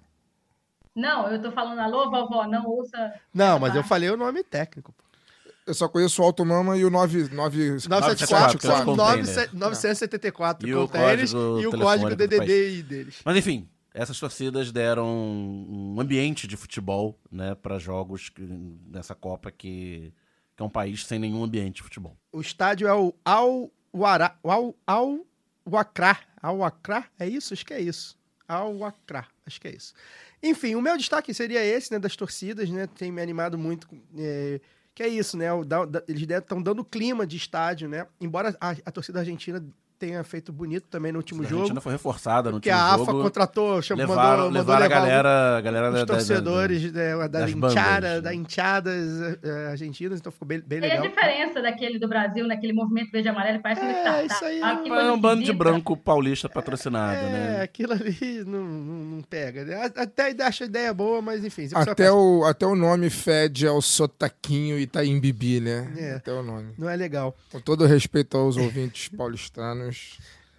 Não, eu tô falando alô, vovó, não ouça. Não, mas eu parte. falei o nome técnico. Eu só conheço o Automama e o 9. 9 974 que é os com containers. 974 E o código e o código DDD deles. Mas enfim, essas torcidas deram um ambiente de futebol, né, para jogos que- nessa Copa que, que é um país sem nenhum ambiente de futebol. O estádio é o Al Al Al Wakra, Al Wakra, é isso? Acho que é isso. Al Wakra, acho que é isso. Enfim, o meu destaque seria esse, né, das torcidas, né? Tem me animado muito, é, que é isso, né? o da- da- eles estão dando clima de estádio, né? Embora a, a torcida argentina tenha feito bonito também no último a jogo, Argentina foi reforçada no que último a AFA jogo. contratou, chamou, levaram, mandou, a galera, a galera os da- da- da- torcedores né, da, das enchada, bandas, da né? enteadas eh, argentinas, então ficou bem, bem Tem a legal. diferença daquele do Brasil, naquele movimento verde e amarelo, parece um É, startup. isso aí que É coisa um bando de branco paulista patrocinado, É, né? aquilo ali [laughs] não, não, não pega. né? A- Até acho a ideia boa, mas enfim. a Até o, até o nome fede ao sotaquinho Itaim Bibi, né? É. Até o nome. Não é legal. Com todo respeito aos ouvintes paulistanos,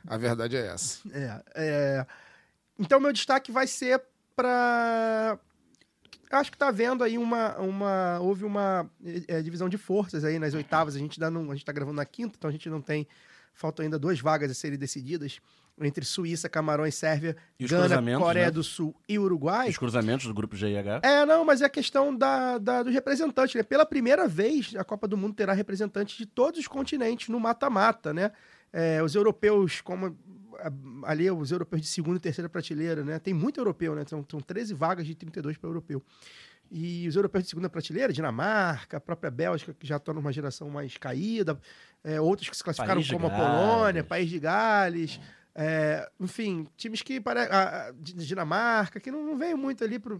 a verdade é essa. É, é. Então, meu destaque vai ser para. Acho que tá vendo aí uma. uma houve uma é, divisão de forças aí nas oitavas. A gente, ainda não, a gente tá gravando na quinta, então a gente não tem. Faltam ainda duas vagas a serem decididas entre Suíça, Camarões, Sérvia, E Gana, Coreia né? do Sul e Uruguai. Os cruzamentos do grupo GIH. É, não, mas é a questão da, da- dos representantes, né? Pela primeira vez, a Copa do Mundo terá representantes de todos os continentes no mata-mata, né? É, os europeus, como a- ali, os europeus de segunda e terceira prateleira, né? Tem muito europeu, né? São, são 13 vagas de 32 para europeu. E os europeus de segunda prateleira, Dinamarca, a própria Bélgica, que já está numa geração mais caída, é, outros que se classificaram como a Gales. Polônia, País de Gales, é, enfim, times que parecem. Dinamarca, que não, não veio muito ali pro.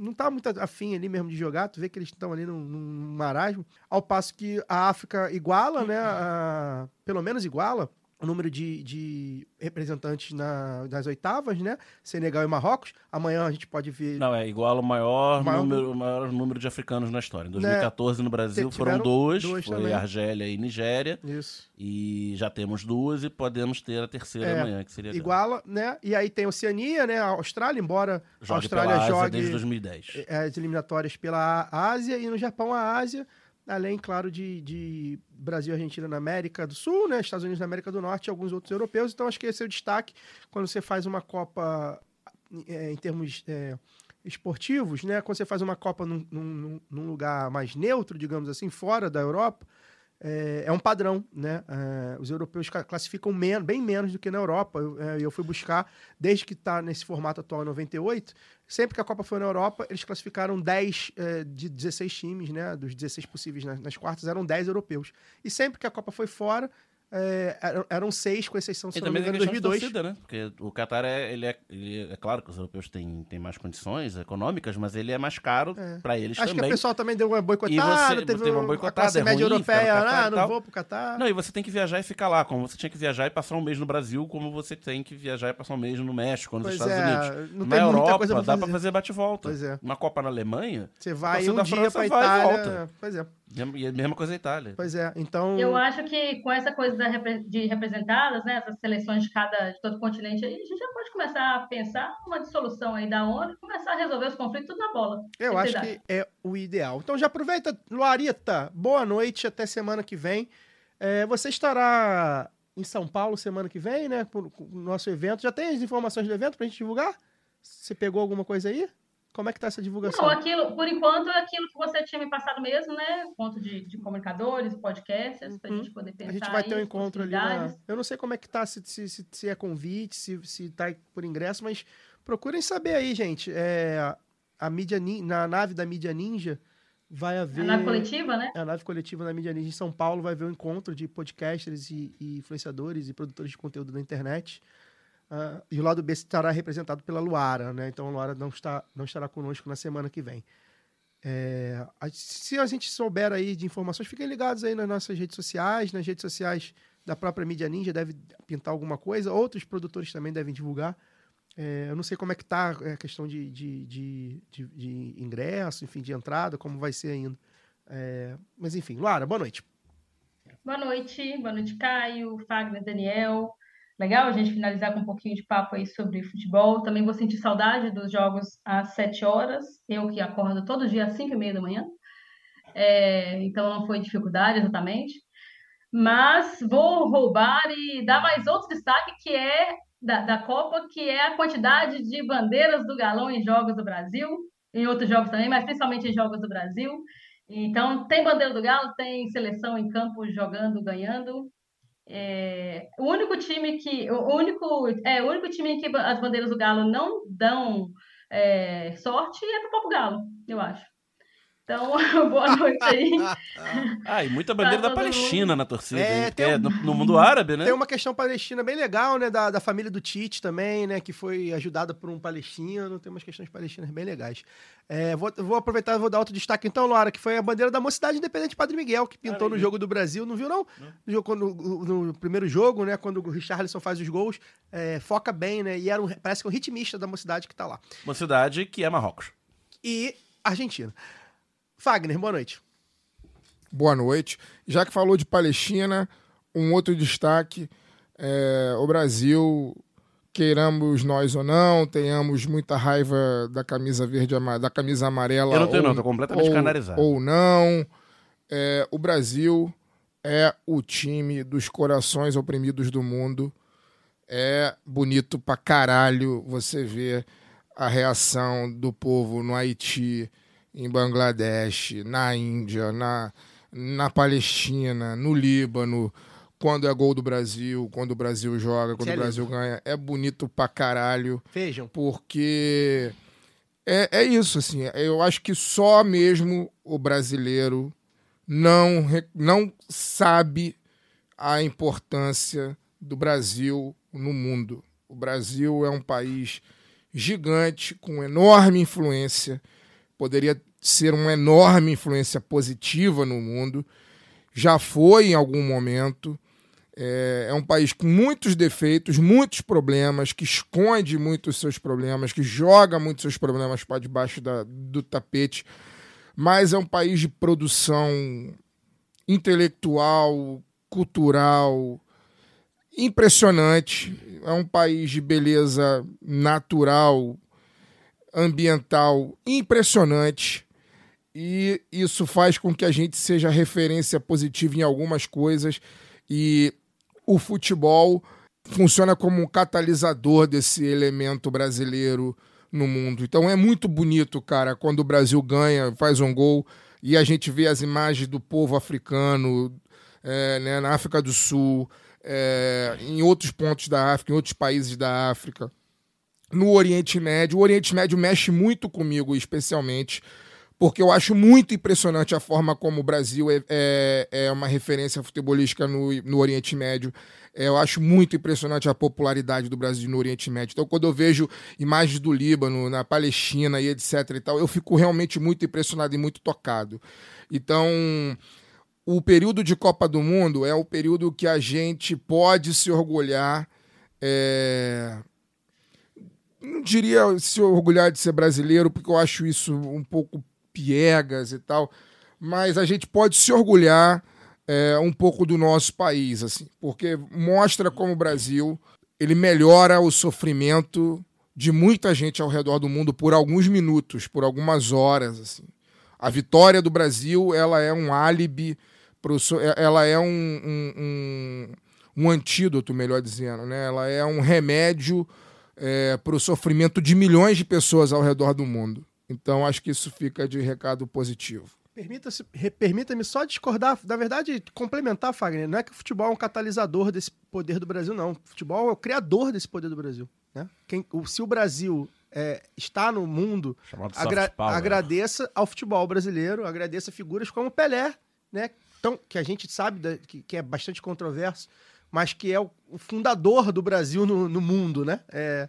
Não tá muito afim ali mesmo de jogar, tu vê que eles estão ali num, num marasmo. Ao passo que a África iguala, né? a- pelo menos iguala o número de, de representantes na, nas oitavas, né? Senegal e Marrocos. Amanhã a gente pode ver. Não, é igual o maior, Maior- número, o maior número de africanos na história. Em Né? 2014 no Brasil foram duas, duas foi também. Argélia e Nigéria. Isso. E já temos duas e podemos ter a terceira É, amanhã, que seria Iguala, né? E aí tem a Oceania, né? A Austrália, embora a jogue Austrália pela Ásia jogue desde 2010. é, as eliminatórias pela Ásia e no Japão a Ásia, além, claro, de, de Brasil e Argentina na América do Sul, né? Estados Unidos na América do Norte e alguns outros europeus. Então, acho que esse é o destaque quando você faz uma Copa é, em termos é, esportivos, né? Quando você faz uma Copa num, num- num lugar mais neutro, digamos assim, fora da Europa, é, é um padrão, né? É, os europeus ca- classificam men bem menos do que na Europa. Eu, é, eu fui buscar, desde que está nesse formato atual, em 98, sempre que a Copa foi na Europa, eles classificaram 10 é, de 16 times, né? Dos 16 possíveis nas, nas quartas, eram 10 europeus. E sempre que a Copa foi fora, é, eram, seis, com exceção, se E não me também tem engano, de 2002. torcida, né? Porque o Qatar é, ele é, ele é claro que os europeus têm, têm mais condições econômicas, mas ele é mais caro É. pra eles Acho que também. o pessoal também deu uma boicotada, E você- teve teve uma um- boicotada, a classe é média ruim europeia, ah, não vou pro Catar. Não, e você tem que viajar e ficar lá, como você tinha que viajar e passar um mês no Brasil, como você tem que viajar e passar um mês no México, nos Pois Estados é, Unidos. não Na tem muita Europa, coisa pra dá pra fazer bate-volta. Pois é. Uma Copa na Alemanha, Você vai torcida um dia e Itália. volta. Pois é, e a mesma coisa a Itália. pois é. Então, Eu acho que com essa coisa da de representadas, né, essas seleções de cada de todo continente aí, a gente já pode começar a pensar uma dissolução aí da ONU e começar a resolver os conflitos tudo na bola. eu O acho que é o ideal. Então já aproveita, Luarita, boa noite, até semana que vem. É, você estará em São Paulo semana que vem, né? Pro pro nosso evento. Já tem as informações do evento pra gente divulgar? Você pegou alguma coisa aí? Como é que tá essa divulgação? Não, aquilo, por enquanto, é aquilo que você tinha me passado mesmo, né? Ponto de, de comunicadores, podcasters, para a Uhum. gente poder pensar A gente vai ter um encontro ali na... Eu não sei como é que tá, se, se, se, é convite, se, se tá por ingresso, mas procurem saber aí, gente. É, a mídia na nave da mídia ninja vai haver. A nave coletiva, né? A nave coletiva na mídia ninja em São Paulo vai haver um encontro de podcasters e, e influenciadores e produtores de conteúdo na internet. Ah, e o lado B estará representado pela Luara, né? Então a Luara não, está, não estará conosco na semana que vem. É, a- se a gente souber aí de informações, fiquem ligados aí nas nossas redes sociais, nas redes sociais da própria mídia ninja, deve pintar alguma coisa. Outros produtores também devem divulgar. É, eu não sei como é que tá a questão de, de, de, de- de ingresso, enfim, de entrada, como vai ser ainda. É, mas enfim, Luara, boa noite. Boa noite, boa noite, Caio, Fagner, Daniel. Legal a gente finalizar com um pouquinho de papo aí sobre futebol. Também vou sentir saudade dos jogos às 7 horas. Eu que acordo todo dia às 5 e meia da manhã. É, então não foi dificuldade exatamente. Mas vou roubar e dar mais outro destaque que é da, da Copa, que é a quantidade de bandeiras do galão em jogos do Brasil, em outros jogos também, mas principalmente em jogos do Brasil. Então, tem bandeira do Galo, tem seleção em campo jogando, ganhando. É, o único time que. O único, é, o único time que as bandeiras do Galo não dão é, sorte é pro próprio Galo, eu acho. Então, [laughs] boa noite aí. [laughs] Ah, e muita bandeira Tá da Palestina na torcida. É, hein? tem Porque um- no, no mundo árabe, né? Tem uma questão palestina bem legal, né? Da, da família do Tite também, né? Que foi ajudada por um palestino. Tem umas questões palestinas bem legais. É, vou, vou aproveitar e vou dar outro destaque então, Laura, que foi a bandeira da Mocidade Independente Padre Miguel, que pintou no jogo do Brasil. Não viu, não? No, jogo, quando- no primeiro jogo, né? Quando o Richarlison faz os gols, é, foca bem, né? E era um, parece que é um ritmista da Mocidade que tá lá. Uma cidade que é Marrocos. E Argentina. Fagner, boa noite. Boa noite. Já que falou de Palestina, um outro destaque: é, o Brasil, queiramos nós ou não, tenhamos muita raiva da camisa verde, da camisa amarela. Eu não tenho, ou, não, tô completamente ou, canarizado. Ou não. é, o Brasil é o time dos corações oprimidos do mundo. É bonito pra caralho você ver a reação do povo no Haiti, em Bangladesh, na Índia, na, na Palestina, no Líbano, quando é gol do Brasil, quando o Brasil joga, quando é o Brasil ganha. É bonito pra caralho, Vejam. porque é, é isso, assim. Eu acho que só mesmo o brasileiro não, não sabe a importância do Brasil no mundo. O Brasil é um país gigante, com enorme influência, poderia ser uma enorme influência positiva no mundo, já foi em algum momento, É, é um país com muitos defeitos, muitos problemas, que esconde muitos seus problemas, que joga muitos seus problemas para debaixo da, do tapete, mas é um país de produção intelectual, cultural, impressionante. É um país de beleza natural, ambiental impressionante. E isso faz com que a gente seja referência positiva em algumas coisas. E o futebol funciona como um catalisador desse elemento brasileiro no mundo. Então é muito bonito, cara, quando o Brasil ganha, faz um gol e a gente vê as imagens do povo africano é, né, na África do Sul, é, em outros pontos da África, em outros países da África, no Oriente Médio. O Oriente Médio mexe muito comigo, especialmente, porque eu acho muito impressionante a forma como o Brasil é, é, é uma referência futebolística no, no Oriente Médio. É, eu acho muito impressionante a popularidade do Brasil no Oriente Médio. Então, quando eu vejo imagens do Líbano, na Palestina e etc e tal, eu fico realmente muito impressionado e muito tocado. Então, o período de Copa do Mundo é o período que a gente pode se orgulhar. É... Não diria se orgulhar de ser brasileiro, porque eu acho isso um pouco piegas e tal, mas a gente pode se orgulhar é, um pouco do nosso país, assim, porque mostra como o Brasil ele melhora o sofrimento de muita gente ao redor do mundo por alguns minutos, por algumas horas, assim. A vitória do Brasil ela é um álibi pro, é, ela é um, um, um, um, antídoto, melhor dizendo, né? Ela é um remédio é, para o sofrimento de milhões de pessoas ao redor do mundo. Então, acho que isso fica de recado positivo. Permita-me só discordar, na verdade, complementar, Fagner. Não é que o futebol é um catalisador desse poder do Brasil, não. O futebol é o criador desse poder do Brasil. Né? Quem, o, se o Brasil é, está no mundo, agra power, agradeça né? ao futebol brasileiro, agradeça figuras como Pelé, né? Então, que a gente sabe da, que, que, é bastante controverso, mas que é o, fundador do Brasil no, no mundo, né? É,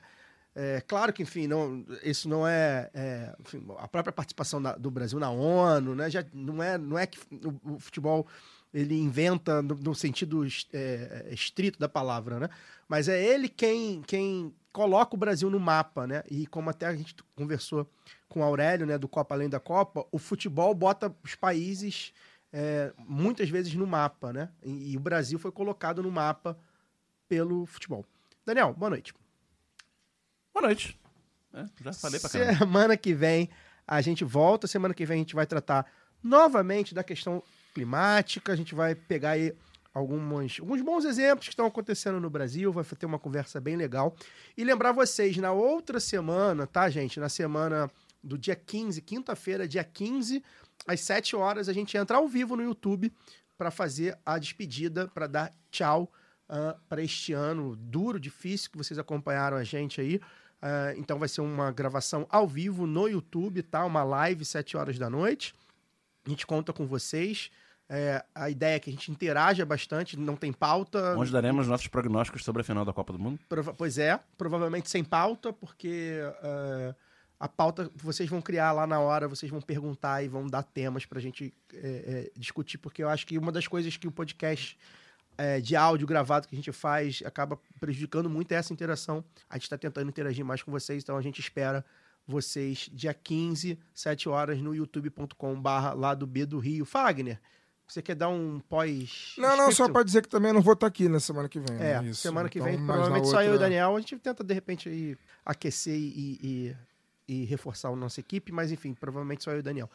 é, claro que, enfim, não, isso não é, é enfim, a própria participação da, do Brasil na ONU, né? Já não é, não é que o, o futebol ele inventa no, no sentido é, estrito da palavra, né? Mas é ele quem, quem coloca o Brasil no mapa, né? E como até a gente conversou com o Aurélio, né, do Copa Além da Copa, o futebol bota os países é, muitas vezes no mapa, né? E, e, o Brasil foi colocado no mapa pelo futebol. Daniel, boa noite. Boa noite. É, já falei pra caramba. Semana que vem a gente volta. Semana que vem a gente vai tratar novamente da questão climática. A gente vai pegar aí alguns, alguns bons exemplos que estão acontecendo no Brasil. Vai ter uma conversa bem legal. E lembrar vocês, na outra semana, tá, gente? Na semana do dia 15, quinta-feira, dia 15, às 7 horas, a gente entra ao vivo no YouTube para fazer a despedida, para dar tchau uh, ah, para este ano duro, difícil, que vocês acompanharam a gente aí. Uh, então vai ser uma gravação ao vivo no YouTube, tá? Uma live, 7 horas da noite. A gente conta com vocês. É, a ideia é que a gente interaja bastante, não tem pauta. Onde daremos nossos prognósticos sobre a final da Copa do Mundo? Prova pois é, provavelmente sem pauta, porque uh, a pauta vocês vão criar lá na hora, vocês vão perguntar e vão dar temas pra gente é, é, discutir, porque eu acho que uma das coisas que o podcast é, de áudio gravado que a gente faz acaba prejudicando muito essa interação. A gente está tentando interagir mais com vocês, então a gente espera vocês dia 15, 7 horas, no youtube.com/barra lá do B do Rio. Fagner, você quer dar um pós. Não, não, só para dizer que também não vou estar tá aqui na semana que vem. É, né? semana que então, vem, provavelmente só outra... eu e o Daniel. A gente tenta, de repente, aí, aquecer e, e, e reforçar a nossa equipe, mas enfim, provavelmente só eu e o Daniel.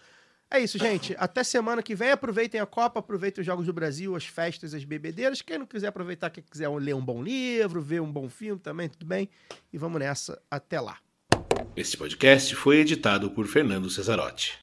É isso, gente. [laughs] Até semana que vem. Aproveitem a Copa, aproveitem os Jogos do Brasil, as festas, as bebedeiras. Quem não quiser aproveitar, quem quiser ler um bom livro, ver um bom filme também, tudo bem. E vamos nessa. Até lá. Esse podcast foi editado por Fernando Cesarotti.